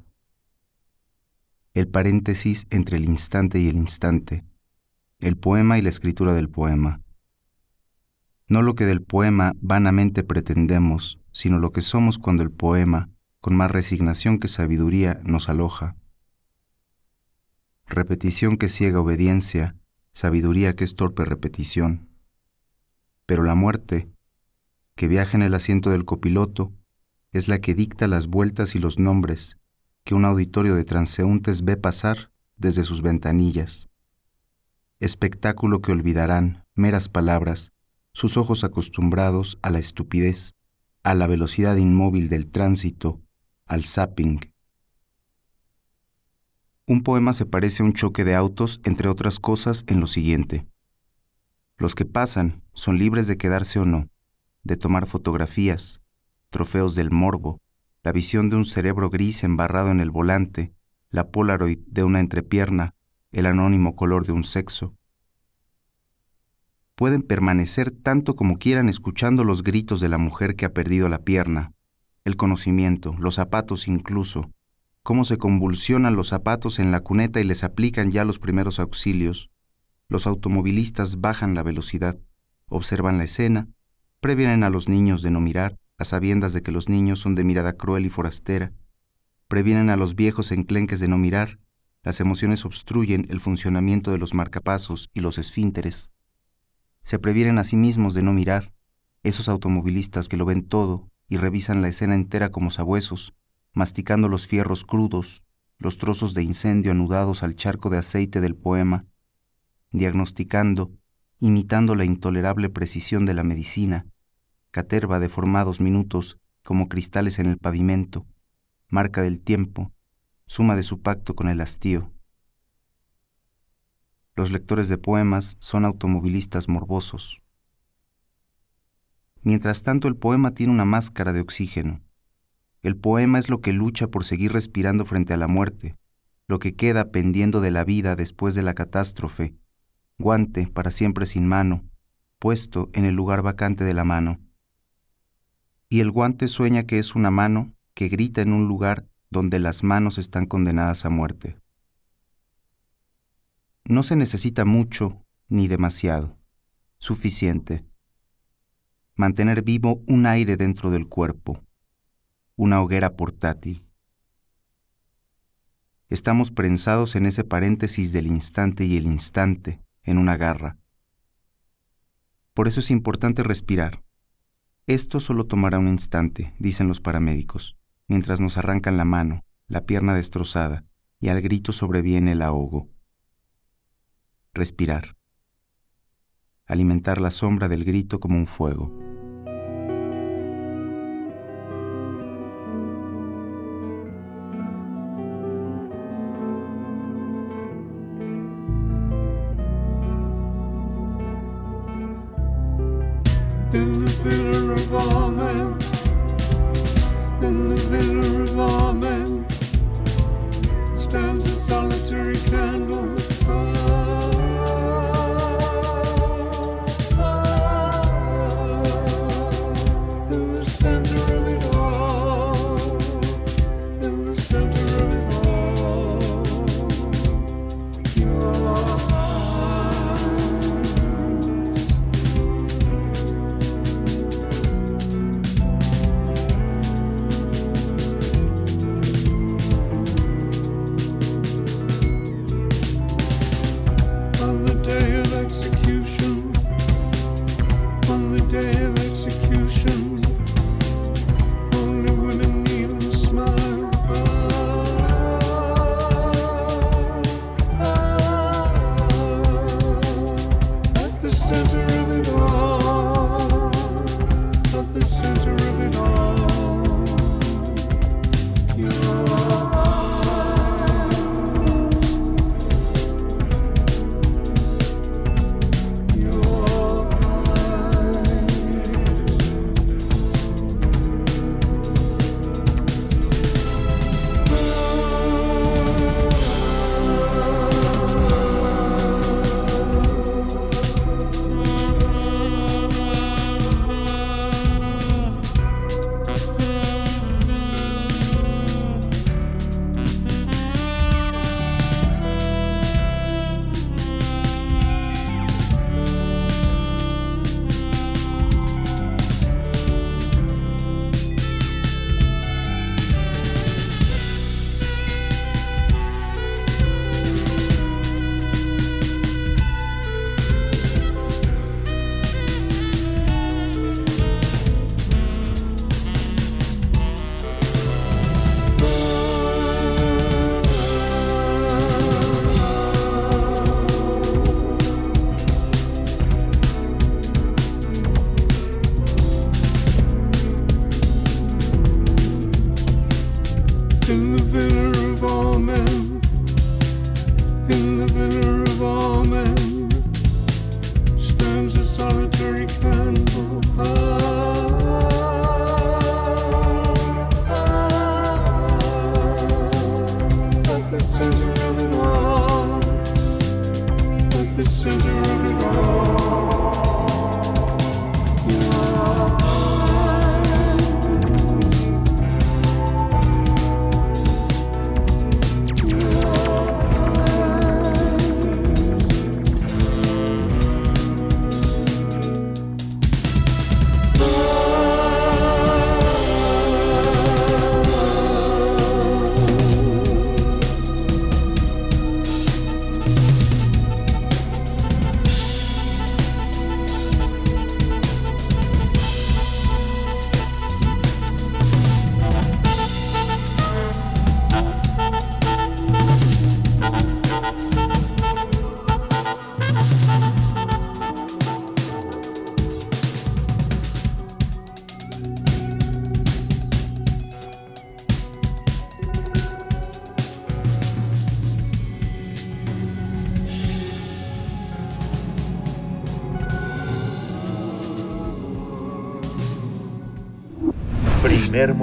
Speaker 25: el paréntesis entre el instante y el instante, el poema y la escritura del poema. No lo que del poema vanamente pretendemos, sino lo que somos cuando el poema, con más resignación que sabiduría, nos aloja. Repetición que ciega obediencia, sabiduría que es torpe repetición. Pero la muerte, que viaja en el asiento del copiloto, es la que dicta las vueltas y los nombres, que un auditorio de transeúntes ve pasar desde sus ventanillas. Espectáculo que olvidarán, meras palabras, sus ojos acostumbrados a la estupidez, a la velocidad inmóvil del tránsito, al zapping. Un poema se parece a un choque de autos, entre otras cosas, en lo siguiente. Los que pasan son libres de quedarse o no, de tomar fotografías, trofeos del morbo, la visión de un cerebro gris embarrado en el volante, la polaroid de una entrepierna, el anónimo color de un sexo. Pueden permanecer tanto como quieran escuchando los gritos de la mujer que ha perdido la pierna, el conocimiento, los zapatos incluso, cómo se convulsionan los zapatos en la cuneta y les aplican ya los primeros auxilios. Los automovilistas bajan la velocidad, observan la escena, previenen a los niños de no mirar, a sabiendas de que los niños son de mirada cruel y forastera, previenen a los viejos enclenques de no mirar, las emociones obstruyen el funcionamiento de los marcapasos y los esfínteres. Se previenen a sí mismos de no mirar, esos automovilistas que lo ven todo y revisan la escena entera como sabuesos, masticando los fierros crudos, los trozos de incendio anudados al charco de aceite del poema, diagnosticando, imitando la intolerable precisión de la medicina, caterva de formados minutos como cristales en el pavimento, marca del tiempo, suma de su pacto con el hastío. Los lectores de poemas son automovilistas morbosos. Mientras tanto, el poema tiene una máscara de oxígeno. El poema es lo que lucha por seguir respirando frente a la muerte, lo que queda pendiendo de la vida después de la catástrofe, guante para siempre sin mano, puesto en el lugar vacante de la mano. Y el guante sueña que es una mano que grita en un lugar donde las manos están condenadas a muerte. No se necesita mucho ni demasiado, suficiente. Mantener vivo un aire dentro del cuerpo, una hoguera portátil. Estamos prensados en ese paréntesis del instante y el instante, en una garra. Por eso es importante respirar. Esto solo tomará un instante, dicen los paramédicos, mientras nos arrancan la mano, la pierna destrozada, y al grito sobreviene el ahogo. Respirar. Alimentar la sombra del grito como un fuego.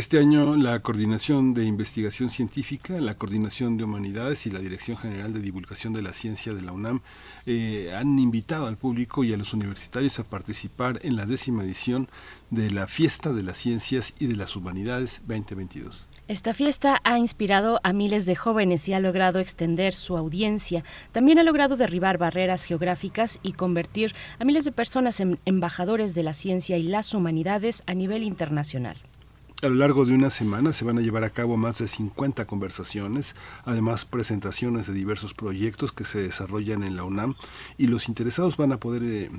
Speaker 1: Este año la Coordinación de Investigación Científica, la Coordinación de Humanidades y la Dirección General de Divulgación de la Ciencia de la UNAM eh, han invitado al público y a los universitarios a participar en la décima edición de la Fiesta de las Ciencias y de las Humanidades 2022.
Speaker 2: Esta fiesta ha inspirado a miles de jóvenes y ha logrado extender su audiencia. También ha logrado derribar barreras geográficas y convertir a miles de personas en embajadores de la ciencia y las humanidades a nivel internacional.
Speaker 1: A lo largo de una semana se van a llevar a cabo más de 50 conversaciones, además presentaciones de diversos proyectos que se desarrollan en la UNAM y los interesados van a poder eh,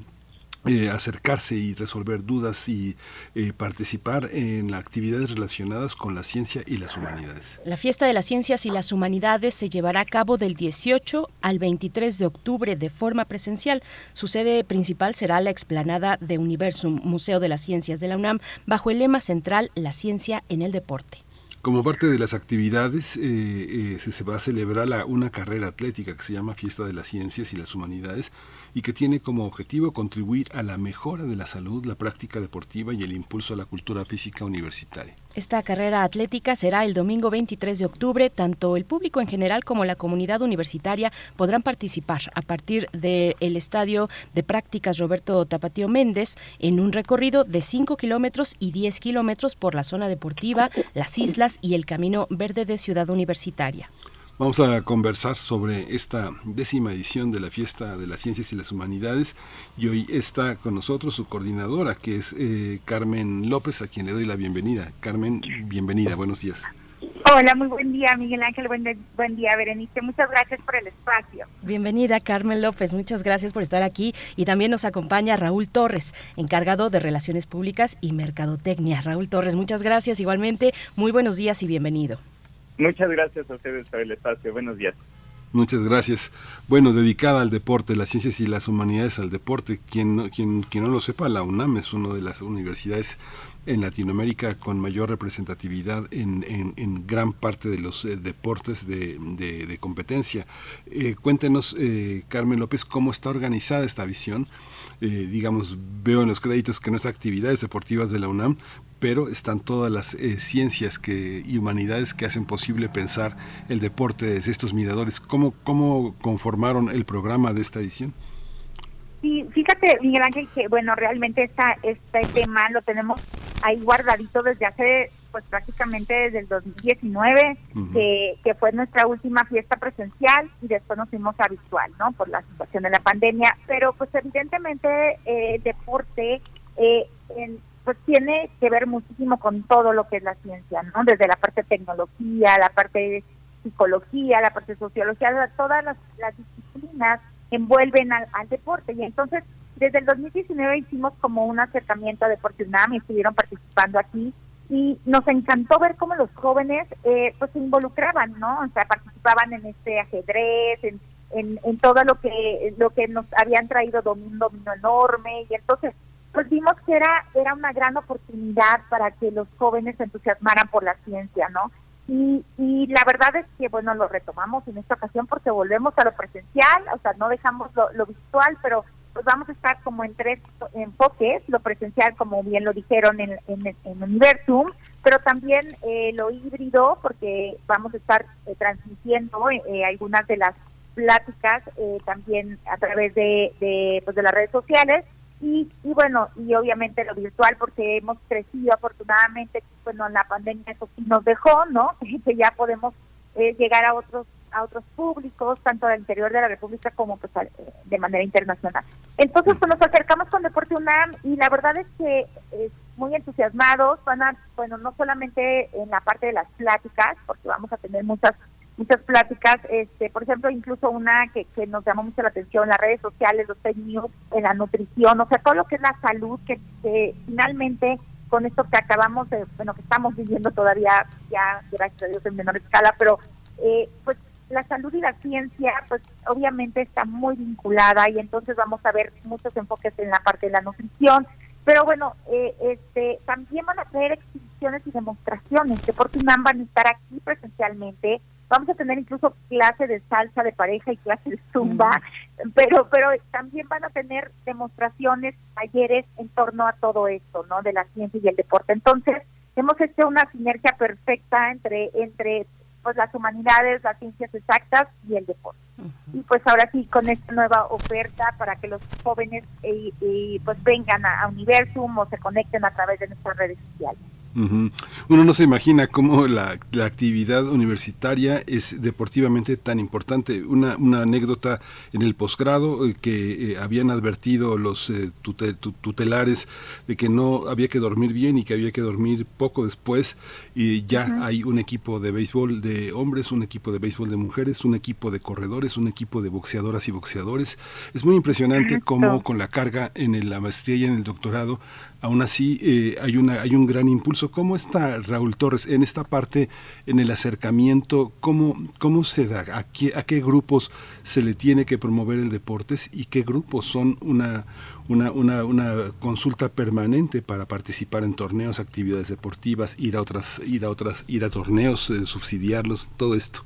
Speaker 1: eh, acercarse y resolver dudas y eh, participar en actividades relacionadas con la ciencia y las humanidades.
Speaker 2: La fiesta de las ciencias y las humanidades se llevará a cabo del 18 al 23 de octubre de forma presencial. Su sede principal será la explanada de Universum, Museo de las Ciencias de la UNAM, bajo el lema central La ciencia en el deporte.
Speaker 1: Como parte de las actividades, eh, eh, se, se va a celebrar la- una carrera atlética que se llama Fiesta de las Ciencias y las Humanidades y que tiene como objetivo contribuir a la mejora de la salud, la práctica deportiva y el impulso a la cultura física universitaria.
Speaker 2: Esta carrera atlética será el domingo 23 de octubre. Tanto el público en general como la comunidad universitaria podrán participar a partir del estadio de prácticas Roberto Tapatío Méndez en un recorrido de 5 kilómetros y 10 kilómetros por la zona deportiva, las islas y el camino verde de Ciudad Universitaria.
Speaker 1: Vamos a conversar sobre esta décima edición de la Fiesta de las Ciencias y las Humanidades y hoy está con nosotros su coordinadora que es eh, Carmen López a quien le doy la bienvenida. Carmen, bienvenida, buenos días.
Speaker 26: Hola, muy buen día, Miguel Ángel. Buen, de- buen día, Berenice. Muchas gracias por el espacio.
Speaker 2: Bienvenida Carmen López, muchas gracias por estar aquí y también nos acompaña Raúl Torres, encargado de Relaciones Públicas y Mercadotecnia. Raúl Torres, muchas gracias igualmente, muy buenos días y bienvenido.
Speaker 27: Muchas gracias a ustedes por el espacio. Buenos días.
Speaker 1: Muchas gracias. Bueno, dedicada al deporte, las ciencias y las humanidades al deporte. Quien no, quien, quien no lo sepa, la UNAM es una de las universidades en Latinoamérica con mayor representatividad en, en- gran parte de los eh, deportes de, de- de competencia. Eh, cuéntenos, eh, Carmen López, cómo está organizada esta visión. Eh, digamos, veo en los créditos que no es actividades deportivas de la UNAM, pero están todas las eh, ciencias que, y humanidades que hacen posible pensar el deporte desde estos miradores. ¿Cómo, ¿Cómo conformaron el programa de esta edición?
Speaker 26: Sí, fíjate, Miguel Ángel, que bueno, realmente esta, este tema lo tenemos ahí guardadito desde hace, pues prácticamente desde el 2019,
Speaker 28: Ujú.
Speaker 26: que, que fue nuestra última fiesta presencial y después nos fuimos a virtual, ¿no? Por la situación de la pandemia. Pero pues evidentemente eh, el deporte eh, en- pues tiene que ver muchísimo con todo lo que es la ciencia, ¿no? Desde la parte de tecnología, la parte de psicología, la parte de sociología, todas las, disciplinas envuelven al, deporte. Y entonces, desde el 2019 hicimos como un acercamiento a Deporte UNAM y estuvieron participando aquí y nos encantó ver cómo los jóvenes eh, pues se involucraban, ¿no? O sea, participaban en este ajedrez, en, en, en todo lo que lo que nos habían traído dom- un dominio enorme y entonces pues vimos que era era una gran oportunidad para que los jóvenes se entusiasmaran por la ciencia, ¿no? Y, y la verdad es que, bueno, lo retomamos en esta ocasión porque volvemos a lo presencial, o sea, no dejamos lo, lo virtual, pero pues vamos a estar como en tres enfoques, lo presencial, como bien lo dijeron en, en, en Universum, pero también eh, lo híbrido, porque vamos a estar eh, transmitiendo eh, algunas de las pláticas eh, también a través de, de, pues, de las redes sociales y, y bueno, y obviamente lo virtual porque hemos crecido afortunadamente, bueno, la pandemia eso sí nos dejó, ¿no? que ya podemos eh, llegar a otros a otros públicos, tanto al interior de la República como pues de manera internacional. Entonces, pues nos acercamos con Deporte UNAM y la verdad es que eh, muy entusiasmados, van a, bueno, no solamente en la parte de las pláticas, porque vamos a tener muchas muchas pláticas, este, por ejemplo, incluso una que, que nos llamó mucho la atención, las redes sociales, los fake news, en la nutrición, o sea, todo lo que es la salud, que, que finalmente con esto que acabamos de, bueno, que estamos viviendo todavía, ya gracias a Dios en menor escala, pero eh, pues la salud y la ciencia, pues obviamente está muy vinculada y entonces vamos a ver muchos enfoques en la parte de la nutrición. Pero bueno, eh, este también van a tener exhibiciones y demostraciones. Deportes UNAM van a estar aquí presencialmente. Vamos a tener incluso clase de salsa de pareja y clase de zumba, pero pero también van a tener demostraciones, talleres en torno a todo esto, ¿no? De la ciencia y el deporte. Entonces, hemos hecho una sinergia perfecta entre entre pues las humanidades, las ciencias exactas y el deporte. Y pues ahora sí, con esta nueva oferta para que los jóvenes eh, eh, pues vengan a, a Universum o se conecten a través de nuestras redes sociales.
Speaker 1: Uno no se imagina cómo la, la actividad universitaria es deportivamente tan importante. Una, una anécdota en el posgrado eh, que eh, habían advertido los eh, tute- tu- tutelares de que no había que dormir bien y que había que dormir poco después y ya hay un equipo de béisbol de hombres, un equipo de béisbol de mujeres, un equipo de corredores, un equipo de boxeadoras y boxeadores. Es muy impresionante cómo con la carga en el- la maestría y en el doctorado Aún así, eh, hay, una, hay un gran impulso. ¿Cómo está Raúl Torres en esta parte, en el acercamiento? ¿Cómo, cómo se da? ¿A qué, ¿A qué grupos se le tiene que promover el deportes y qué grupos son una, una, una, una consulta permanente para participar en torneos, actividades deportivas, ir a otras, ir a otras, ir a torneos, eh, subsidiarlos, todo esto?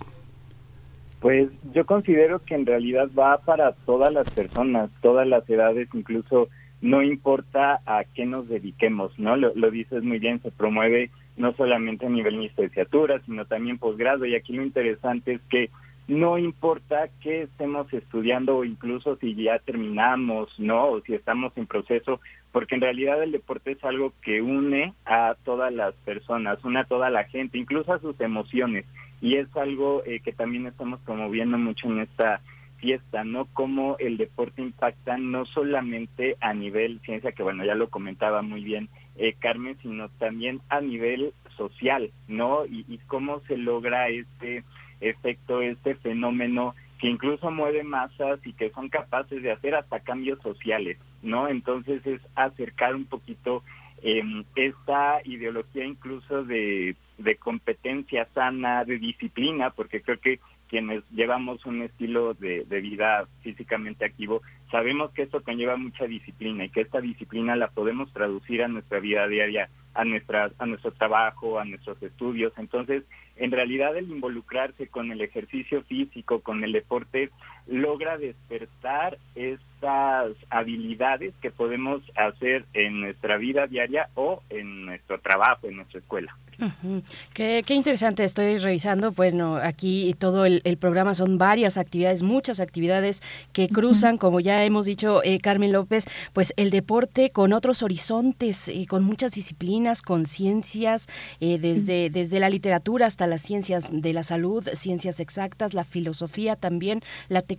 Speaker 27: Pues yo considero que en realidad va para todas las personas, todas las edades, incluso no importa a qué nos dediquemos, ¿no? Lo, lo dices muy bien, se promueve no solamente a nivel licenciatura, sino también posgrado. Y aquí lo interesante es que no importa qué estemos estudiando o incluso si ya terminamos, ¿no? O si estamos en proceso, porque en realidad el deporte es algo que une a todas las personas, une a toda la gente, incluso a sus emociones. Y es algo eh, que también estamos promoviendo mucho en esta fiesta, ¿no? Cómo el deporte impacta no solamente a nivel ciencia, que bueno, ya lo comentaba muy bien eh, Carmen, sino también a nivel social, ¿no? Y, y cómo se logra este efecto, este fenómeno que incluso mueve masas y que son capaces de hacer hasta cambios sociales, ¿no? Entonces es acercar un poquito eh, esta ideología incluso de, de competencia sana, de disciplina, porque creo que quienes llevamos un estilo de, de vida físicamente activo, sabemos que esto conlleva mucha disciplina y que esta disciplina la podemos traducir a nuestra vida diaria, a nuestra, a nuestro trabajo, a nuestros estudios. Entonces, en realidad el involucrarse con el ejercicio físico, con el deporte, logra despertar estas habilidades que podemos hacer en nuestra vida diaria o en nuestro trabajo, en nuestra escuela.
Speaker 2: Ujú. Qué, qué interesante, estoy revisando, bueno, aquí todo el, el programa son varias actividades, muchas actividades que cruzan, como ya hemos dicho, eh, Carmen López, pues el deporte con otros horizontes y con muchas disciplinas, con ciencias, eh, desde, desde la literatura hasta las ciencias de la salud, ciencias exactas, la filosofía también, la tecnología.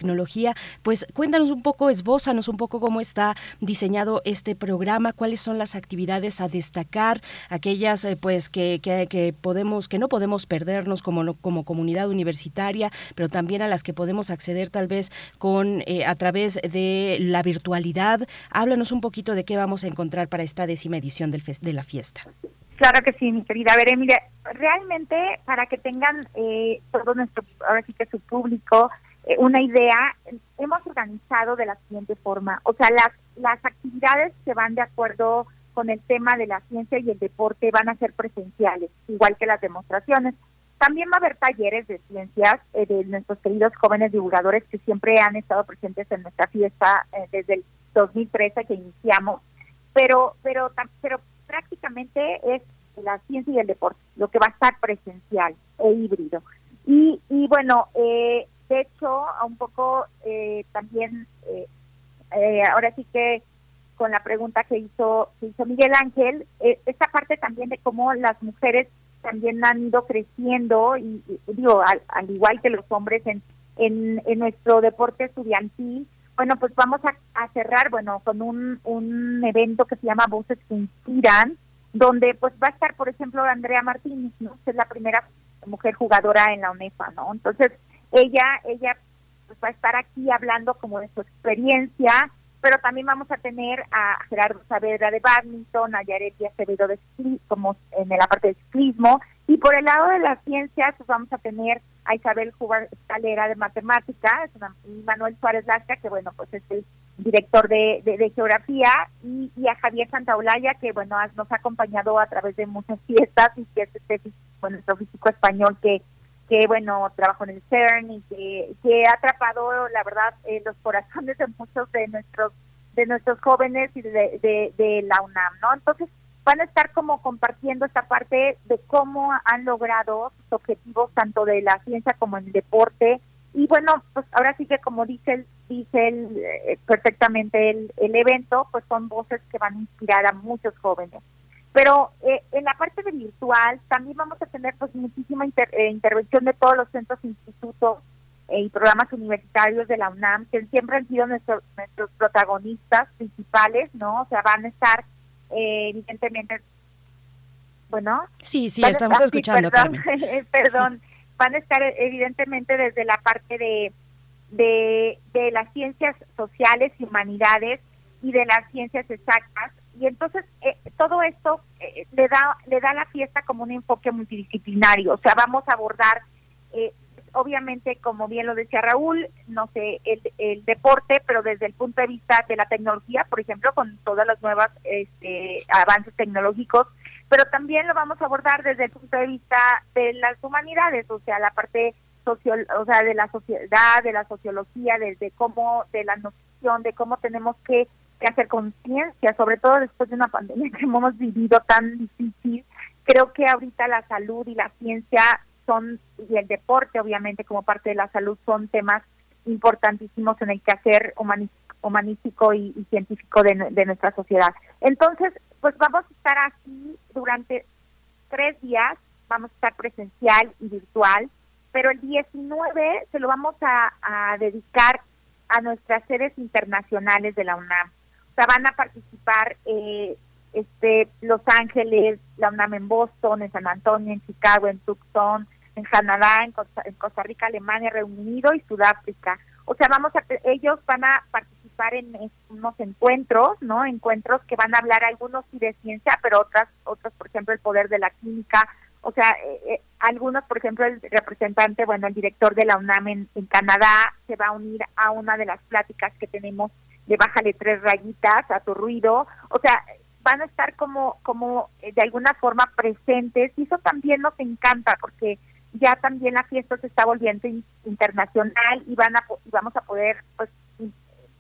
Speaker 2: Pues cuéntanos un poco, esbózanos un poco cómo está diseñado este programa, cuáles son las actividades a destacar, aquellas eh, pues que, que, podemos, que no podemos perdernos como, no- como comunidad universitaria, pero también a las que podemos acceder tal vez con eh, a través de la virtualidad. Háblanos un poquito de qué vamos a encontrar para esta décima edición del de la fiesta.
Speaker 26: Claro que sí, mi querida. A ver, realmente para que tengan eh, todo nuestro, ahora sí que su público, eh, una idea, hemos organizado de la siguiente forma. O sea, las, las actividades que van de acuerdo con el tema de la ciencia y el deporte van a ser presenciales, igual que las demostraciones. También va a haber talleres de ciencias eh, de nuestros queridos jóvenes divulgadores que siempre han estado presentes en nuestra fiesta eh, desde el 2013 que iniciamos, pero pero pero prácticamente es la ciencia y el deporte, lo que va a estar presencial e híbrido. Y, y bueno, eh, de hecho, un poco eh, también, eh, eh, ahora sí que con la pregunta que hizo, que hizo Miguel Ángel, eh, esta parte también de cómo las mujeres también han ido creciendo, y, digo, al, al igual que los hombres en, en, nuestro deporte estudiantil, bueno, pues vamos a, a cerrar, bueno, con un, un evento que se llama Voces que Inspiran, donde pues va a estar, por ejemplo, Andrea Martínez, ¿no? que es la primera mujer jugadora en la UNEFA, ¿no? Entonces, ella, ella pues, va a estar aquí hablando como de su experiencia, pero también vamos a tener a Gerardo Saavedra de badminton, a Yareti Acevedo de como en la parte de ciclismo, Y por el lado de las ciencias, pues vamos a tener a Isabel Jugar Escalera de Matemáticas, y Manuel Suárez Lasca, que bueno, pues es el director de, de, Geografía, y, a Javier Santaolalla, que bueno, nos ha acompañado a través de muchas fiestas y que es este, bueno, nuestro físico español que que bueno trabajó en el CERN y que, ha atrapado la verdad eh, los corazones de muchos de nuestros de nuestros jóvenes y de, de, de la UNAM no entonces van a estar como compartiendo esta parte de cómo han logrado sus objetivos tanto de la ciencia como en el deporte. Y bueno pues ahora sí que como dice el, dice el, eh, perfectamente el, el evento pues son voces que van a inspirar a muchos jóvenes pero eh, en la parte de virtual también vamos a tener pues muchísima eh, intervención de todos los centros, institutos y programas universitarios de la UNAM que siempre han sido nuestros nuestros protagonistas principales, ¿no? O sea, van a estar eh, evidentemente, bueno.
Speaker 2: Sí, sí, estamos escuchando,
Speaker 26: perdón, perdón, van a estar evidentemente desde la parte de, de, de las ciencias sociales y humanidades y de las ciencias exactas. Y entonces eh, todo esto eh, le da le da a la fiesta como un enfoque multidisciplinario. O sea, vamos a abordar eh, obviamente, como bien lo decía Raúl, no sé, el, el, deporte, pero desde el punto de vista de la tecnología, por ejemplo, con todas las nuevas este, avances tecnológicos, pero también lo vamos a abordar desde el punto de vista de las humanidades, o sea, la parte social, o sea, de la sociedad, de la sociología, desde cómo, de la noción, de cómo tenemos que, que hacer conciencia, sobre todo después de una pandemia que hemos vivido tan difícil. Creo que ahorita la salud y la ciencia son, y el deporte obviamente como parte de la salud, son temas importantísimos en el quehacer humanístico y, científico de, nuestra sociedad. Entonces, pues vamos a estar aquí durante tres días, vamos a estar presencial y virtual, pero el 19 se lo vamos a, dedicar a nuestras sedes internacionales de la UNAM. Sea, van a participar eh, este Los Ángeles, la UNAM en Boston, en San Antonio, en Chicago, en Tucson, en Canadá, en Costa, Rica, Alemania, Reino Unido y Sudáfrica. O sea, vamos a ellos van a participar en, unos encuentros, ¿no? Encuentros que van a hablar algunos sí de ciencia, pero otras otros, por ejemplo, el poder de la química. O sea, eh, eh, algunos, por ejemplo, el representante, bueno, el director de la UNAM en, Canadá se va a unir a una de las pláticas que tenemos de bájale tres rayitas a tu ruido. O sea, van a estar como como eh, de alguna forma presentes. Y eso también nos encanta porque ya también la fiesta se está volviendo internacional y van a vamos a poder pues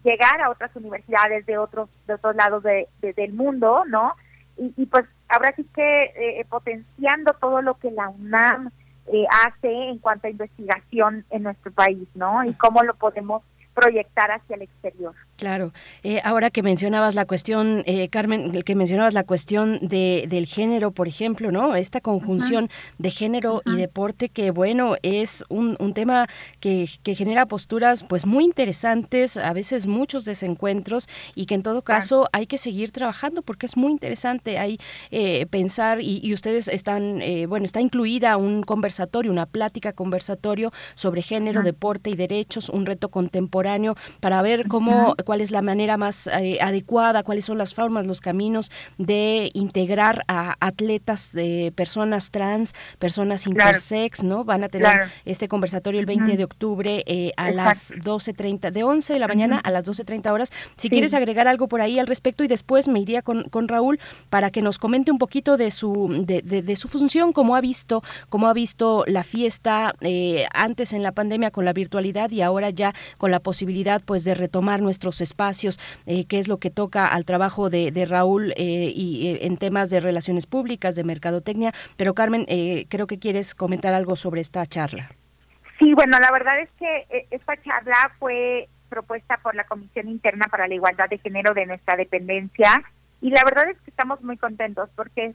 Speaker 26: llegar a otras universidades de otros de otros lados de, del mundo no y, pues ahora sí que eh, potenciando todo lo que la UNAM eh, hace en cuanto a investigación en nuestro país no y cómo lo podemos proyectar hacia el exterior
Speaker 2: Claro. Eh, ahora que mencionabas la cuestión, eh, Carmen, que mencionabas la cuestión de, del género, por ejemplo, ¿no? Esta conjunción de género y deporte que, bueno, es un, un tema que, que, genera posturas pues muy interesantes, a veces muchos desencuentros y que en todo caso hay que seguir trabajando porque es muy interesante. Hay eh, pensar y, y, ustedes están, eh, bueno, está incluida un conversatorio, una plática conversatorio sobre género, deporte y derechos, un reto contemporáneo para ver cómo cuál es la manera más eh, adecuada, cuáles son las formas, los caminos de integrar a atletas de personas trans, personas intersex, ¿no? Van a tener este conversatorio el 20 de octubre eh, a las 12.30, de 11 de la mañana a las 12.30 horas. Si quieres agregar algo por ahí al respecto y después me iría con, con Raúl para que nos comente un poquito de su, de, de, su función, cómo ha visto, cómo ha visto la fiesta eh, antes en la pandemia con la virtualidad y ahora ya con la posibilidad pues de retomar nuestros espacios, eh, qué es lo que toca al trabajo de, Raúl eh, y eh, en temas de relaciones públicas, de mercadotecnia. Pero Carmen, creo que quieres comentar algo sobre esta charla.
Speaker 26: Sí, bueno, la verdad es que esta charla fue propuesta por la Comisión Interna para la Igualdad de Género de nuestra dependencia y la verdad es que estamos muy contentos porque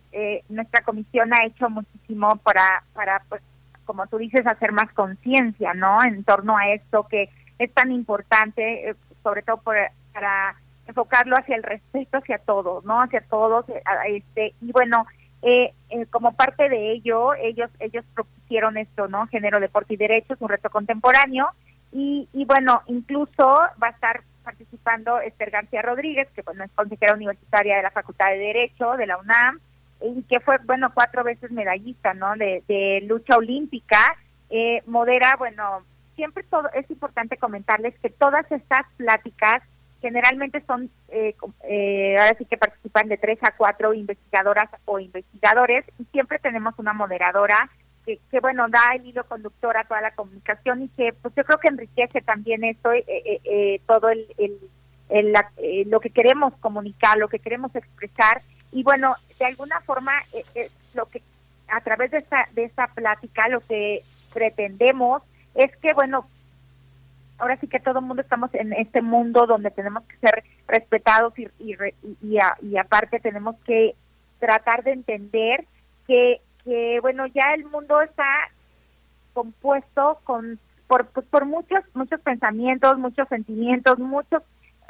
Speaker 26: nuestra comisión ha hecho muchísimo para, para pues, como tú dices, hacer más conciencia, ¿no? En torno a esto que es tan importante sobre todo para enfocarlo hacia el respeto hacia todos, ¿no? Hacia todos, eh, este y bueno, eh, eh, como parte de ello, ellos ellos propusieron esto, ¿no? Género, deporte y derechos, un reto contemporáneo y, y bueno, incluso va a estar participando Esther García Rodríguez, que bueno, es consejera universitaria de la Facultad de Derecho de la UNAM, y que fue, bueno, cuatro veces medallista, ¿no? De, de lucha olímpica, eh, modera, bueno, siempre todo, es importante comentarles que todas estas pláticas generalmente son, eh, eh, ahora sí que participan de tres a cuatro investigadoras o investigadores y siempre tenemos una moderadora que, que, bueno, da el hilo conductor a toda la comunicación y que pues yo creo que enriquece también esto, eh, eh, eh, todo el, el- el- la- lo que queremos comunicar, lo que queremos expresar. Y bueno, de alguna forma lo que a través de esta, de esta plática lo que pretendemos es que, bueno, ahora sí que todo el mundo estamos en este mundo donde tenemos que ser respetados y, y, y, a- y aparte tenemos que tratar de entender que, que, bueno, ya el mundo está compuesto con por, por, por muchos muchos pensamientos, muchos sentimientos, muchos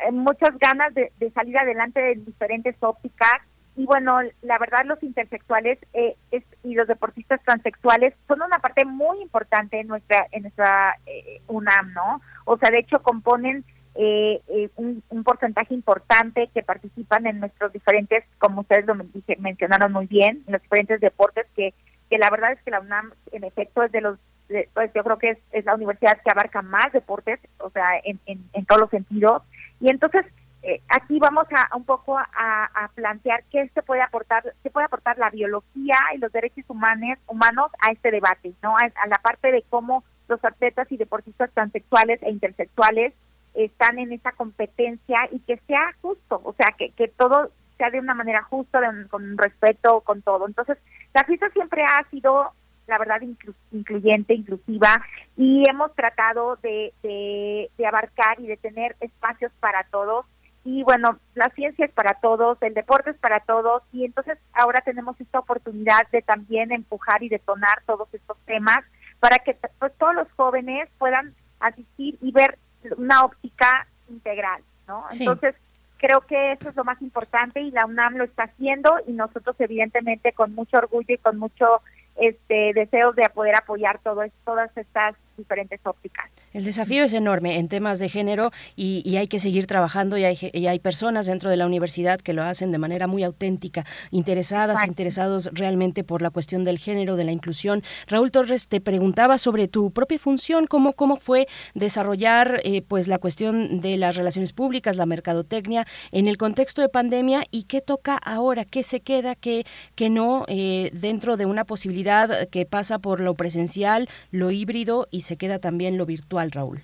Speaker 26: eh, muchas ganas de, de salir adelante de diferentes ópticas y bueno, la verdad los intersexuales eh, y los deportistas transexuales son una parte muy importante en nuestra en nuestra eh, UNAM, ¿no? O sea, de hecho componen eh, eh, un, porcentaje importante que participan en nuestros diferentes, como ustedes lo mencionaron muy bien, en los diferentes deportes que que la verdad es que la UNAM en efecto es de los de- pues yo creo que es, es la universidad que abarca más deportes, o sea, en, en todos los sentidos. Y entonces eh, aquí vamos a, un poco a, plantear qué se puede aportar, qué puede aportar la biología y los derechos humanos humanos a este debate, ¿no? A, la parte de cómo los atletas y deportistas transexuales e intersexuales están en esa competencia y que sea justo, o sea, que, que todo sea de una manera justa, de con respeto, con todo. Entonces, la fiesta siempre ha sido, la verdad, inclu- incluyente, inclusiva, y hemos tratado de, de, de abarcar y de tener espacios para todos. Y bueno, la ciencia es para todos, el deporte es para todos, y entonces ahora tenemos esta oportunidad de también empujar y detonar todos estos temas para que pues, todos los jóvenes puedan asistir y ver una óptica integral, ¿no?
Speaker 2: Sí.
Speaker 26: Entonces, creo que eso es lo más importante y la UNAM lo está haciendo y nosotros evidentemente con mucho orgullo y con mucho este deseo de poder apoyar todo todas estas diferentes ópticas.
Speaker 2: El desafío es enorme en temas de género y, y hay que seguir trabajando y hay, y hay personas dentro de la universidad que lo hacen de manera muy auténtica, interesadas,
Speaker 26: Exacto.
Speaker 2: interesados realmente por la cuestión del género, de la inclusión. Raúl Torres, te preguntaba sobre tu propia función, cómo, cómo fue desarrollar eh, pues la cuestión de las relaciones públicas, la mercadotecnia en el contexto de pandemia y qué toca ahora, qué se queda, qué, qué no eh, dentro de una posibilidad que pasa por lo presencial, lo híbrido y se queda también lo virtual, Raúl.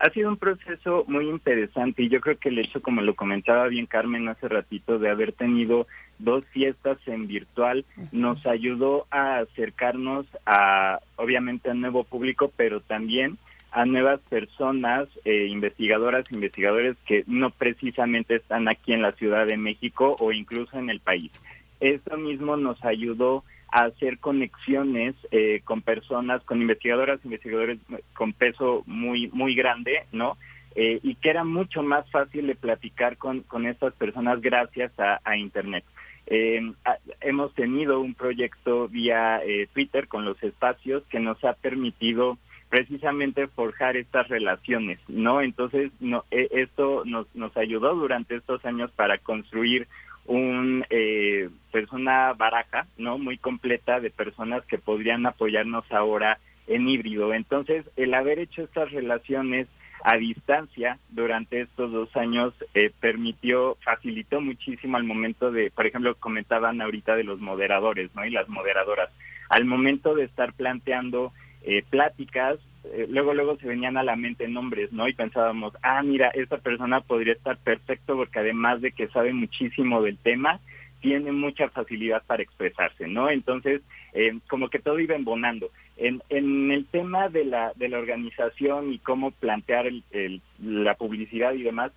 Speaker 27: Ha sido un proceso muy interesante y yo creo que el hecho, como lo comentaba bien Carmen hace ratito, de haber tenido dos fiestas en virtual nos ayudó a acercarnos a, obviamente, a nuevo público, pero también a nuevas personas, eh, investigadoras, investigadores que no precisamente están aquí en la Ciudad de México o incluso en el país. Esto mismo nos ayudó hacer conexiones eh, con personas, con investigadoras, investigadores con peso muy muy grande, ¿no? Eh, y que era mucho más fácil de platicar con, con estas personas gracias a, a Internet. Eh, hemos tenido un proyecto vía eh, Twitter con los espacios que nos ha permitido precisamente forjar estas relaciones, ¿no? Entonces, no, eh, esto nos, nos ayudó durante estos años para construir un eh, una baraja no muy completa de personas que podrían apoyarnos ahora en híbrido. Entonces el haber hecho estas relaciones a distancia durante estos dos años eh, permitió facilitó muchísimo al momento de por ejemplo comentaban ahorita de los moderadores no y las moderadoras. Al momento de estar planteando eh, pláticas eh, luego luego se venían a la mente nombres, ¿no? Y pensábamos, ah, mira, esta persona podría estar perfecto porque además de que sabe muchísimo del tema, tiene mucha facilidad para expresarse, ¿no? Entonces, eh, como que todo iba embonando. En, en el tema de la, de la organización y cómo plantear el- el- la publicidad y demás,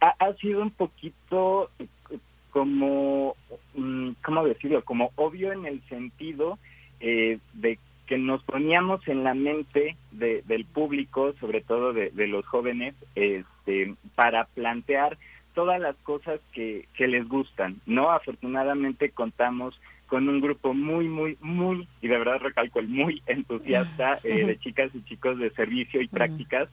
Speaker 27: ha, ha sido un poquito como, mm, ¿cómo decirlo? Como obvio en el sentido eh, de que nos poníamos en la mente de- del público, sobre todo de, de los jóvenes, este, para plantear todas las cosas que, que les gustan, ¿no? Afortunadamente contamos con un grupo muy, muy, muy, y de verdad recalco el muy entusiasta eh, de chicas y chicos de servicio y prácticas,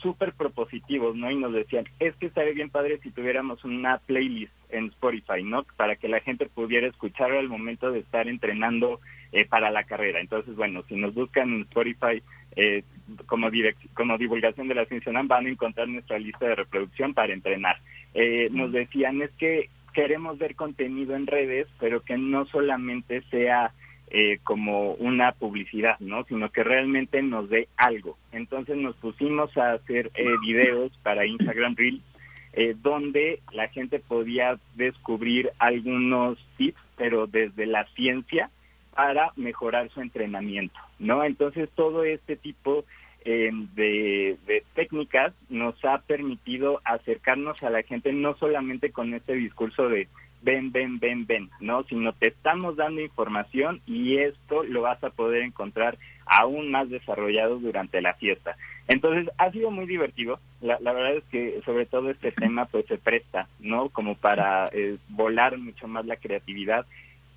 Speaker 27: súper propositivos, ¿no? Y nos decían, es que estaría bien padre si tuviéramos una playlist en Spotify, ¿no? Para que la gente pudiera escuchar al momento de estar entrenando eh, para la carrera. Entonces, bueno, si nos buscan en Spotify eh, como, como divulgación de la ciencia UNAM, van a encontrar nuestra lista de reproducción para entrenar. Eh, nos decían, es que queremos ver contenido en redes, pero que no solamente sea eh, como una publicidad, ¿no? Sino que realmente nos dé algo. Entonces nos pusimos a hacer eh, videos para Instagram Reels, eh, donde la gente podía descubrir algunos tips, pero desde la ciencia para mejorar su entrenamiento, ¿no? Entonces todo este tipo eh, de, técnicas nos ha permitido acercarnos a la gente no solamente con este discurso de ven, ven, ven, ven, ¿no? Sino te estamos dando información y esto lo vas a poder encontrar aún más desarrollado durante la fiesta. Entonces, ha sido muy divertido. La, la verdad es que sobre todo este tema pues se presta, ¿no? Como para eh, volar mucho más la creatividad.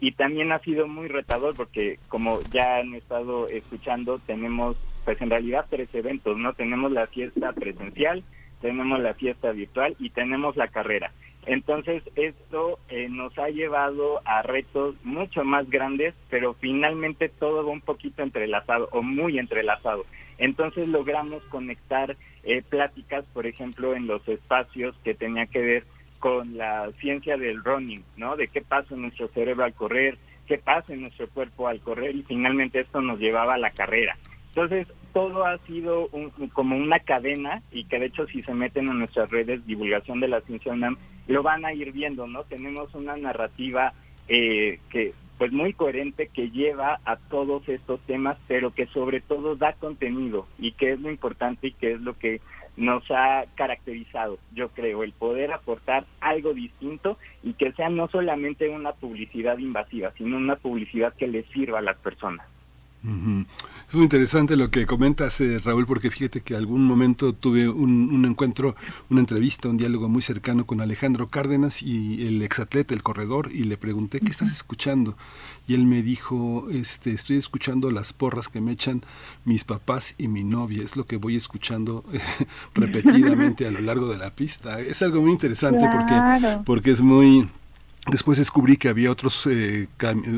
Speaker 27: Y también ha sido muy retador porque como ya han estado escuchando, tenemos pues en realidad tres eventos, ¿no? Tenemos la fiesta presencial, tenemos la fiesta virtual y tenemos la carrera. Entonces esto eh, nos ha llevado a retos mucho más grandes, pero finalmente todo va un poquito entrelazado o muy entrelazado. Entonces logramos conectar eh, pláticas, por ejemplo, en los espacios que tenía que ver con la ciencia del running, ¿no? De qué pasa en nuestro cerebro al correr, qué pasa en nuestro cuerpo al correr y finalmente esto nos llevaba a la carrera. Entonces, todo ha sido un- como una cadena y que de hecho si se meten en nuestras redes divulgación de la ciencia UNAM, lo van a ir viendo, ¿no? Tenemos una narrativa eh, que pues muy coherente que lleva a todos estos temas, pero que sobre todo da contenido y que es lo importante y que es lo que nos ha caracterizado, yo creo, el poder aportar algo distinto y que sea no solamente una publicidad invasiva, sino una publicidad que le sirva a las personas.
Speaker 1: Ujú. Es muy interesante lo que comentas, eh, Raúl, porque fíjate que algún momento tuve un, un encuentro, una entrevista, un diálogo muy cercano con Alejandro Cárdenas y el exatleta, el corredor, y le pregunté, ¿qué estás escuchando? Y él me dijo, este, estoy escuchando las porras que me echan mis papás y mi novia, es lo que voy escuchando eh, repetidamente a lo largo de la pista. Es algo muy interesante
Speaker 26: Claro.
Speaker 1: porque, porque es muy... Después descubrí que había otros eh,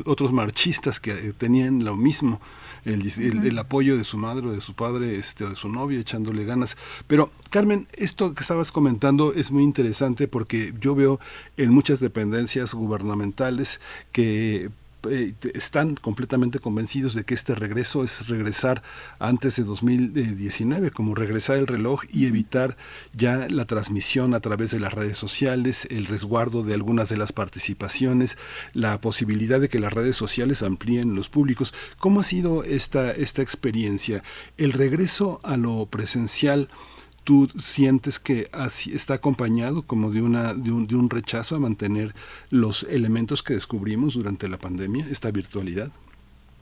Speaker 1: otros marchistas que eh, tenían lo mismo, el, el- el apoyo de su madre o de su padre este, o de su novia echándole ganas. Pero Carmen, esto que estabas comentando es muy interesante porque yo veo en muchas dependencias gubernamentales que eh, están completamente convencidos de que este regreso es regresar antes de 2019, como regresar el reloj y evitar ya la transmisión a través de las redes sociales, el resguardo de algunas de las participaciones, la posibilidad de que las redes sociales amplíen los públicos. ¿Cómo ha sido esta, esta experiencia? El regreso a lo presencial. ¿Tú sientes que así está acompañado como de, una, de, un, de un rechazo a mantener los elementos que descubrimos durante la pandemia, esta virtualidad?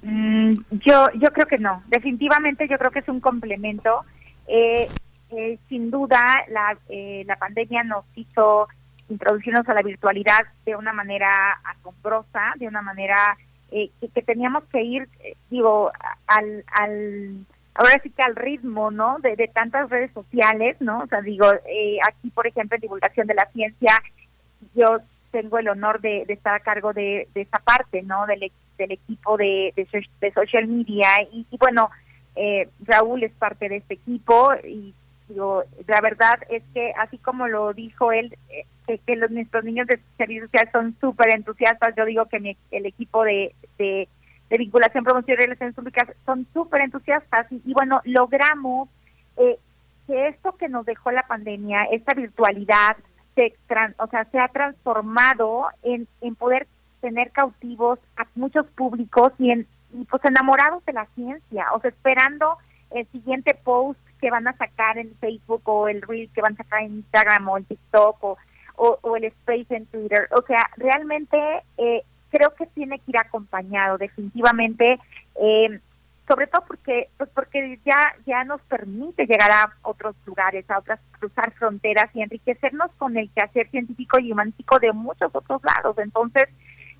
Speaker 26: Mm, yo, yo creo que no. Definitivamente yo creo que es un complemento. Eh, eh, sin duda, la, eh, la pandemia nos hizo introducirnos a la virtualidad de una manera asombrosa, de una manera eh, que, que teníamos que ir, eh, digo, al, al ahora sí que al ritmo, ¿no? De, de tantas redes sociales, ¿no? O sea, digo, eh, aquí, por ejemplo, en divulgación de la ciencia, yo tengo el honor de, de estar a cargo de, de esa parte, ¿no? Del, del equipo de, de, so- de social media y, y bueno, eh, Raúl es parte de este equipo y digo, la verdad es que así como lo dijo él, eh, que, que los, nuestros niños de servicio social son súper entusiastas, yo digo que mi- el equipo de, de, de vinculación, promoción y relaciones públicas son súper entusiastas y, y bueno, logramos eh, que esto que nos dejó la pandemia, esta virtualidad, se, o sea, se ha transformado en, en poder tener cautivos a muchos públicos y, en, y pues enamorados de la ciencia, o sea, esperando el siguiente post que van a sacar en Facebook o el reel que van a sacar en Instagram o en TikTok o, o, o el space en Twitter. O sea, realmente eh, creo que tiene que ir acompañado definitivamente, eh, sobre todo porque pues porque ya ya nos permite llegar a otros lugares, a otras cruzar fronteras y enriquecernos con el quehacer científico y humanístico de muchos otros lados. Entonces,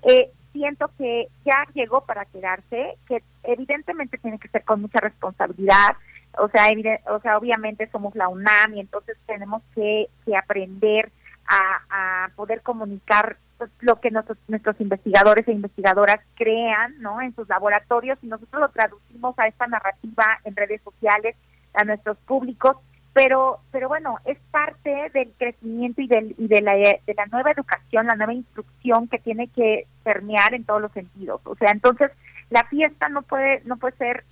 Speaker 26: eh, siento que ya llegó para quedarse, que evidentemente tiene que ser con mucha responsabilidad, o sea, o sea, obviamente somos la UNAM y entonces tenemos que, que aprender a, a poder comunicar lo que nuestros, nuestros investigadores e investigadoras crean ¿no? en sus laboratorios y nosotros lo traducimos a esta narrativa en redes sociales, a nuestros públicos, pero pero bueno, es parte del crecimiento y, del, y de, la, de la nueva educación, la nueva instrucción que tiene que permear en todos los sentidos. O sea, entonces la fiesta no puede no puede ser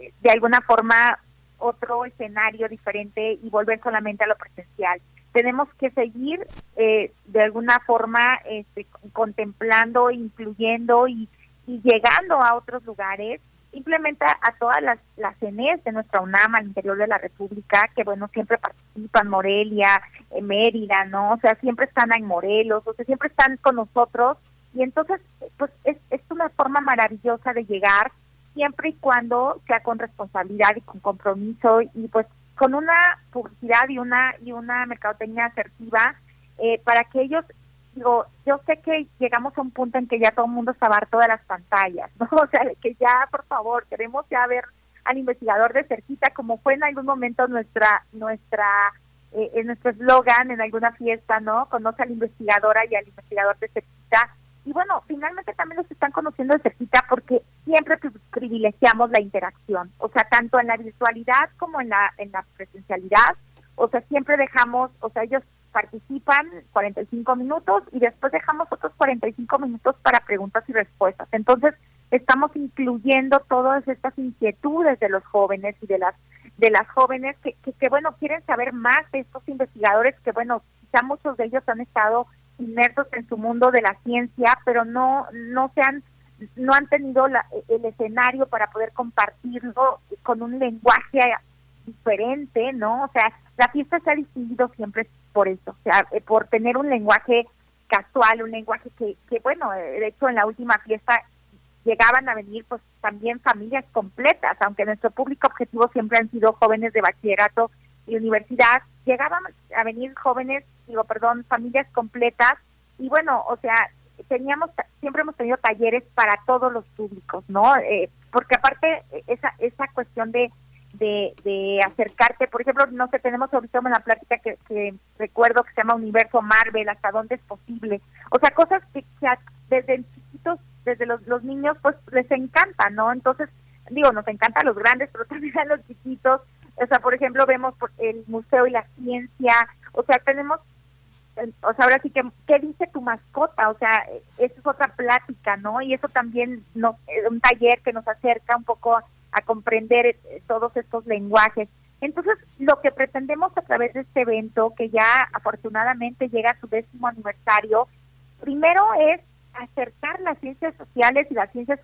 Speaker 26: eh, de alguna forma otro escenario diferente y volver solamente a lo presencial tenemos que seguir eh, de alguna forma este, contemplando, incluyendo y, llegando a otros lugares, implementa a todas las, las ENES de nuestra UNAM al interior de la República, que bueno, siempre participan, Morelia, eh, Mérida, ¿no? O sea, siempre están en Morelos, o sea, siempre están con nosotros, y entonces, pues es, es una forma maravillosa de llegar, siempre y cuando sea con responsabilidad y con compromiso, y pues con una publicidad y una y una mercadotecnia asertiva eh, para que ellos digo yo sé que llegamos a un punto en que ya todo el mundo está harto de las pantallas no o sea que ya por favor queremos ya ver al investigador de cerquita como fue en algún momento nuestra nuestra eh, en nuestro eslogan en alguna fiesta no conoce al investigadora y al investigador de cerquita y bueno, finalmente también los están conociendo de cerquita porque siempre privilegiamos la interacción, o sea, tanto en la virtualidad como en la, en la presencialidad, o sea, siempre dejamos, o sea, ellos participan 45 minutos y después dejamos otros 45 minutos para preguntas y respuestas. Entonces, estamos incluyendo todas estas inquietudes de los jóvenes y de las de las jóvenes que, que, que bueno, quieren saber más de estos investigadores que, bueno, quizá muchos de ellos han estado inmersos en su mundo de la ciencia, pero no no se han no han tenido el escenario para poder compartirlo con un lenguaje diferente, ¿no? O sea, la fiesta se ha distinguido siempre por eso, o sea, eh, por tener un lenguaje casual, un lenguaje que, que bueno, de hecho en la última fiesta llegaban a venir pues también familias completas, aunque nuestro público objetivo siempre han sido jóvenes de bachillerato y universidad, llegaban a venir jóvenes, digo, perdón, familias completas y bueno, o sea, teníamos siempre hemos tenido talleres para todos los públicos, ¿no? Eh, porque aparte esa esa cuestión de, de, acercarte, por ejemplo, no sé, tenemos ahorita una plática que, que recuerdo que se llama Universo Marvel, hasta dónde es posible, o sea, cosas que, desde chiquitos, desde los, los niños, pues les encanta, ¿no? Entonces, digo, nos encanta los grandes, pero también a los chiquitos, o sea, por ejemplo, vemos el museo y la ciencia, o sea, tenemos, eh, o sea, ahora sí que, ¿qué dice tu mascota? O sea, eso es otra plática, ¿no? Y eso también, no, un taller que nos acerca un poco a comprender eh, todos estos lenguajes. Entonces, lo que pretendemos a través de este evento, que ya afortunadamente llega a su décimo aniversario, primero es acercar las ciencias sociales y las ciencias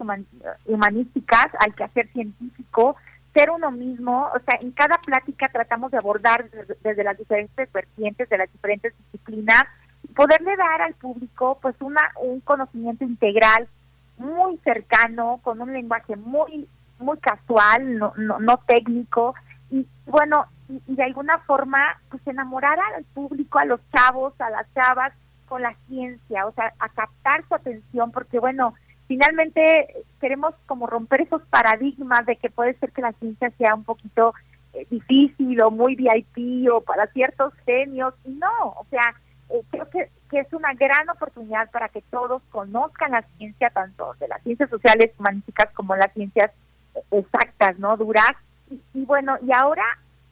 Speaker 26: humanísticas al quehacer científico, ser uno mismo, o sea, en cada plática tratamos de abordar desde, las diferentes vertientes, de las diferentes disciplinas, poderle dar al público pues una un conocimiento integral muy cercano, con un lenguaje muy muy casual, no, no, no técnico, y bueno, y, y, de alguna forma pues enamorar al público, a los chavos, a las chavas con la ciencia, o sea, a captar su atención, porque bueno, finalmente queremos como romper esos paradigmas de que puede ser que la ciencia sea un poquito eh, difícil o muy VIP o para ciertos genios. No, o sea, eh, creo que, que es una gran oportunidad para que todos conozcan la ciencia, tanto de las ciencias sociales, humanísticas, como las ciencias exactas, ¿no? Duras. Y, bueno, y ahora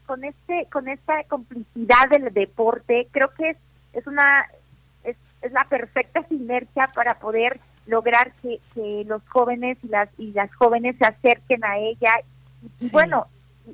Speaker 26: con este con esta complicidad del deporte, creo que es, es una es, es la perfecta sinergia para poder lograr que, que los jóvenes y las y las jóvenes se acerquen a ella. Y, bueno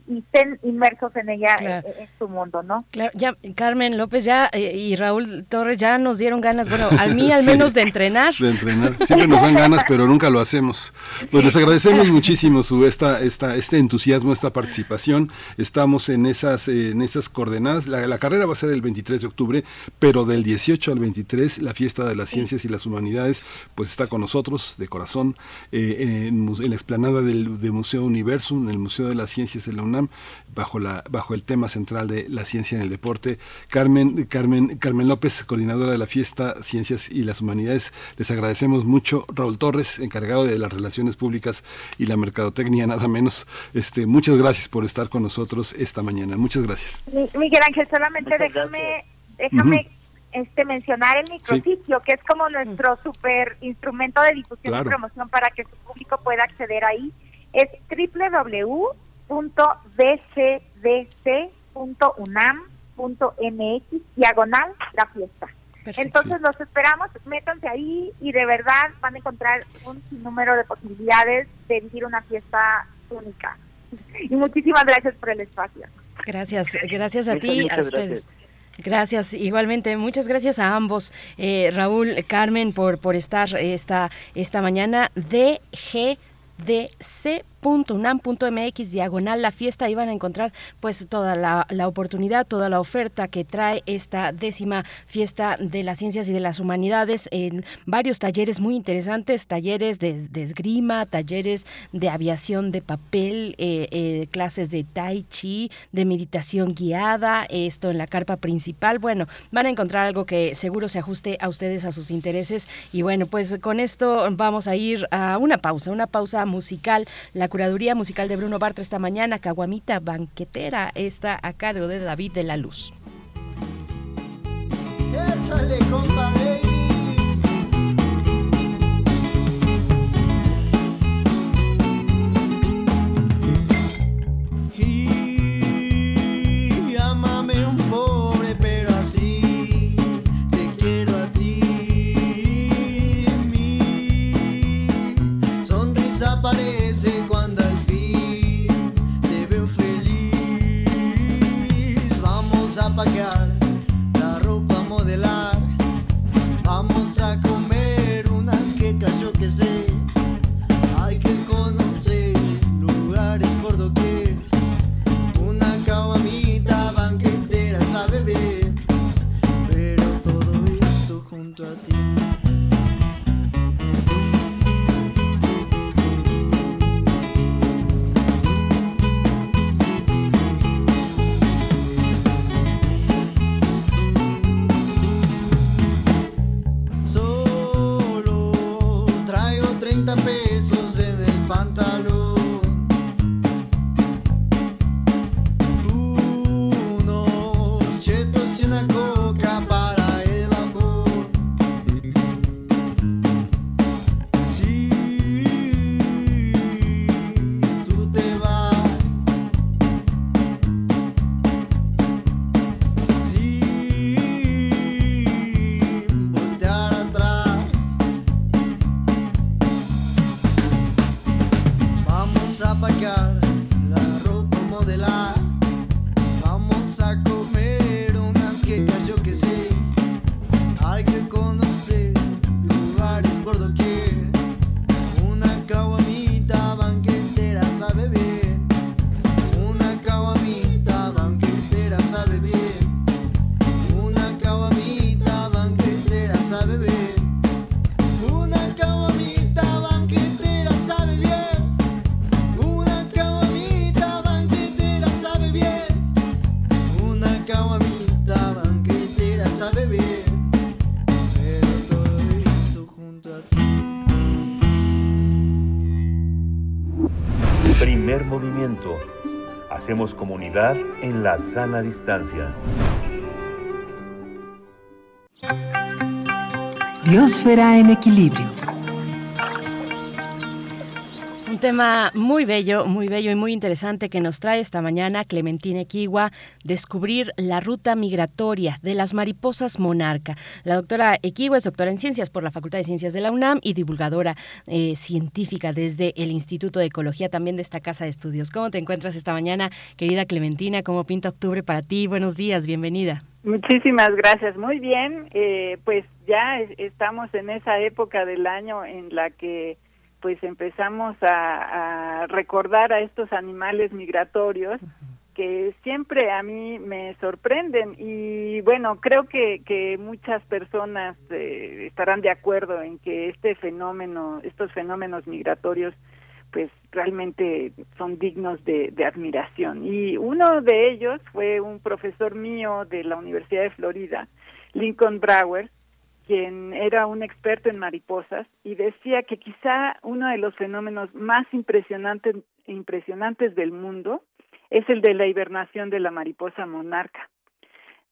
Speaker 26: y estén inmersos en ella en, su mundo, ¿no?
Speaker 2: Claro, ya Carmen López ya eh, y Raúl Torres ya nos dieron ganas, bueno, a mí al menos de entrenar.
Speaker 1: De entrenar. Siempre nos dan ganas, pero nunca lo hacemos. Pues les agradecemos muchísimo su esta esta este entusiasmo, esta participación. Estamos en esas eh, en esas coordenadas. La, la, carrera va a ser el 23 de octubre, pero del 18 al 23 la fiesta de las ciencias y las humanidades pues está con nosotros de corazón eh, en, en, la explanada del, del Museo Universum, en el Museo de las Ciencias y la UNAM bajo la bajo el tema central de la ciencia en el deporte. Carmen Carmen Carmen López, coordinadora de la fiesta Ciencias y las Humanidades, les agradecemos mucho. Raúl Torres, encargado de las relaciones públicas y la mercadotecnia, nada menos. Este, muchas gracias por estar con nosotros esta mañana. Muchas gracias.
Speaker 26: Miguel Ángel, solamente déjame déjame este mencionar el micrositio, que es como nuestro super instrumento de difusión
Speaker 1: Claro.
Speaker 26: y promoción para que su público pueda acceder ahí. Es www.bcdc.unam.mx diagonal la fiesta. Entonces los esperamos, métanse ahí y de verdad van a encontrar un sinnúmero de posibilidades de vivir una fiesta única. Y muchísimas gracias por el espacio.
Speaker 2: Gracias, gracias a
Speaker 26: Muchas,
Speaker 2: ti, a ustedes. Gracias, igualmente. Muchas gracias a ambos, eh, Raúl, Carmen, por, por estar esta, esta mañana. DGDC.unam.mx, diagonal la fiesta. Ahí van a encontrar pues toda la, la oportunidad, toda la oferta que trae esta décima fiesta de las ciencias y de las humanidades en varios talleres muy interesantes, talleres de, de esgrima, talleres de aviación de papel, eh, eh, clases de tai chi, de meditación guiada, esto en la carpa principal. Bueno, van a encontrar algo que seguro se ajuste a ustedes, a sus intereses. Y bueno, pues con esto vamos a ir a una pausa, una pausa musical. La curaduría musical de Bruno Bartra esta mañana, Caguamita Banquetera, está a cargo de David de la Luz.
Speaker 29: Échale, compa, ey. Y Pagar la ropa modelar. Vamos a comer unas quecas, yo que sé. Hay que conocer lugares por doquier. Una caguamita banquetera sabe bien. Pero todo esto junto a ti. En
Speaker 3: Hacemos comunidad en la sana distancia.
Speaker 10: Biosfera en equilibrio.
Speaker 2: Tema muy bello, muy bello y muy interesante que nos trae esta mañana Clementina Equigua, descubrir la ruta migratoria de las mariposas monarca. La doctora Equigua es doctora en ciencias por la Facultad de Ciencias de la UNAM y divulgadora eh, científica desde el Instituto de Ecología también de esta casa de estudios. ¿Cómo te encuentras esta mañana, querida Clementina? ¿Cómo pinta octubre para ti? Buenos días, bienvenida.
Speaker 30: Muchísimas gracias. Muy bien, eh, pues ya es- estamos en esa época del año en la que pues empezamos a, a recordar a estos animales migratorios que siempre a mí me sorprenden y bueno creo que, que muchas personas eh, estarán de acuerdo en que este fenómeno estos fenómenos migratorios pues realmente son dignos de, de, admiración. Y uno de ellos fue un profesor mío de la Universidad de Florida, Lincoln Brower, quien era un experto en mariposas y decía que quizá uno de los fenómenos más impresionantes, impresionantes del mundo es el de la hibernación de la mariposa monarca.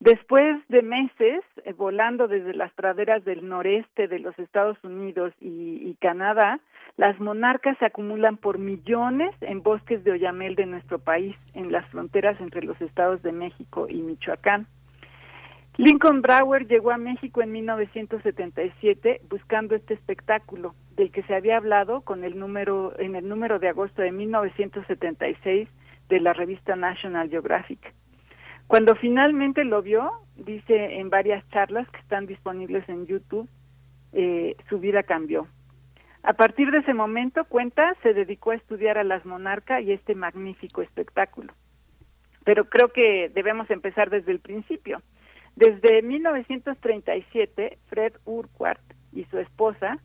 Speaker 30: Después de meses eh, volando desde las praderas del noreste de los Estados Unidos y, y, Canadá, las monarcas se acumulan por millones en bosques de oyamel de nuestro país, en las fronteras entre los estados de México y Michoacán. Lincoln Brower llegó a México en 1977 buscando este espectáculo del que se había hablado con el número en el número de agosto de 1976 de la revista National Geographic. Cuando finalmente lo vio, dice en varias charlas que están disponibles en YouTube, eh, su vida cambió. A partir de ese momento, cuenta, se dedicó a estudiar a las monarcas y este magnífico espectáculo. Pero creo que debemos empezar desde el principio. Desde 1937, Fred Urquhart y su esposa,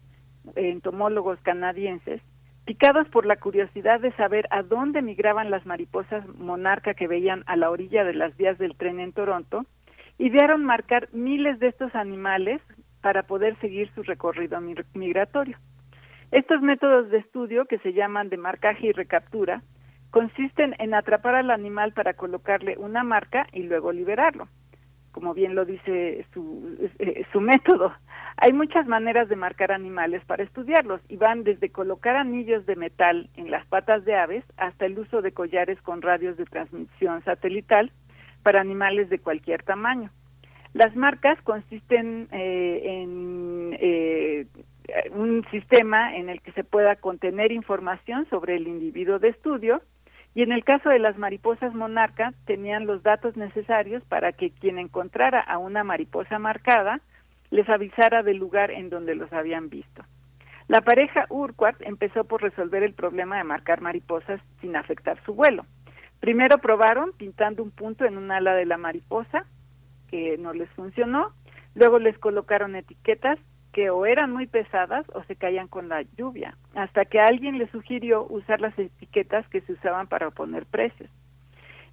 Speaker 30: entomólogos canadienses, picados por la curiosidad de saber a dónde migraban las mariposas monarca que veían a la orilla de las vías del tren en Toronto, idearon marcar miles de estos animales para poder seguir su recorrido migratorio. Estos métodos de estudio, que se llaman de marcaje y recaptura, consisten en atrapar al animal para colocarle una marca y luego liberarlo como bien lo dice su, eh, su método. Hay muchas maneras de marcar animales para estudiarlos y van desde colocar anillos de metal en las patas de aves hasta el uso de collares con radios de transmisión satelital para animales de cualquier tamaño. Las marcas consisten eh, en eh, un sistema en el que se pueda contener información sobre el individuo de estudio y en el caso de las mariposas monarca tenían los datos necesarios para que quien encontrara a una mariposa marcada les avisara del lugar en donde los habían visto. La pareja Urquhart empezó por resolver el problema de marcar mariposas sin afectar su vuelo. Primero probaron pintando un punto en un ala de la mariposa, que no les funcionó. Luego les colocaron etiquetas que o eran muy pesadas o se caían con la lluvia, hasta que alguien le sugirió usar las etiquetas que se usaban para poner precios.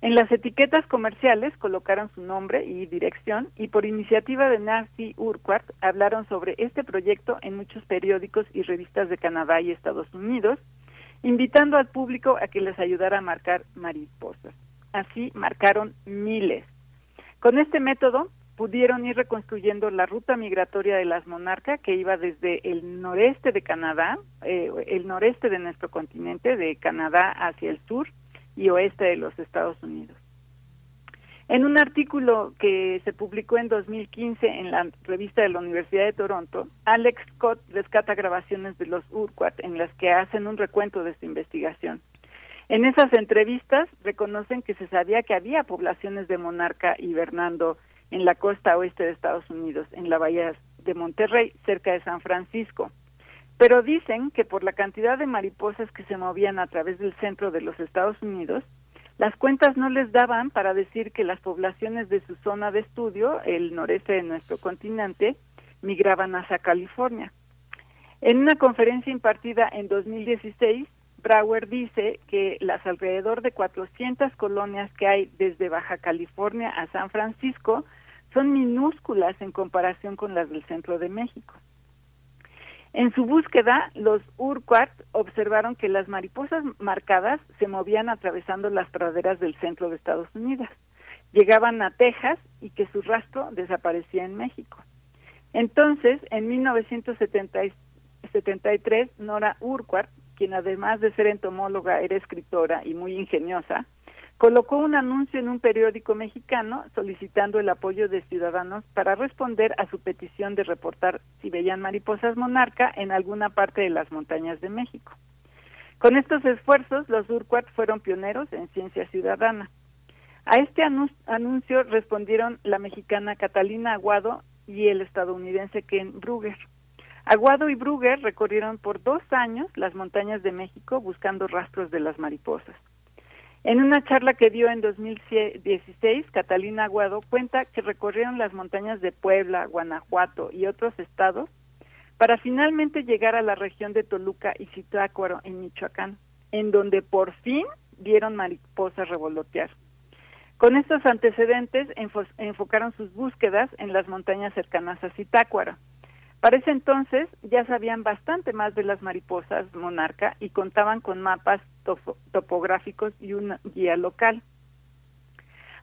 Speaker 30: En las etiquetas comerciales colocaron su nombre y dirección y por iniciativa de Nancy Urquhart hablaron sobre este proyecto en muchos periódicos y revistas de Canadá y Estados Unidos, invitando al público a que les ayudara a marcar mariposas. Así marcaron miles. Con este método pudieron ir reconstruyendo la ruta migratoria de las monarcas que iba desde el noreste de Canadá, eh, el noreste de nuestro continente, de Canadá hacia el sur y oeste de los Estados Unidos. En un artículo que se publicó en 2015 en la revista de la Universidad de Toronto, Alex Scott rescata grabaciones de los Urquhart en las que hacen un recuento de esta investigación. En esas entrevistas reconocen que se sabía que había poblaciones de monarca hibernando en la costa oeste de Estados Unidos, en la bahía de Monterrey, cerca de San Francisco. Pero dicen que por la cantidad de mariposas que se movían a través del centro de los Estados Unidos, las cuentas no les daban para decir que las poblaciones de su zona de estudio, el noreste de nuestro continente, migraban hacia California. En una conferencia impartida en 2016, Brower dice que las alrededor de 400 colonias que hay desde Baja California a San Francisco son minúsculas en comparación con las del centro de México. En su búsqueda, los Urquhart observaron que las mariposas marcadas se movían atravesando las praderas del centro de Estados Unidos, llegaban a Texas y que su rastro desaparecía en México. Entonces, en 1973, Nora Urquhart, quien además de ser entomóloga era escritora y muy ingeniosa, colocó un anuncio en un periódico mexicano solicitando el apoyo de ciudadanos para responder a su petición de reportar si veían mariposas monarca en alguna parte de las montañas de México. Con estos esfuerzos, los Urquhart fueron pioneros en ciencia ciudadana. A este anuncio respondieron la mexicana Catalina Aguado y el estadounidense Ken Brugger. Aguado y Brugger recorrieron por dos años las montañas de México buscando rastros de las mariposas. En una charla que dio en 2016, Catalina Aguado cuenta que recorrieron las montañas de Puebla, Guanajuato y otros estados para finalmente llegar a la región de Toluca y Zitácuaro en Michoacán. en donde por fin vieron mariposas revolotear. Con estos antecedentes enfocaron sus búsquedas en las montañas cercanas a Zitácuaro. Para ese entonces ya sabían bastante más de las mariposas monarca y contaban con mapas topográficos y una guía local.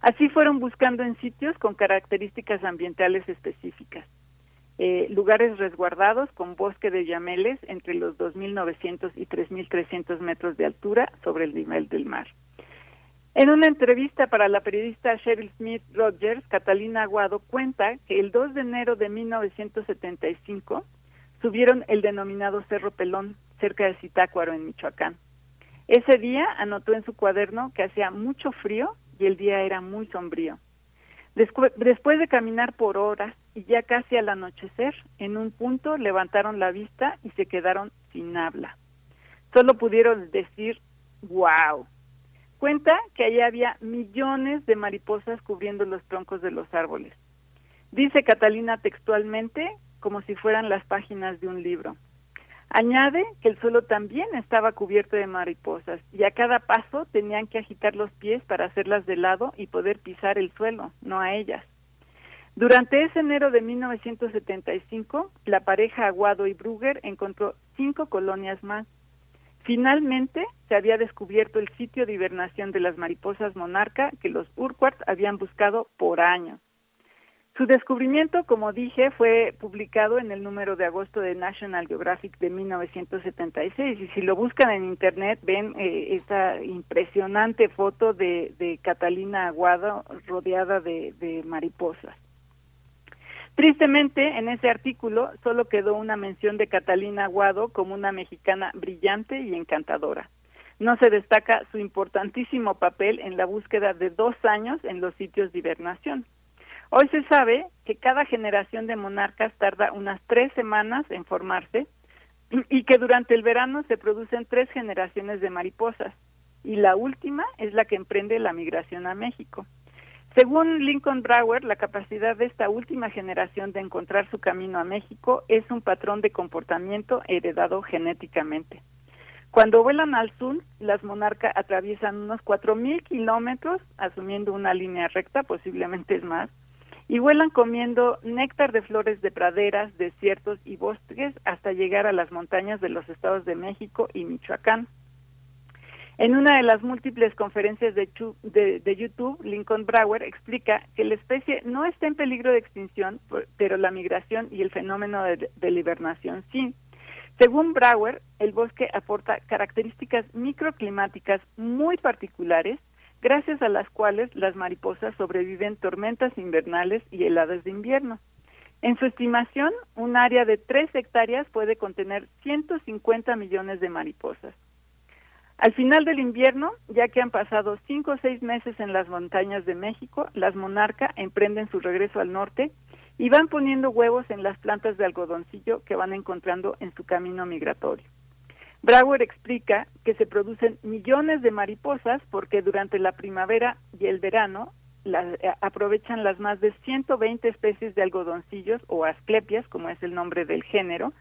Speaker 30: Así fueron buscando en sitios con características ambientales específicas. Eh, lugares resguardados con bosque de yameles entre los 2.900 y 3.300 metros de altura sobre el nivel del mar. En una entrevista para la periodista Cheryl Smith Rogers, Catalina Aguado cuenta que el 2 de enero de 1975 subieron el denominado Cerro Pelón cerca de Zitácuaro en Michoacán. Ese día anotó en su cuaderno que hacía mucho frío y el día era muy sombrío. Después de caminar por horas y ya casi al anochecer, en un punto levantaron la vista y se quedaron sin habla. Solo pudieron decir, wow, Cuenta que allí había millones de mariposas cubriendo los troncos de los árboles. Dice Catalina textualmente como si fueran las páginas de un libro. Añade que el suelo también estaba cubierto de mariposas y a cada paso tenían que agitar los pies para hacerlas de lado y poder pisar el suelo, no a ellas. Durante ese enero de 1975, la pareja Aguado y Brugger encontró cinco colonias más Finalmente, se había descubierto el sitio de hibernación de las mariposas monarca que los Urquharts habían buscado por años. Su descubrimiento, como dije, fue publicado en el número de agosto de National Geographic de 1976 y si lo buscan en internet ven eh, esta impresionante foto de, Catalina Aguado rodeada de mariposas. Tristemente, en ese artículo solo quedó una mención de Catalina Aguado como una mexicana brillante y encantadora. No se destaca su importantísimo papel en la búsqueda de dos años en los sitios de hibernación. Hoy se sabe que cada generación de monarcas tarda unas tres semanas en formarse y que durante el verano se producen tres generaciones de mariposas y la última es la que emprende la migración a México. Según Lincoln Brower, la capacidad de esta última generación de encontrar su camino a México es un patrón de comportamiento heredado genéticamente. Cuando vuelan al sur, las monarcas atraviesan unos 4.000 kilómetros, asumiendo una línea recta, posiblemente es más, y vuelan comiendo néctar de flores de praderas, desiertos y bosques hasta llegar a las montañas de los estados de México y Michoacán. En una de las múltiples conferencias de, YouTube, Lincoln Brower explica que la especie no está en peligro de extinción, pero la migración y el fenómeno de, de la hibernación sí. Según Brower, el bosque aporta características microclimáticas muy particulares, gracias a las cuales las mariposas sobreviven tormentas invernales y heladas de invierno. En su estimación, un área de tres hectáreas puede contener 150 millones de mariposas. Al final del invierno, ya que han pasado cinco o seis meses en las montañas de México, las monarcas emprenden su regreso al norte y van poniendo huevos en las plantas de algodoncillo que van encontrando en su camino migratorio. Brauer explica que se producen millones de mariposas porque durante la primavera y el verano eh, aprovechan las más de 120 especies de algodoncillos o asclepias, como es el nombre del género,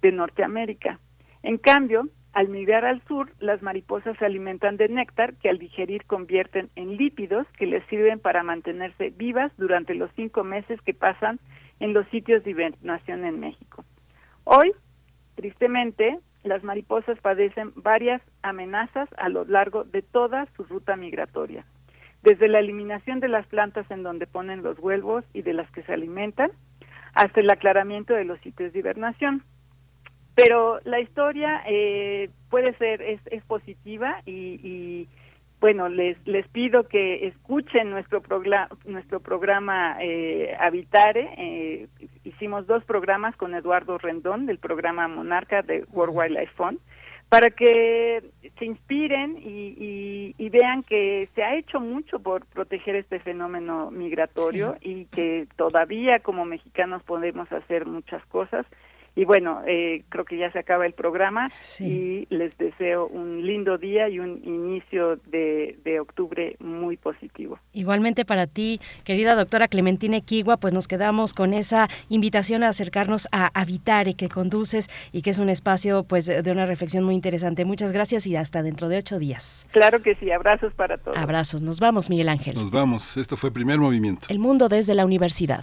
Speaker 30: de Norteamérica. En cambio, al migrar al sur, las mariposas se alimentan de néctar que al digerir convierten en lípidos que les sirven para mantenerse vivas durante los cinco meses que pasan en los sitios de hibernación en México. Hoy, tristemente, las mariposas padecen varias amenazas a lo largo de toda su ruta migratoria, desde la eliminación de las plantas en donde ponen los huevos y de las que se alimentan, hasta el aclaramiento de los sitios de hibernación. Pero la historia eh, puede ser es, es positiva y, bueno les les pido que escuchen nuestro programa nuestro programa eh, Habitare. Eh, hicimos dos programas con Eduardo Rendón del programa Monarca de World Wildlife Fund para que se inspiren y, y, vean que se ha hecho mucho por proteger este fenómeno migratorio y que todavía como mexicanos podemos hacer muchas cosas y bueno, eh, creo que ya se acaba el programa y les deseo un lindo día y un inicio de, de, octubre muy positivo.
Speaker 2: Igualmente para ti, querida doctora Clementina Equigua, pues nos quedamos con esa invitación a acercarnos a Habitar y que conduces y que es un espacio pues de una reflexión muy interesante. Muchas gracias y hasta dentro de ocho días.
Speaker 30: Claro que sí, abrazos para todos.
Speaker 2: Abrazos, nos vamos Miguel Ángel.
Speaker 1: Nos vamos, esto fue Primer Movimiento.
Speaker 2: El mundo desde la universidad.